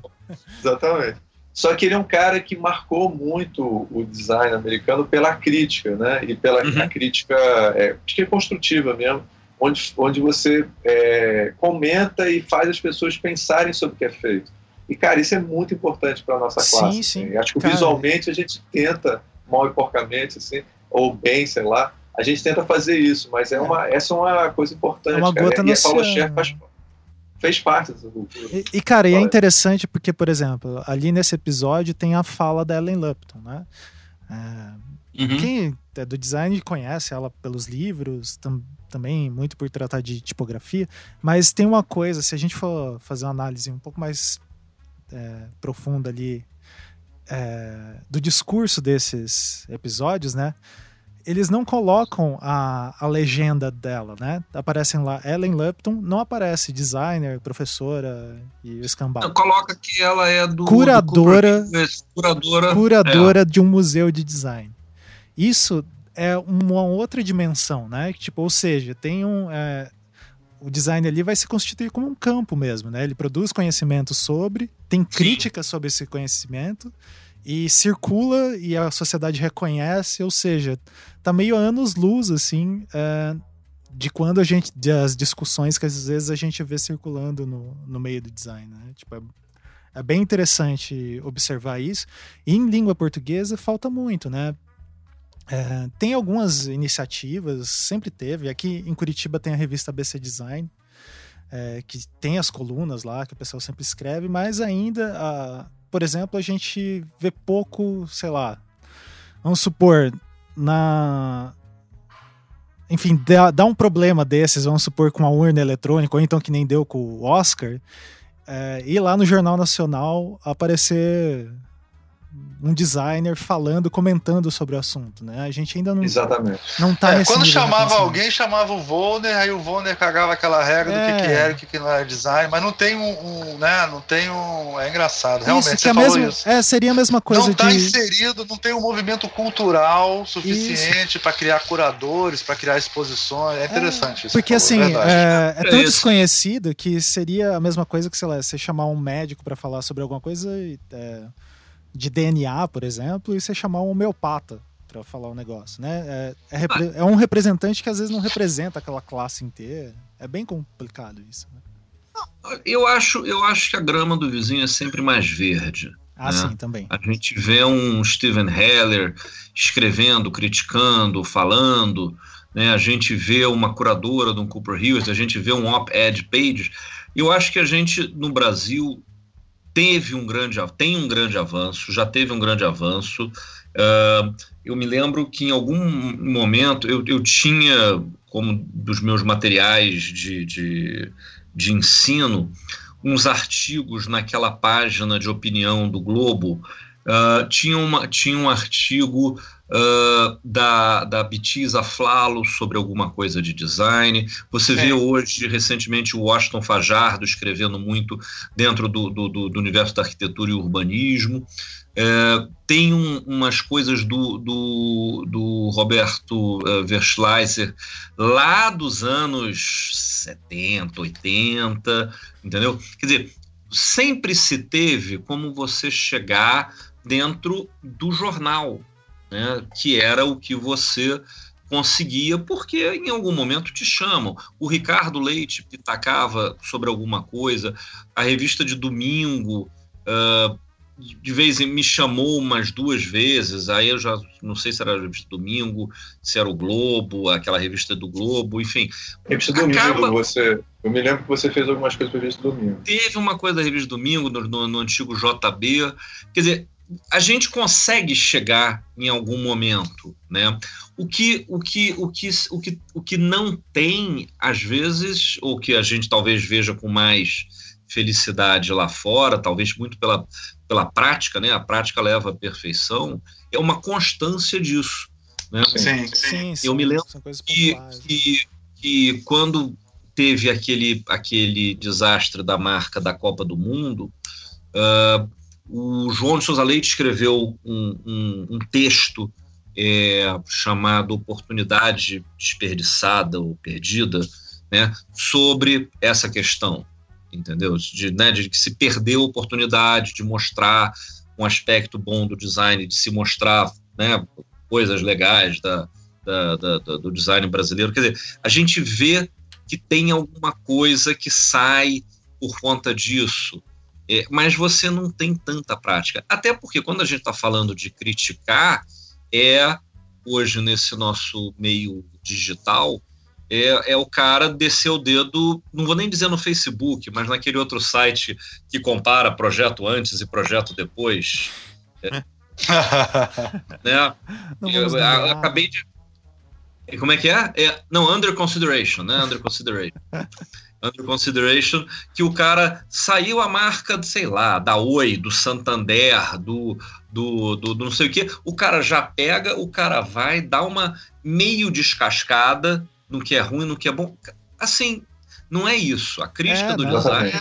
Exatamente. Só que ele é um cara que marcou muito o design americano pela crítica, né? E pela Uhum. a crítica, é, acho que é construtiva mesmo, onde, onde você é, comenta e faz as pessoas pensarem sobre o que é feito. E, cara, isso é muito importante para nossa Sim, classe. sim. assim. Acho que Cara, visualmente a gente tenta, mal e porcamente, assim, ou bem, sei lá, a gente tenta fazer isso, mas é uma, essa é uma coisa importante. É uma cara. gota e no a Scher faz- fez parte dessa cultura. E, e, cara, e é interessante porque, por exemplo, ali nesse episódio tem a fala da Ellen Lupton, né? É, Uhum. Quem é do design conhece ela pelos livros, tam- também muito por tratar de tipografia, mas tem uma coisa, se a gente for fazer uma análise um pouco mais é, profunda ali é, do discurso desses episódios, né? Eles não colocam a, a legenda dela, né? Aparecem lá Ellen Lupton, não aparece designer, professora e o escambau. Coloca que ela é do. Curadora- do curadora. curadora de um museu de design. Isso é uma outra dimensão, né? Tipo, ou seja, tem um. é, o design ali vai se constituir como um campo mesmo, né? Ele produz conhecimento sobre, tem crítica sobre esse conhecimento e circula e a sociedade reconhece, ou seja, tá meio anos luz assim é, de quando a gente das discussões que às vezes a gente vê circulando no, no meio do design, né? Tipo, é, é bem interessante observar isso. E em língua portuguesa falta muito, né? É, tem algumas iniciativas, sempre teve. Aqui em Curitiba tem a revista BC Design, é, que tem as colunas lá que o pessoal sempre escreve, mas ainda, a- por exemplo, a gente vê pouco, sei lá, vamos supor, na. Enfim, dá, dá um problema desses, vamos supor, com a urna eletrônica, ou então que nem deu com o Oscar, é, ir lá no Jornal Nacional aparecer um designer falando, comentando sobre o assunto, né? A gente ainda não, Exatamente. não tá É, nesse quando chamava alguém, chamava o Volner, aí o Volner cagava aquela regra do É. que, que era e o que, que não era design, mas não tem um, um, né, não tem um, é engraçado, realmente, isso, que você é falou mesmo, isso. é, seria a mesma coisa não está de inserido, não tem um movimento cultural suficiente para criar curadores, para criar exposições, é interessante isso. Porque que você assim, é é, é É tão isso. desconhecido que seria a mesma coisa que, sei lá, você chamar um médico para falar sobre alguma coisa é, de DNA, por exemplo, e você chamar um homeopata para falar o negócio, né? É, é repre- é um representante que às vezes não representa aquela classe inteira. É bem complicado isso. né? Eu acho, eu acho que a grama do vizinho é sempre mais verde. Ah, né? sim, também. A gente vê um Steven Heller escrevendo, criticando, falando, né? A gente vê uma curadora de um Cooper Hughes, a gente vê um op-ed page. Eu acho que a gente no Brasil teve um grande, tem um grande avanço, já teve um grande avanço. Uh, eu me lembro que em algum momento eu, eu tinha como dos meus materiais de, de, de ensino uns artigos naquela página de opinião do Globo. Uh, tinha, uma, tinha um artigo uh, da, da Betisa Flalo sobre alguma coisa de design. Você é. vê hoje, recentemente, o Washington Fajardo escrevendo muito dentro do, do, do universo da arquitetura e urbanismo. É, tem um, umas coisas do, do, do Roberto uh, Verschleiser lá dos anos 70, 80, entendeu? Quer dizer, sempre se teve como você chegar dentro do jornal, né, que era o que você conseguia, porque em algum momento te chamam. O Ricardo Leite pitacava sobre alguma coisa, a revista de domingo. Uh, de vez em me chamou umas duas vezes, aí eu já não sei se era a revista Domingo, se era o Globo, aquela revista do Globo, enfim. Revista Domingo, acaba... você. Eu me lembro que você fez algumas coisas para a revista Domingo. Teve uma coisa da revista Domingo, no, no, no antigo JB. Quer dizer, a gente consegue chegar em algum momento, né? O que, o que, o que, o que, o que não tem, às vezes, ou que a gente talvez veja com mais felicidade lá fora, talvez muito pela, pela prática, né? A prática leva à perfeição, é uma constância disso. Né? Sim, sim. sim Eu me lembro que, que, que, quando teve aquele, aquele desastre da marca da Copa do Mundo, uh, o João de Souza Leite escreveu um, um, um texto é, chamado Oportunidade Desperdiçada ou Perdida, né, sobre essa questão entendeu? De, né, de que se perdeu a oportunidade de mostrar um aspecto bom do design, de se mostrar né, coisas legais da, da, da, do design brasileiro. Quer dizer, a gente vê que tem alguma coisa que sai por conta disso, é, mas você não tem tanta prática. Até porque quando a gente está falando de criticar, é hoje nesse nosso meio digital, é, é o cara descer o dedo, não vou nem dizer no Facebook, mas naquele outro site que compara projeto antes e projeto depois. É, né? Eu, eu, acabei de. Como é que é? é? Não, under consideration, né? Under consideration. under consideration, que o cara saiu a marca, sei lá, da Oi, do Santander, do, do, do, do não sei o quê, o cara já pega, o cara vai, dá uma meio descascada, no que é ruim, no que é bom. Assim, não é isso. A crítica é, do não. design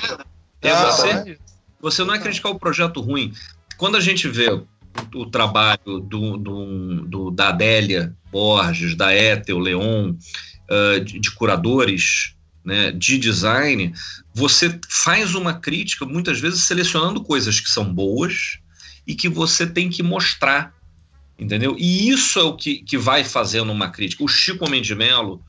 é, é você. Você não é criticar o projeto ruim. Quando a gente vê o, o trabalho do, do, do, da Adélia Borges, da Ethel Leon, uh, de, de, curadores né, de design, você faz uma crítica, muitas vezes selecionando coisas que são boas e que você tem que mostrar. Entendeu? E isso é o que, que vai fazendo uma crítica. O Chico Mendes Mello,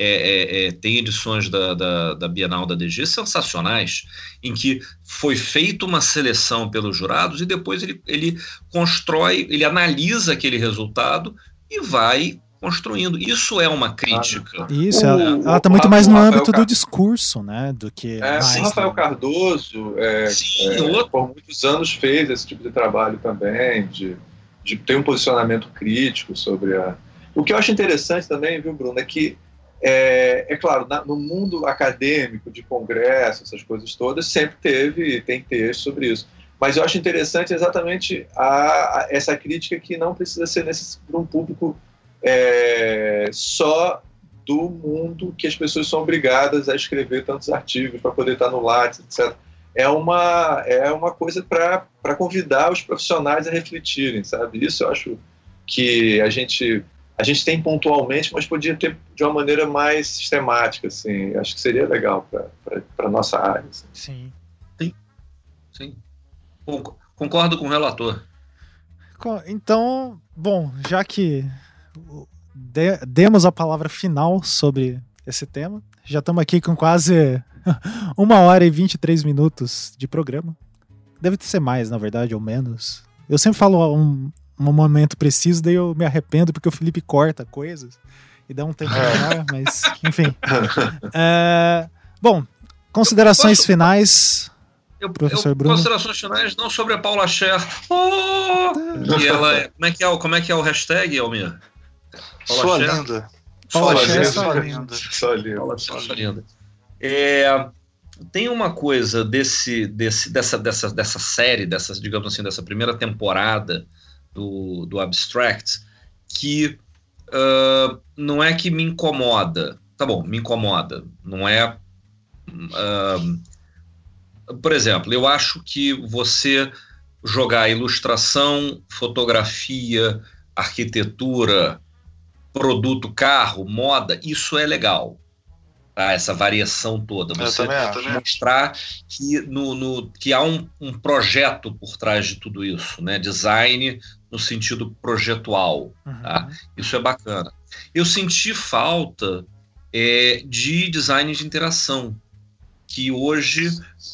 é, é, é, tem edições da, da, da, Bienal da DG sensacionais, em que foi feita uma seleção pelos jurados e depois ele, ele constrói, ele analisa aquele resultado e vai construindo. Isso é uma crítica. Isso, o, ela está muito mais no âmbito Rafael do discurso, né, do que... É, mais, o Rafael Cardoso, é, Sim, é, outro... por muitos anos fez esse tipo de trabalho também, de, de ter um posicionamento crítico sobre a... O que eu acho interessante também, viu, Bruno, é que é, é claro, na, no mundo acadêmico, de congresso, essas coisas todas, sempre teve e tem texto sobre isso. Mas eu acho interessante exatamente a, a, essa crítica que não precisa ser para um público é, só do mundo que as pessoas são obrigadas a escrever tantos artigos para poder estar no Lattes, etc. É uma, é uma coisa para convidar os profissionais a refletirem, sabe? Isso eu acho que a gente a gente tem pontualmente, mas podia ter de uma maneira mais sistemática, assim. Acho que seria legal para a nossa área. Assim. Sim. Sim. Sim. Concordo com o relator. Então, bom, já que demos a palavra final sobre esse tema, já estamos aqui com quase uma hora e 23 minutos de programa. deve ser mais, na verdade, ou menos. Eu sempre falo um, um momento preciso, daí eu me arrependo porque o Felipe corta coisas e dá um tempo menor, mas enfim. É, bom, considerações Posso- finais. Eu, Professor eu- Bruno? Considerações finais não sobre a Paula Scher. Oh! E ela é, como, é que é o, como é que é o hashtag, Almir? Paula linda. Paula Só só linda. linda. Só. Paula linda. É, tem uma coisa desse, desse, dessa, dessa, dessa série, dessa, digamos assim, dessa primeira temporada do, do Abstract, que ah, não é que me incomoda. Tá bom, me incomoda. Não é. ah, por exemplo, eu acho que você jogar ilustração, fotografia, arquitetura, produto, carro, moda, isso é legal. Tá? Essa variação toda. Eu Você mostrar que, no, no- que há um, um projeto por trás de tudo isso, né? Design no sentido projetual. Uhum. Tá. Isso é bacana. Eu senti falta é, de design de interação, que hoje,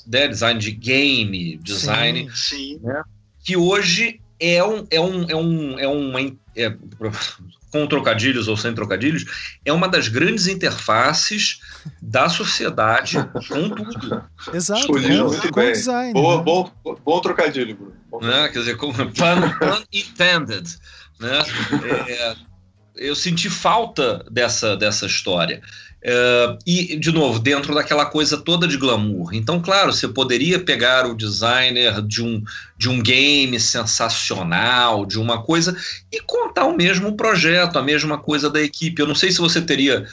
né, design de game, design, Sim. Sim. que hoje é um, é um, é um, é uma, é, com trocadilhos ou sem trocadilhos, é uma das grandes interfaces da sociedade com tudo. Exato, Escolhido com, muito com bem. design. Boa, né? bom, bom trocadilho, Bruno. Bom né? Quer dizer, como pun, pun intended, né? É, eu senti falta dessa, dessa história. É, e, de novo, dentro daquela coisa toda de glamour. Então, claro, você poderia pegar o designer de um, de um game sensacional, de uma coisa, e contar o mesmo projeto, a mesma coisa da equipe. Eu não sei se você teria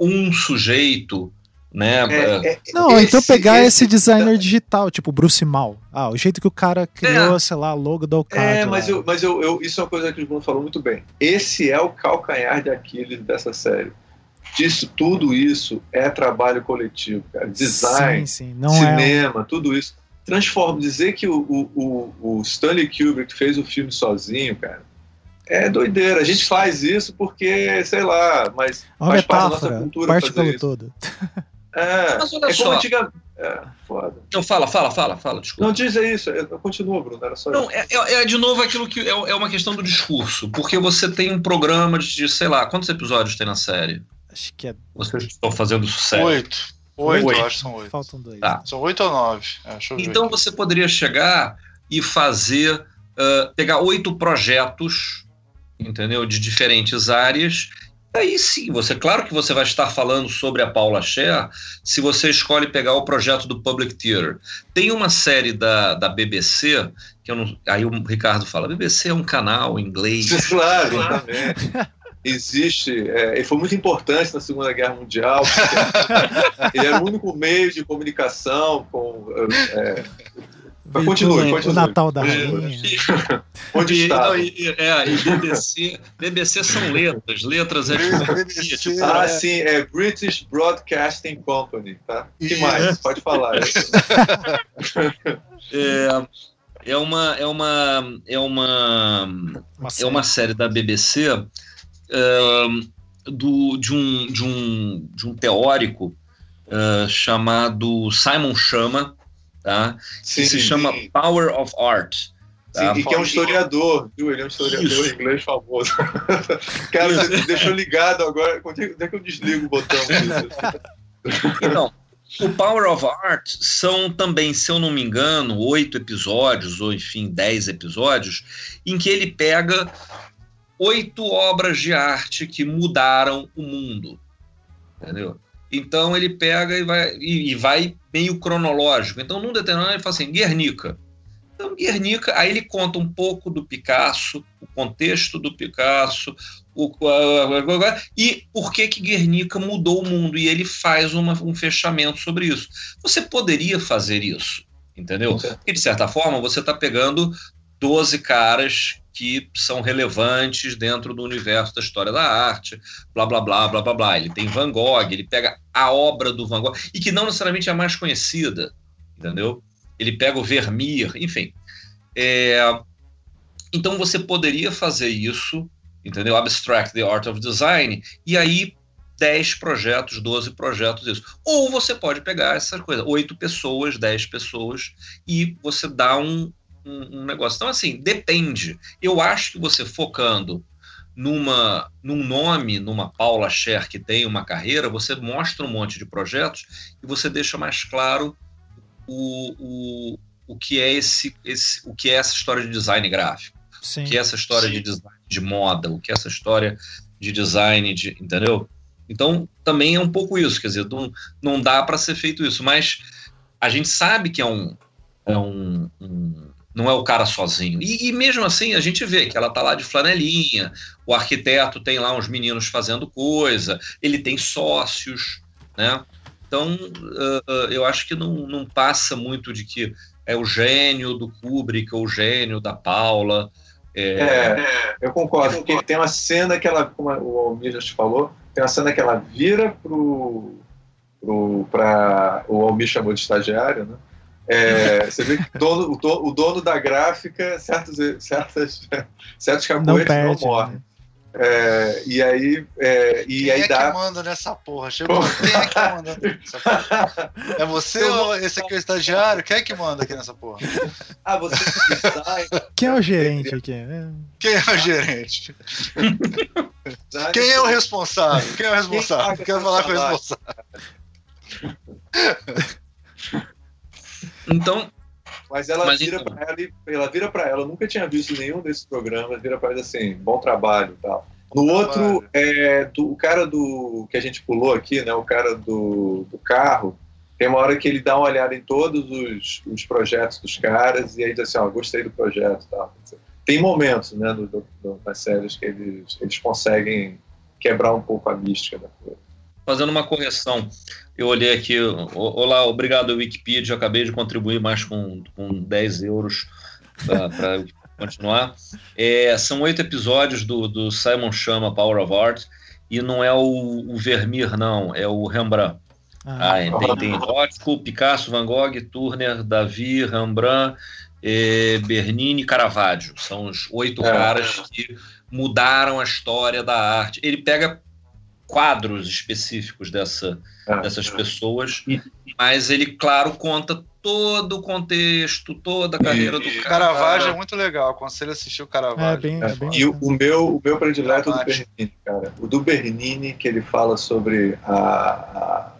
um sujeito, né? É, é, Não, então esse- pegar esse, esse- designer digital, tipo Bruce Mal. Ah, o jeito que o cara criou, sei lá, logo do Ocado. É, mas, eu, mas eu, eu- isso é uma coisa que o Bruno falou muito bem. Esse é o calcanhar de Aquiles dessa série. Disso, tudo isso é trabalho coletivo, cara. Design, Sim, sim. Não é. cinema, tudo isso. Transforma, dizer que o, o, o, Stanley Kubrick fez o filme sozinho, cara, é doideira. A gente faz isso porque, sei lá, mas Uma faz parte da nossa metáfora, cultura parte fazer pelo isso. todo. É, Mas olha é só. antiga. É, foda. Não, fala, fala, fala, fala, desculpa. Não diz isso, eu- continua, Bruno, era só Não, isso. é, é- é de novo aquilo que é, é uma questão do discurso, porque você tem um programa de, sei lá, quantos episódios tem na série? Acho que é. Vocês estão fazendo sucesso. Oito. Oito, Oito. eu acho que são oito. Faltam dois. Tá. São oito ou nove? É, Então aqui. você poderia chegar e fazer, ah, pegar oito projetos, entendeu, de diferentes áreas. Aí sim, você, claro que você vai estar falando sobre a Paula Scher se você escolhe pegar o projeto do Public Theater. Tem uma série da, da BBC, que eu não, aí o Ricardo fala, BBC é um canal em inglês. Claro, exatamente. Existe, é, ele foi muito importante na Segunda Guerra Mundial, porque ele era o único meio de comunicação com. É, mas continue, Veicula continue. O Natal da Continue. Rainha. onde E, está? não, e- e- é, e BBC, BBC são letras, letras é BBC, Ah, é. sim, é British Broadcasting Company, tá? O que Isso. mais? Pode falar. é, é uma é uma é uma Uma é uma série da BBC do, de, um, de, um, de um teórico ah, chamado Simon Chama, tá? Sim, que se chama sim. Power of Art. tá? Sim, e que é um historiador, viu? Ele é um historiador Isso. inglês famoso. Cara, você me deixou ligado agora. Onde é que eu desligo o botão? Então, o Power of Art são também, se eu não me engano, oito episódios, ou enfim, dez episódios, em que ele pega oito obras de arte que mudaram o mundo. Entendeu? Então ele pega e vai, e, e vai meio cronológico. Então, num determinado, ele fala assim: Guernica. Então, Guernica, aí ele conta um pouco do Picasso, o contexto do Picasso, o, e por que que Guernica mudou o mundo, e ele faz uma, um fechamento sobre isso. Você poderia fazer isso, entendeu? Porque, de certa forma, você está pegando 12 caras que são relevantes dentro do universo da história da arte, blá, blá, blá, blá, blá, blá. Ele tem Van Gogh, ele pega a obra do Van Gogh, e que não necessariamente é a mais conhecida, entendeu? Ele pega o Vermeer, enfim. É, Então você poderia fazer isso, entendeu? Abstract the Art of Design, e aí 10 projetos, 12 projetos, isso. Ou você pode pegar essa coisa, 8 pessoas, 10 pessoas, e você dá um, um, um negócio. Então, assim, depende. Eu acho que você focando numa, num nome, numa Paula Scher que tem uma carreira, você mostra um monte de projetos e você deixa mais claro o, o, o que é esse, esse o que é essa história de design gráfico, Sim. o que é essa história de design de moda, o que é essa história de design de, entendeu? Então também é um pouco isso, quer dizer, não, não dá para ser feito isso, mas a gente sabe que é um, é um, um não é o cara sozinho. E, e, mesmo assim a gente vê que ela tá lá de flanelinha, o arquiteto tem lá uns meninos fazendo coisa, ele tem sócios, né? Então uh, eu acho que não, não passa muito de que é o gênio do Kubrick ou o gênio da Paula. É, é eu concordo, porque tem uma cena que ela, como o Almir já te falou, tem uma cena que ela vira pro, pro o Almir chamou de estagiário, né? É, você vê que o dono, o dono, o dono da gráfica, certos, certas, certos capoeiras não, não morrem. Né? É, e aí, é, e Quem aí é dá. que manda nessa porra? Chegou. Quem é que manda nessa porra? É você ou esse aqui é o estagiário? Quem é que manda aqui nessa porra? Ah, você sai. Quem é o gerente aqui? Quem é o gerente? Quem é o responsável? Quem é o responsável? Quero falar com o responsável. Então. Mas ela mas vira então... para ela e ela vira para ela. Eu nunca tinha visto nenhum desses programas. Vira para ela assim, bom trabalho, tal. No bom outro, trabalho. é, do, o cara do que a gente pulou aqui, né? O cara do, do carro. Tem uma hora que ele dá uma olhada em todos os, os projetos dos caras e aí diz assim, ó, gostei do projeto, tal. Tem momentos, né, no, no, nas séries que eles, eles conseguem quebrar um pouco a mística da coisa fazendo uma correção. Eu olhei aqui, olá, obrigado Wikipedia, acabei de contribuir mais com, com 10 euros para continuar. É, são oito episódios do, do Simon Chama Power of Art, e não é o, o Vermeer, não, é o Rembrandt. Ah, ah tem, tem Rothko, Picasso, Van Gogh, Turner, Davi, Rembrandt, eh, Bernini Caravaggio. São os oito é. caras que mudaram a história da arte. Ele pega quadros específicos dessa, é. dessas pessoas, mas ele, claro, conta todo o contexto, toda a carreira do cara. Caravaggio é muito legal, aconselho a assistir o Caravaggio. É, bem, é bem e o, o, meu, o meu predileto é o do Bernini, cara. O do Bernini, que ele fala sobre a. a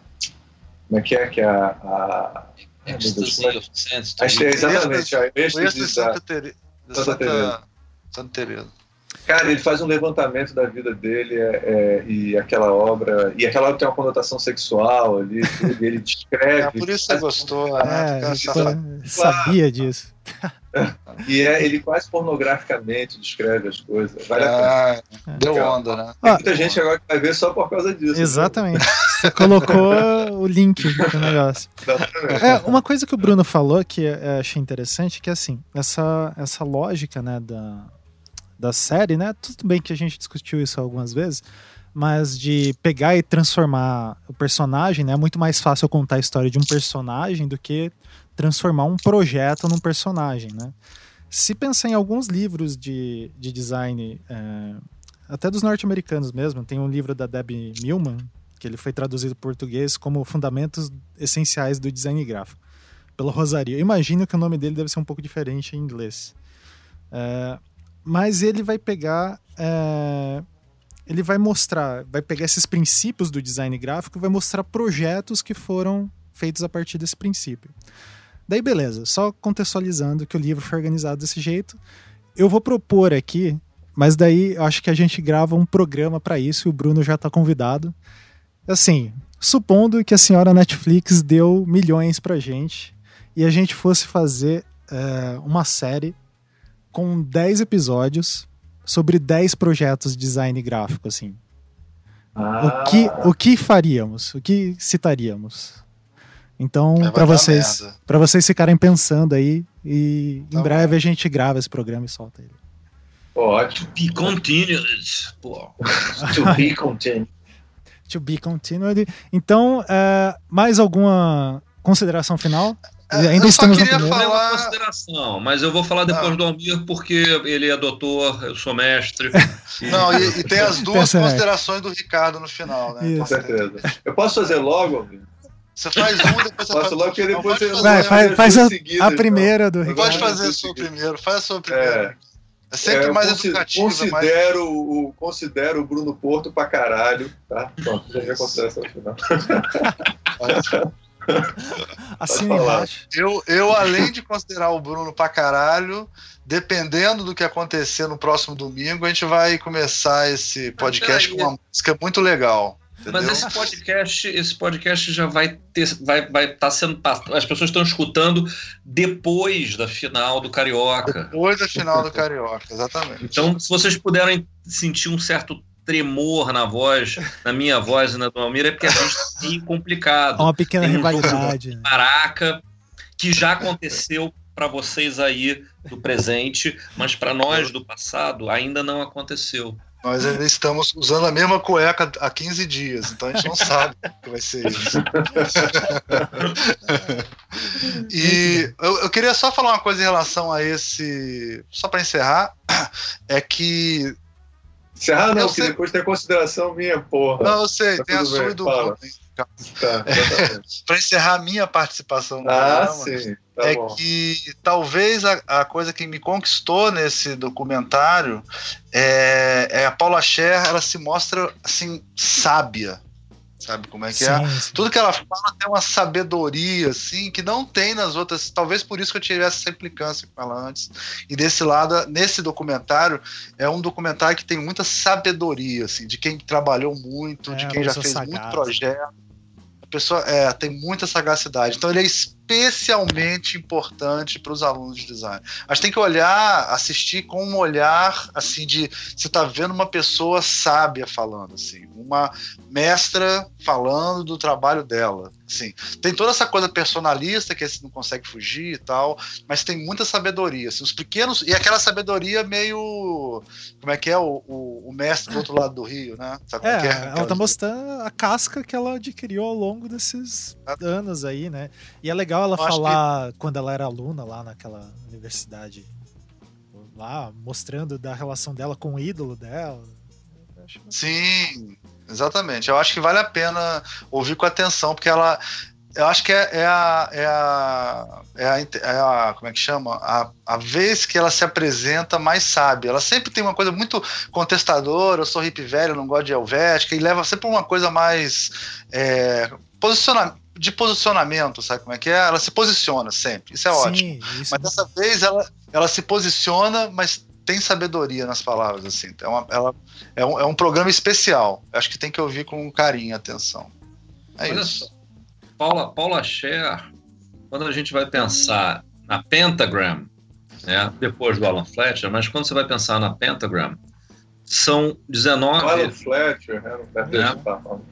como é que é? Que a. a Ecstasy of Sense. Exatamente, a êxtase de Santa Teresa. Santa Teresa. Cara, ele faz um levantamento da vida dele é, é, e aquela obra. E aquela obra tem uma conotação sexual ali, tudo, ele descreve. É, por isso você gostou, né? É, sabia disso. E é, ele quase pornograficamente descreve as coisas. Vale ah, deu onda, né? Tem muita gente agora que vai ver só por causa disso. Exatamente. Né? Você colocou o link do negócio. É, uma coisa que o Bruno falou que eu achei interessante, que é assim, essa, essa lógica né, da, da série, né? Tudo bem que a gente discutiu isso algumas vezes, mas de pegar e transformar o personagem, né? É muito mais fácil contar a história de um personagem do que transformar um projeto num personagem, né? Se pensar em alguns livros de, de design, é, até dos norte-americanos mesmo, tem um livro da Debbie Millman, que ele foi traduzido para português como Fundamentos Essenciais do Design Gráfico, pelo Rosario. Eu imagino que o nome dele deve ser um pouco diferente em inglês. É, mas ele vai pegar. É, ele vai mostrar, vai pegar esses princípios do design gráfico vai mostrar projetos que foram feitos a partir desse princípio. Daí, beleza, só contextualizando que o livro foi organizado desse jeito. Eu vou propor aqui, mas daí eu acho que a gente grava um programa para isso e o Bruno já está convidado. Assim, supondo que a senhora Netflix deu milhões pra gente e a gente fosse fazer é, uma série com 10 episódios sobre 10 projetos de design gráfico, assim. Ah. O, que, o que faríamos? O que citaríamos? Então, para vocês, para vocês ficarem pensando aí e tá em breve bom. a gente grava esse programa e solta ele. Ótimo. To be continued. to be continued. to be continued. Então, uh, mais alguma consideração final? É, Ainda eu só estamos no queria falar- consideração, mas eu vou falar depois Ah. do Almir porque ele é doutor, eu sou mestre. Não, e, e tem as duas considerações do Ricardo no final, né? Isso. Com certeza. Eu posso fazer logo, amigo? Você faz um, depois você Posso faz logo, porque Não, depois fazer, Vai, Não, faz, faz a, seguidas, a então. primeira do Ricardo. Pode fazer a sua primeiro, faz a sua primeiro. É, É, sempre é, mais consi- educativo, mais... considero, o, considero o Bruno Porto pra caralho, tá? Pronto, já já consideração final. Falar. embaixo. Eu, eu, além de considerar o Bruno pra caralho, dependendo do que acontecer no próximo domingo, a gente vai começar esse podcast com uma música muito legal. Mas entendeu? esse podcast, esse podcast já vai ter, vai, vai estar sendo, pass- as pessoas estão escutando depois da final do Carioca. Depois da final do Carioca, exatamente. Então, se vocês puderem sentir um certo tremor na voz, na minha voz e na do Almir, é porque a gente tá Há complicado. uma pequena Tem um rivalidade. né? Maraca, que já aconteceu para vocês aí do presente, mas para nós do passado ainda não aconteceu. Nós ainda estamos usando a mesma cueca há 15 dias, então a gente não sabe o que vai ser isso. e eu, eu queria só falar uma coisa em relação a esse. Só para encerrar, é que. Encerrar não, Eu que sei- depois tem consideração minha, porra. Não, eu sei, Tá tem a sua bem, e do. Bruno. Tá. Para encerrar a minha participação no ah, programa, sim. Tá é bom. que talvez a, a coisa que me conquistou nesse documentário é, é a Paula Scher, ela se mostra assim sábia, sabe como é que é? Sim, sim. Tudo que ela fala tem uma sabedoria assim que não tem nas outras. Talvez por isso que eu tivesse essa implicância com ela antes. E desse lado, nesse documentário é um documentário que tem muita sabedoria assim, de quem trabalhou muito, É, de quem já fez sagaz, muito né? projeto. A pessoa é, tem muita sagacidade. Então ele é especialmente importante para os alunos de design. A gente tem que olhar, assistir com um olhar assim de você está vendo uma pessoa sábia falando assim, uma mestra falando do trabalho dela. Assim, tem toda essa coisa personalista que você não consegue fugir e tal, mas tem muita sabedoria. Assim, os pequenos e aquela sabedoria meio como é que é o, o, o mestre do outro lado do rio, né? Sabe É, que é? ela tá mostrando a casca que ela adquiriu ao longo desses anos aí, né? E é legal ela Eu falar quando ela era aluna lá naquela universidade, lá, mostrando da relação dela com o ídolo dela. Sim, exatamente. Eu acho que vale a pena ouvir com atenção, porque ela. Eu acho que é, é a, é, a, é, a, é a- Como é que chama? A, a vez que ela se apresenta mais sábia. Ela sempre tem uma coisa muito contestadora. Eu sou hippie velho, não gosto de Helvética, e leva sempre uma coisa mais. É, posiciona, de posicionamento, sabe como é que é? Ela se posiciona sempre. Isso é ótimo. Sim, isso. Mas dessa vez ela, ela se posiciona, mas tem sabedoria nas palavras, assim. É, uma, ela, é, um, é um programa especial. Acho que tem que ouvir com carinho e atenção. É Olha isso. só. Paula, Paula Scher, quando a gente vai pensar na Pentagram, né, depois do Alan Fletcher, mas quando você vai pensar na Pentagram, são 19. Alan Fletcher, né? Não É. falando.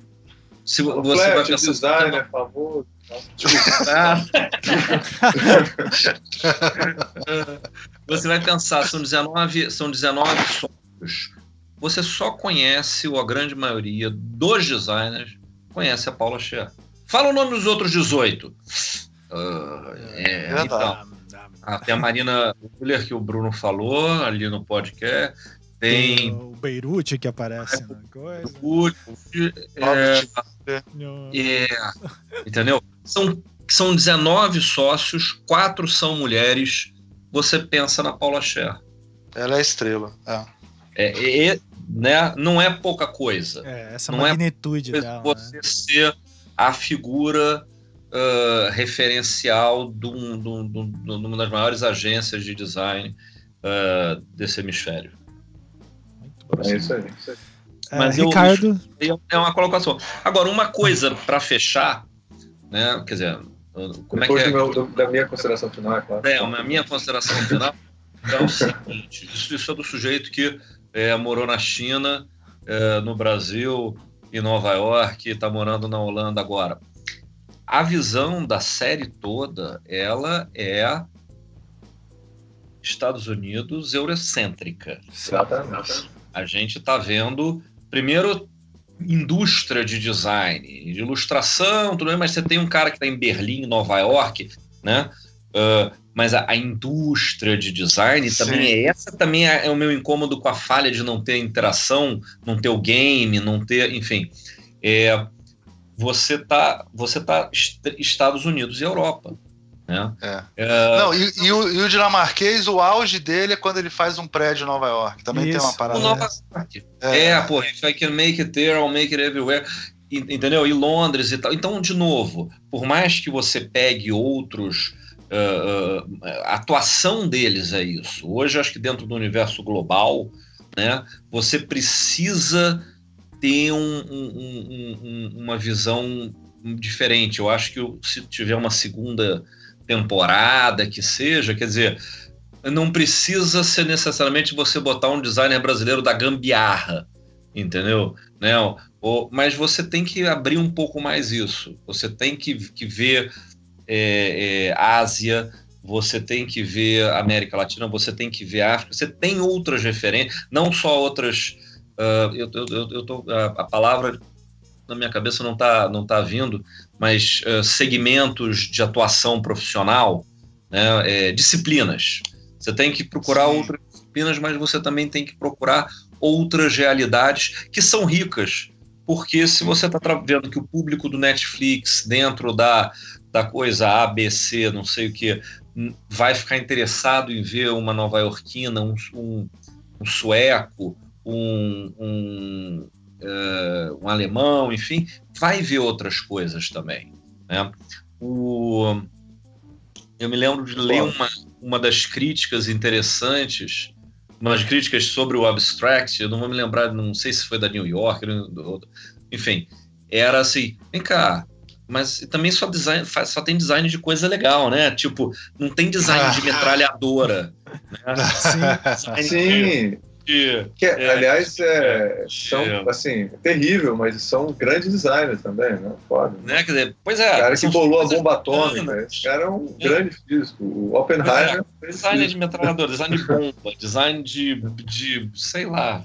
Se Alan você vai Fletcher, pensar designer famoso. Você vai pensar, são 19, são 19 sócios. Você só conhece, ou a grande maioria dos designers, conhece a Paula Scher. Fala o nome dos outros 18. Ah, é, então, tem a Marina Müller, que o Bruno falou ali no podcast. Tem Tem o Beirute que aparece na coisa. o. É, É, entendeu? São, são 19 sócios, quatro são mulheres. Você pensa na Paula Scher. Ela é a estrela. É. É, é- né? Não é pouca coisa. É, essa Não é magnitude dela. você né? ser a figura ah, referencial de, um- de um- de um- de uma das maiores agências de design ah, desse hemisfério. Bom. É isso aí. Isso aí. É, Mas eu- Ricardo, É uma colocação. Agora, uma coisa para fechar, né? Quer dizer, como é que Depois é? do meu- do- da minha consideração final, é claro. É, a minha consideração final é o seguinte: isso, isso é do sujeito que é, morou na China, é, no Brasil, em Nova York, está morando na Holanda agora. A visão da série toda, ela é Estados Unidos eurocêntrica. Exatamente. A gente está vendo, primeiro, indústria de design, de ilustração, tudo bem, mas você tem um cara que está em Berlim, Nova York, né? Uh, mas a, a, indústria de design Sim. também é essa também é, é, o meu incômodo com a falha de não ter interação, não ter o game, não ter, enfim, é, você tá você tá Estados Unidos e Europa, né? É. É... Não, e, e, o, e, o, dinamarquês, o auge dele é quando ele faz um prédio em Nova York. Também Isso. tem uma parada. O Nova York. É, é pô, if I can make it there, I'll make it everywhere. Entendeu? E Londres e tal. Então, de novo, por mais que você pegue outros. Uh, uh, a atuação deles é isso. Hoje, acho que dentro do universo global, né, você precisa ter um, um, um, uma visão diferente. Eu acho que se tiver uma segunda temporada que seja, quer dizer, não precisa ser necessariamente você botar um designer brasileiro da gambiarra, entendeu? Né? Ou, mas você tem que abrir um pouco mais isso. Você tem que, que ver é, é, Ásia, você tem que ver América Latina, você tem que ver África, você tem outras referências, não só outras. Uh, eu, eu, eu tô, a, a palavra na minha cabeça não está não tá vindo, mas uh, segmentos de atuação profissional, né, é, disciplinas. Você tem que procurar Sim. outras disciplinas, mas você também tem que procurar outras realidades que são ricas. Porque se você está vendo que o público do Netflix, dentro da, da coisa ABC, não sei o que, vai ficar interessado em ver uma nova-iorquina, um, um, um sueco, um, um, uh, um alemão, enfim, vai ver outras coisas também. Né? O, eu me lembro de ler uma, uma das críticas interessantes, umas críticas sobre o abstract, eu não vou me lembrar, não sei se foi da New York, enfim, era assim, vem cá, mas também só, design, só tem design de coisa legal, né? Tipo, não tem design de metralhadora. Né? Sim. Sim. Que, é, aliás, é, é, são, é. assim, terrível, mas são grandes designers também, né? Foda. Né? Quer dizer, pois é. O cara que bolou a bomba atômica, esse cara é um é. grande físico. O Oppenheimer. É, design de metralhador, design de bomba, design de, de sei lá,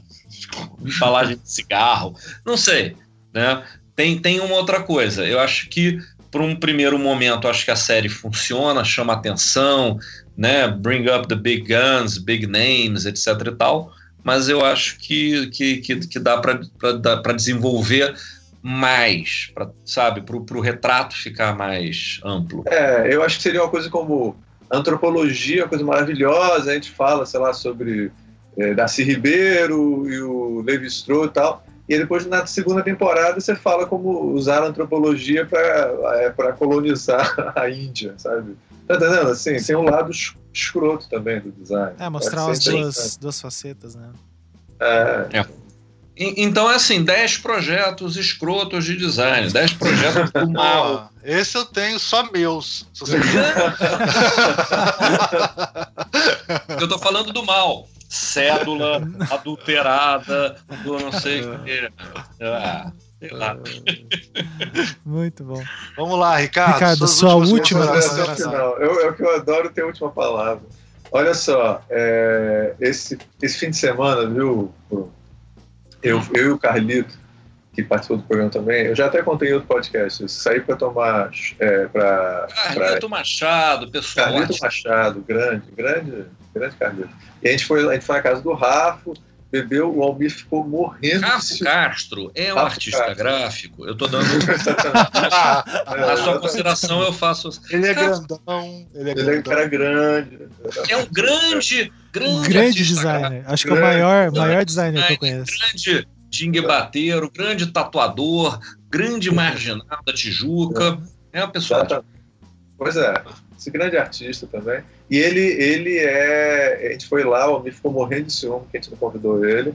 embalagem de cigarro, não sei, né? Tem, tem uma outra coisa. Eu acho que, por um primeiro momento, acho que a série funciona, chama atenção, né? Bring up the big guns, big names, etc e tal mas eu acho que, que, que, que dá para desenvolver mais, pra, sabe, para o retrato ficar mais amplo. É, eu acho que seria uma coisa como antropologia, coisa maravilhosa, a gente fala, sei lá, sobre é, Darcy Ribeiro e o Levi Strauss e tal, e depois na segunda temporada você fala como usar a antropologia para é, colonizar a Índia, sabe? Tá entendendo? Assim, Sim. tem um lado escroto também do design. É, mostrar as duas, duas facetas, né? É. é. Então é assim, 10 projetos escrotos de design, 10 projetos do mal. Esse eu tenho só meus. eu tô falando do mal. Cédula adulterada, do não sei o que. Ah. Muito bom. Vamos lá, Ricardo. Ricardo, sua última consideração. É o que eu adoro ter a última palavra. Olha só, é, esse, esse fim de semana, viu, eu, eu e o Carlito, que participou do programa também, eu já até contei em outro podcast, eu saí para tomar. É, pra, Carlito pra... Machado, pessoal. Carlito Machado, grande, grande, grande Carlito. E a gente foi, a gente foi na casa do Rafa bebeu, o Almir ficou morrendo. Rafa Castro é um Rafa artista Castro. gráfico. Eu estou dando. a sua consideração eu faço. Ele é grandão. Ele é, ele é um cara grande. É um grande, grande, um grande designer. Gráfico. Acho que é o maior, maior designer que eu conheço. Grande dingue bateiro, grande tatuador, grande marginal da Tijuca. É uma pessoa. Pois é esse grande artista também. E ele, ele é. A gente foi lá, o Almir ficou morrendo de ciúme que a gente não convidou ele.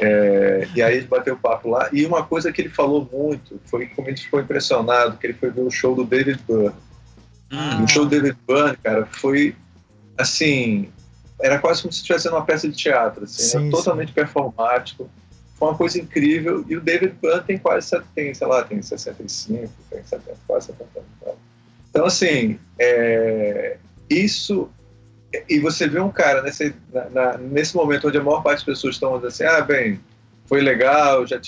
É, e aí a gente bateu o papo lá. E uma coisa que ele falou muito foi como a gente ficou impressionado, que ele foi ver o show do David Byrne. Ah. O show do David Byrne, cara, foi assim. Era quase como se estivesse uma peça de teatro, assim, sim, era totalmente sim. performático. Foi uma coisa incrível. E o David Byrne tem quase, tem, sei lá, tem 65, tem 70, quase 70 anos. Então, assim, é, isso. E você vê um cara nesse, na, na, nesse momento onde a maior parte das pessoas estão dizendo assim: ah, bem, foi legal, já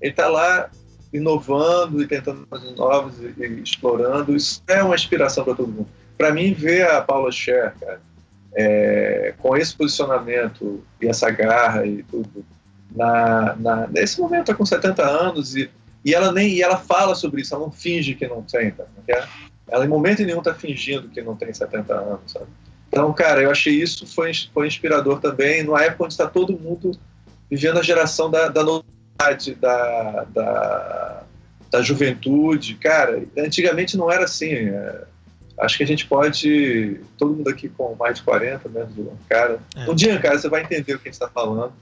ele está lá inovando e tentando coisas novas e, e explorando. Isso é uma inspiração para todo mundo. Para mim, ver a Paula Scher, cara, é, com esse posicionamento e essa garra e tudo, na, na, nesse momento, tá com 70 anos e, e ela nem e ela fala sobre isso, ela não finge que não tem, tá? Ela em momento nenhum está fingindo que não tem 70 anos, sabe? Então, cara, eu achei isso foi, foi inspirador também, numa época onde está todo mundo vivendo a geração da, da novidade, da, da, da, juventude. Cara, antigamente não era assim. É, acho que a gente pode, todo mundo aqui com mais de 40, menos um cara. É. Um dia, cara, você vai entender o que a gente está falando.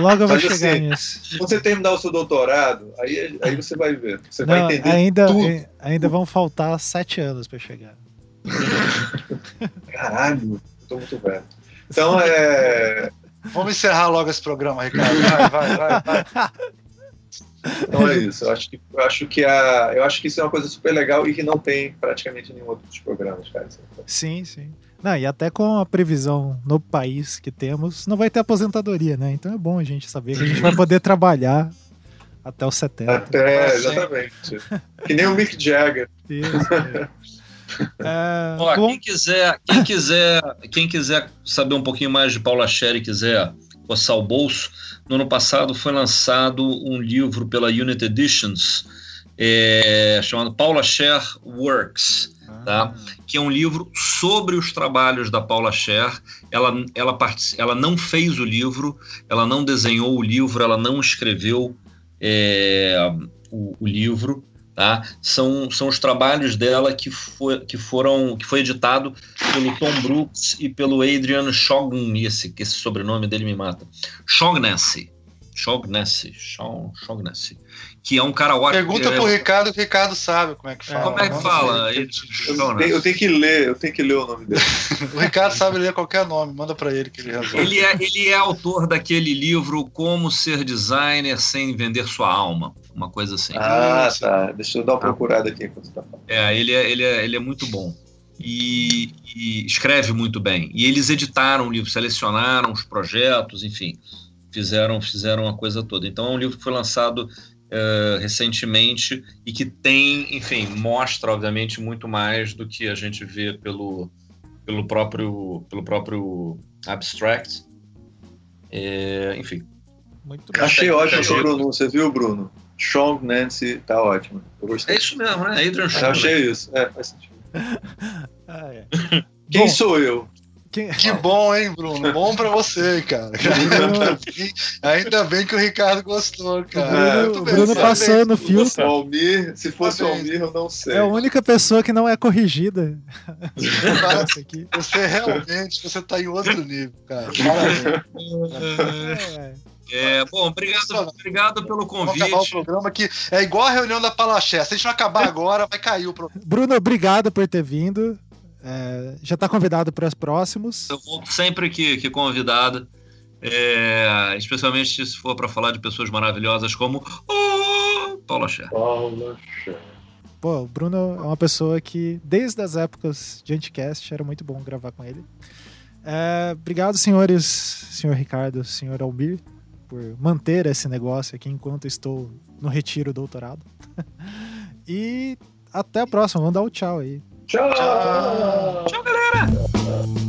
Logo eu vou chegar assim, nisso. Quando você terminar o seu doutorado, aí, aí você vai ver. Você não, vai entender ainda, tudo. Ainda vão faltar sete anos para chegar. Caralho, estou muito velho. Então, é... Vamos encerrar logo esse programa, Ricardo. Vai, vai, vai, vai. Então é isso. Eu acho que, eu acho que, a, eu acho que isso é uma coisa super legal e que não tem praticamente nenhum outro dos programas, cara. Sim, sim. Não, e até com a previsão no país que temos, não vai ter aposentadoria, né? Então é bom a gente saber que a gente vai poder trabalhar até os 70. Até, exatamente. que nem o Mick Jagger. Isso, é. É, Ó, quem quiser, quem quiser, quem quiser saber um pouquinho mais de Paula Scher e quiser coçar o bolso, no ano passado foi lançado um livro pela Unit Editions é, chamado Paula Scher Works tá? que é um livro sobre os trabalhos da Paula Scher. Ela, ela, ela não fez o livro, ela não desenhou o livro, ela não escreveu é, o, o, livro. Tá? São, são os trabalhos dela que, foi, que foram que foi editado pelo Tom Brooks e pelo Adrian Shaughnessy, que esse sobrenome dele me mata. Shaughnessy. Shaughnessy. Shaughnessy que é um cara ótimo. Pergunta pro Ricardo, o Ricardo sabe como é que fala. Como é que fala? Eu, eu, tenho que ler, eu tenho que ler o nome dele. o Ricardo sabe ler qualquer nome, manda para ele que ele resolve. Ele é, ele é autor daquele livro Como Ser Designer Sem Vender Sua Alma, uma coisa assim. Ah, tá. Deixa eu dar uma procurada aqui enquanto você tá falando. É, ele é, ele é, ele é muito bom. E, e, escreve muito bem. E eles editaram o livro, selecionaram os projetos, enfim, fizeram fizeram a coisa toda. Então é um livro que foi lançado uh, recentemente e que tem, enfim, mostra obviamente muito mais do que a gente vê pelo, pelo próprio pelo próprio abstract. É, enfim. Muito Achei ótimo sua pronúncia, viu, Bruno? Sean Nancy tá ótimo. Eu gostei. É isso mesmo, né? Adrian Sean. achei isso. É, faz sentido. ah, é. Quem Bom, sou eu? Que... que bom, hein, Bruno? Bom pra você, cara. Ainda bem, ainda bem que o Ricardo gostou, cara. O Bruno, Bruno passou no filtro. Se Almir, se fosse o Almir, eu não sei. É a única pessoa que não é corrigida. você realmente, você tá em outro nível, cara. Parabéns. É, bom, obrigado, obrigado pelo convite. Vamos acabar o programa que é igual a reunião da Palaché. Se a gente não acabar agora, vai cair o programa. Bruno, obrigado por ter vindo. É, já está convidado para os próximos. Eu volto sempre que, que convidado, é, especialmente se for para falar de pessoas maravilhosas como oh, Paula Scher. Paula Scher. Pô, o Bruno é uma pessoa que, desde as épocas de Anticast, era muito bom gravar com ele. É, obrigado, senhores, senhor Ricardo, senhor Almir, por manter esse negócio aqui enquanto estou no retiro doutorado. e até a próxima, vamos dar o um tchau aí. Tchau. Tchau, Tchau galera.